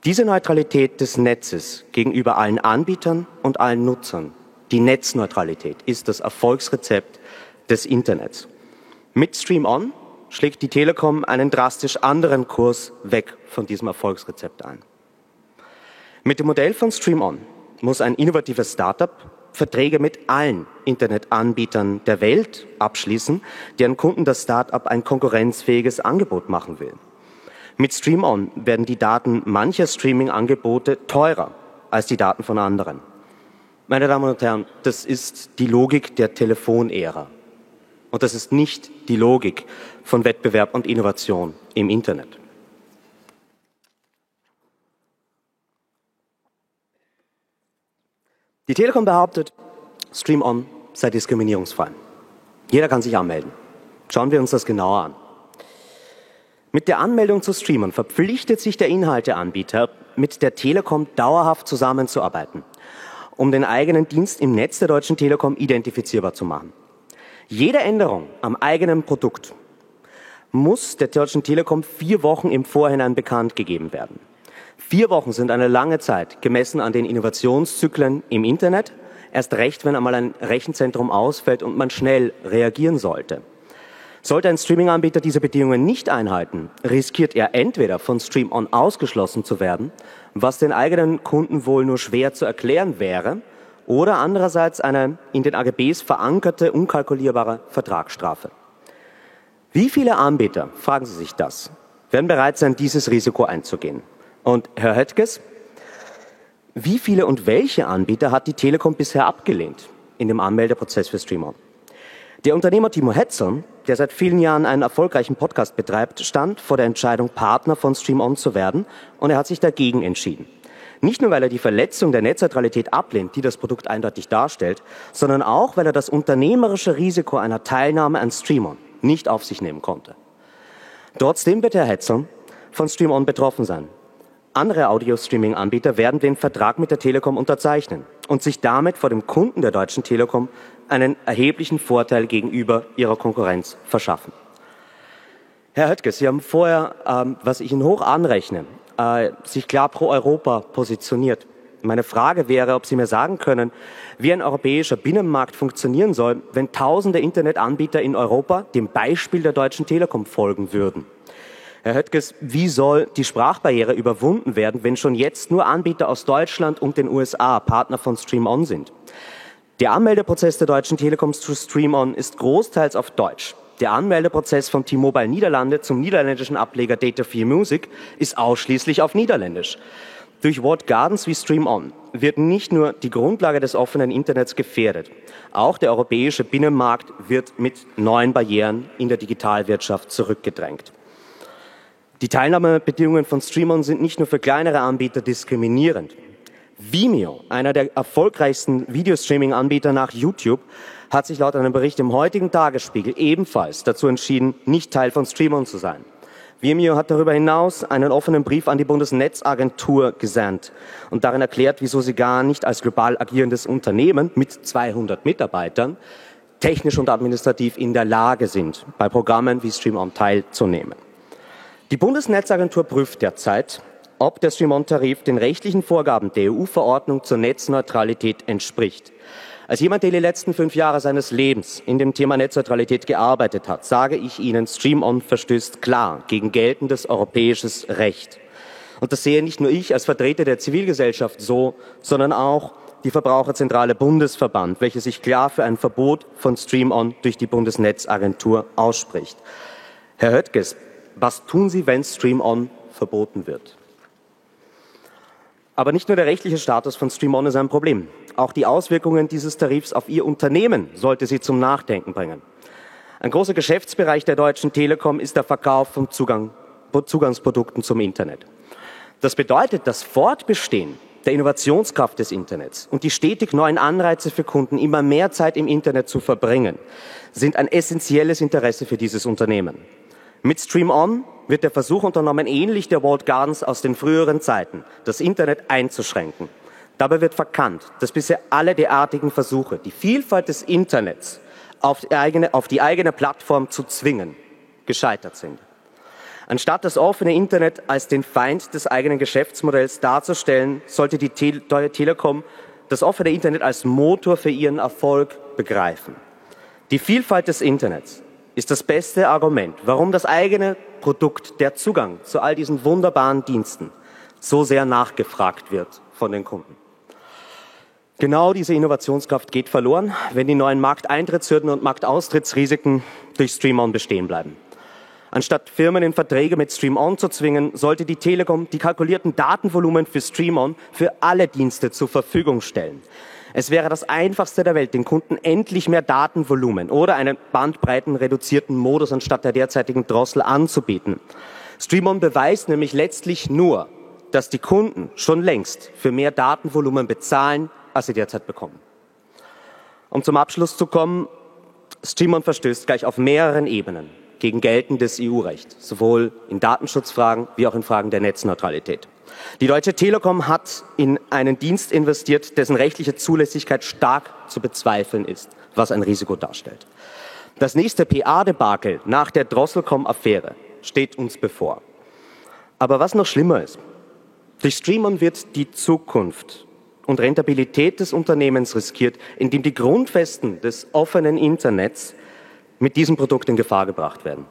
Diese Neutralität des Netzes gegenüber allen Anbietern und allen Nutzern, die Netzneutralität, ist das Erfolgsrezept des Internets. Mit Stream On schlägt die Telekom einen drastisch anderen Kurs weg von diesem Erfolgsrezept ein. Mit dem Modell von Stream On muss ein innovatives Startup Verträge mit allen Internetanbietern der Welt abschließen, deren Kunden das Startup ein konkurrenzfähiges Angebot machen will. Mit StreamOn werden die Daten mancher Streaming-Angebote teurer als die Daten von anderen. Meine Damen und Herren, das ist die Logik der Telefonära. Und das ist nicht die Logik von Wettbewerb und Innovation im Internet. Die Telekom behauptet, Stream On sei diskriminierungsfrei. Jeder kann sich anmelden. Schauen wir uns das genauer an. Mit der Anmeldung zu Streamern verpflichtet sich der Inhalteanbieter, mit der Telekom dauerhaft zusammenzuarbeiten, um den eigenen Dienst im Netz der Deutschen Telekom identifizierbar zu machen. Jede Änderung am eigenen Produkt muss der Deutschen Telekom vier Wochen im Vorhinein bekannt gegeben werden. Vier Wochen sind eine lange Zeit, gemessen an den Innovationszyklen im Internet, erst recht, wenn einmal ein Rechenzentrum ausfällt und man schnell reagieren sollte. Sollte ein Streaming-Anbieter diese Bedingungen nicht einhalten, riskiert er entweder von Stream On ausgeschlossen zu werden, was den eigenen Kunden wohl nur schwer zu erklären wäre, oder andererseits eine in den AGBs verankerte, unkalkulierbare Vertragsstrafe. Wie viele Anbieter, fragen Sie sich das, werden bereit sein, dieses Risiko einzugehen? Und Herr Höttges, wie viele und welche Anbieter hat die Telekom bisher abgelehnt in dem Anmeldeprozess für Streamer? Der Unternehmer Timo Hetzer, der seit vielen Jahren einen erfolgreichen Podcast betreibt, stand vor der Entscheidung, Partner von Stream On zu werden und er hat sich dagegen entschieden. Nicht nur, weil er die Verletzung der Netzneutralität ablehnt, die das Produkt eindeutig darstellt, sondern auch, weil er das unternehmerische Risiko einer Teilnahme an Stream On nicht auf sich nehmen konnte. Trotzdem wird Herr Hetzer von Stream On betroffen sein. Andere Audio-Streaming-Anbieter werden den Vertrag mit der Telekom unterzeichnen und sich damit vor dem Kunden der Deutschen Telekom einen erheblichen Vorteil gegenüber ihrer Konkurrenz verschaffen. Herr Höttges, Sie haben vorher, ähm, was ich Ihnen hoch anrechne, äh, sich klar pro Europa positioniert. Meine Frage wäre, ob Sie mir sagen können, wie ein europäischer Binnenmarkt funktionieren soll, wenn tausende Internetanbieter in Europa dem Beispiel der Deutschen Telekom folgen würden. Herr Höttges, wie soll die Sprachbarriere überwunden werden, wenn schon jetzt nur Anbieter aus Deutschland und den USA Partner von Stream On sind? Der Anmeldeprozess der Deutschen Telekom zu Stream On ist großteils auf Deutsch. Der Anmeldeprozess von T-Mobile Niederlande zum niederländischen Ableger Data 4 Music ist ausschließlich auf Niederländisch. Durch Wort Gardens wie Stream On wird nicht nur die Grundlage des offenen Internets gefährdet, auch der europäische Binnenmarkt wird mit neuen Barrieren in der Digitalwirtschaft zurückgedrängt. Die Teilnahmebedingungen von Stream On sind nicht nur für kleinere Anbieter diskriminierend. Vimeo, einer der erfolgreichsten Videostreaming-Anbieter nach YouTube, hat sich laut einem Bericht im heutigen Tagesspiegel ebenfalls dazu entschieden, nicht Teil von Streamon zu sein. Vimeo hat darüber hinaus einen offenen Brief an die Bundesnetzagentur gesandt und darin erklärt, wieso sie gar nicht als global agierendes Unternehmen mit 200 Mitarbeitern technisch und administrativ in der Lage sind, bei Programmen wie StreamOn teilzunehmen. Die Bundesnetzagentur prüft derzeit, ob der StreamOn-Tarif den rechtlichen Vorgaben der EU-Verordnung zur Netzneutralität entspricht. Als jemand, der die letzten fünf Jahre seines Lebens in dem Thema Netzneutralität gearbeitet hat, sage ich Ihnen, Stream-On verstößt klar gegen geltendes europäisches Recht. Und das sehe nicht nur ich als Vertreter der Zivilgesellschaft so, sondern auch die Verbraucherzentrale Bundesverband, welche sich klar für ein Verbot von Stream-On durch die Bundesnetzagentur ausspricht. Herr Höttges, was tun Sie, wenn Stream-On verboten wird? Aber nicht nur der rechtliche Status von Stream-On ist ein Problem. Auch die Auswirkungen dieses Tarifs auf Ihr Unternehmen sollte Sie zum Nachdenken bringen. Ein großer Geschäftsbereich der Deutschen Telekom ist der Verkauf von Zugang, Zugangsprodukten zum Internet. Das bedeutet, das Fortbestehen der Innovationskraft des Internets und die stetig neuen Anreize für Kunden, immer mehr Zeit im Internet zu verbringen, sind ein essentielles Interesse für dieses Unternehmen. Mit Stream On wird der Versuch unternommen, ähnlich der Walled Gardens aus den früheren Zeiten, das Internet einzuschränken. Dabei wird verkannt, dass bisher alle derartigen Versuche, die Vielfalt des Internets auf die eigene, auf die eigene Plattform zu zwingen, gescheitert sind. Anstatt das offene Internet als den Feind des eigenen Geschäftsmodells darzustellen, sollte die Tele Telekom das offene Internet als Motor für ihren Erfolg begreifen. Die Vielfalt des Internets ist das beste Argument, warum das eigene Produkt, der Zugang zu all diesen wunderbaren Diensten so sehr nachgefragt wird von den Kunden. Genau diese Innovationskraft geht verloren, wenn die neuen Markteintrittshürden und Marktaustrittsrisiken durch Stream-On bestehen bleiben. Anstatt Firmen in Verträge mit Stream-On zu zwingen, sollte die Telekom die kalkulierten Datenvolumen für Stream-On für alle Dienste zur Verfügung stellen. Es wäre das einfachste der Welt, den Kunden endlich mehr Datenvolumen oder einen bandbreitenreduzierten Modus anstatt der derzeitigen Drossel anzubieten. Stream-On beweist nämlich letztlich nur, dass die Kunden schon längst für mehr Datenvolumen bezahlen, als sie derzeit bekommen. Um zum Abschluss zu kommen, Streamon verstößt gleich auf mehreren Ebenen gegen geltendes EU-Recht, sowohl in Datenschutzfragen wie auch in Fragen der Netzneutralität. Die Deutsche Telekom hat in einen Dienst investiert, dessen rechtliche Zulässigkeit stark zu bezweifeln ist, was ein Risiko darstellt. Das nächste PA-Debakel nach der Drosselcom-Affäre steht uns bevor. Aber was noch schlimmer ist, durch Streamon wird die Zukunft und Rentabilität des Unternehmens riskiert, indem die Grundfesten des offenen Internets mit diesem Produkt in Gefahr gebracht werden.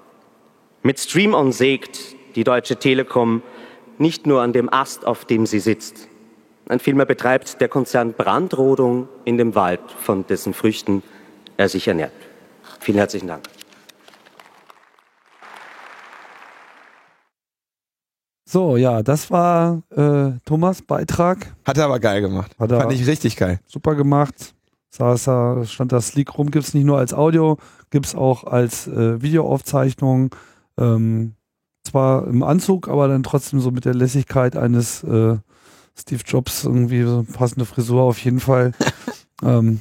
Mit Stream-On sägt die Deutsche Telekom nicht nur an dem Ast, auf dem sie sitzt. Nein, vielmehr betreibt der Konzern Brandrodung in dem Wald, von dessen Früchten er sich ernährt. Vielen herzlichen Dank. So, ja, das war äh, Thomas Beitrag. Hat er aber geil gemacht. Hat er Fand ich richtig geil. Super gemacht. Saß da, stand da sleek rum, gibt's nicht nur als Audio, gibt's auch als äh, Videoaufzeichnung. Ähm, zwar im Anzug, aber dann trotzdem so mit der Lässigkeit eines äh, Steve Jobs, irgendwie so passende Frisur auf jeden Fall. ähm,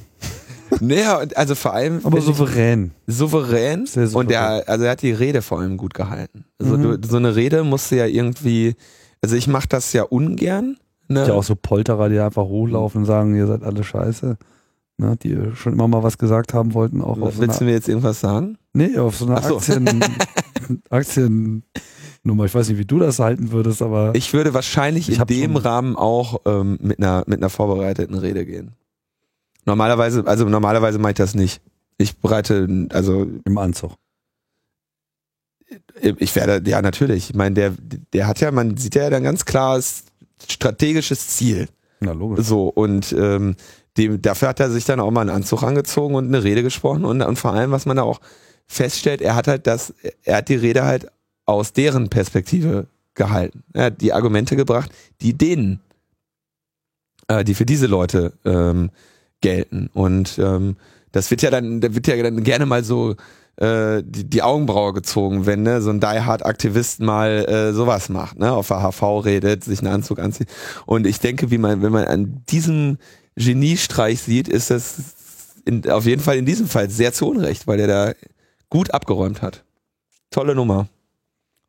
Naja, also vor allem. aber souverän. souverän. Sehr souverän. Und der, also er hat die Rede vor allem gut gehalten. Also Mhm. du, so eine Rede musst du ja irgendwie, also ich mache das ja ungern. Ne? Ja, auch so Polterer, die einfach hochlaufen und sagen, ihr seid alle scheiße. Ne, die schon immer mal was gesagt haben wollten, auch auf so Willst du einer, mir jetzt irgendwas sagen? nee, auf so einer so. Aktien, Aktien Nummer. Ich weiß nicht, wie du das halten würdest, aber. Ich würde wahrscheinlich Ich in dem Rahmen auch ähm, mit einer mit einer vorbereiteten Rede gehen. Normalerweise, also normalerweise mache ich das nicht. Ich bereite, also Im Anzug. ich werde, ja natürlich. Ich meine, der der hat ja, man sieht ja dann ganz klares strategisches Ziel. Na, logisch. So und ähm, dem, dafür hat er sich dann auch mal einen Anzug angezogen und eine Rede gesprochen und, und vor allem, was man da auch feststellt, er hat halt das, er hat die Rede halt aus deren Perspektive gehalten. Er hat die Argumente gebracht, die denen, äh, die für diese Leute ähm, gelten. Und ähm, das wird ja dann, da wird ja dann gerne mal so äh, die, die Augenbraue gezogen, wenn ne, so ein Die Hard Aktivist mal äh, sowas macht, ne, auf der HV redet, sich einen Anzug anzieht. Und ich denke, wie man, wenn man an diesem Geniestreich sieht, ist das in, auf jeden Fall in diesem Fall sehr zu Unrecht, weil er da gut abgeräumt hat. Tolle Nummer.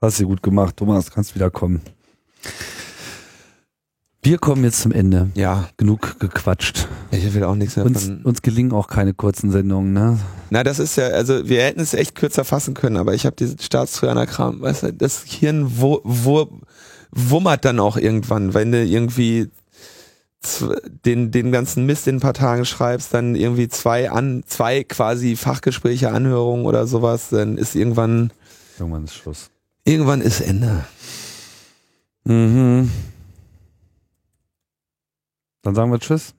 Hast du gut gemacht, Thomas, kannst wieder kommen. Wir kommen jetzt zum Ende. Ja, Genug gequatscht. ich will auch nichts mehr Uns, von. uns gelingen auch keine kurzen Sendungen, ne? Na, das ist ja, also wir hätten es echt kürzer fassen können, aber ich habe diesen Staatstrojaner-Kram, weißt du, das Hirn wo, wo, wummert dann auch irgendwann, wenn du irgendwie den, den ganzen Mist in ein paar Tagen schreibst, dann irgendwie zwei an, zwei quasi Fachgespräche, Anhörungen oder sowas, dann ist irgendwann, Irgendwann ist Schluss. irgendwann ist Ende. Mhm. Dann sagen wir Tschüss.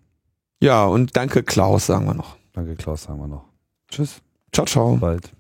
Ja, und danke Klaus, sagen wir noch. Danke, Klaus, sagen wir noch. Tschüss. Ciao, ciao. Bald.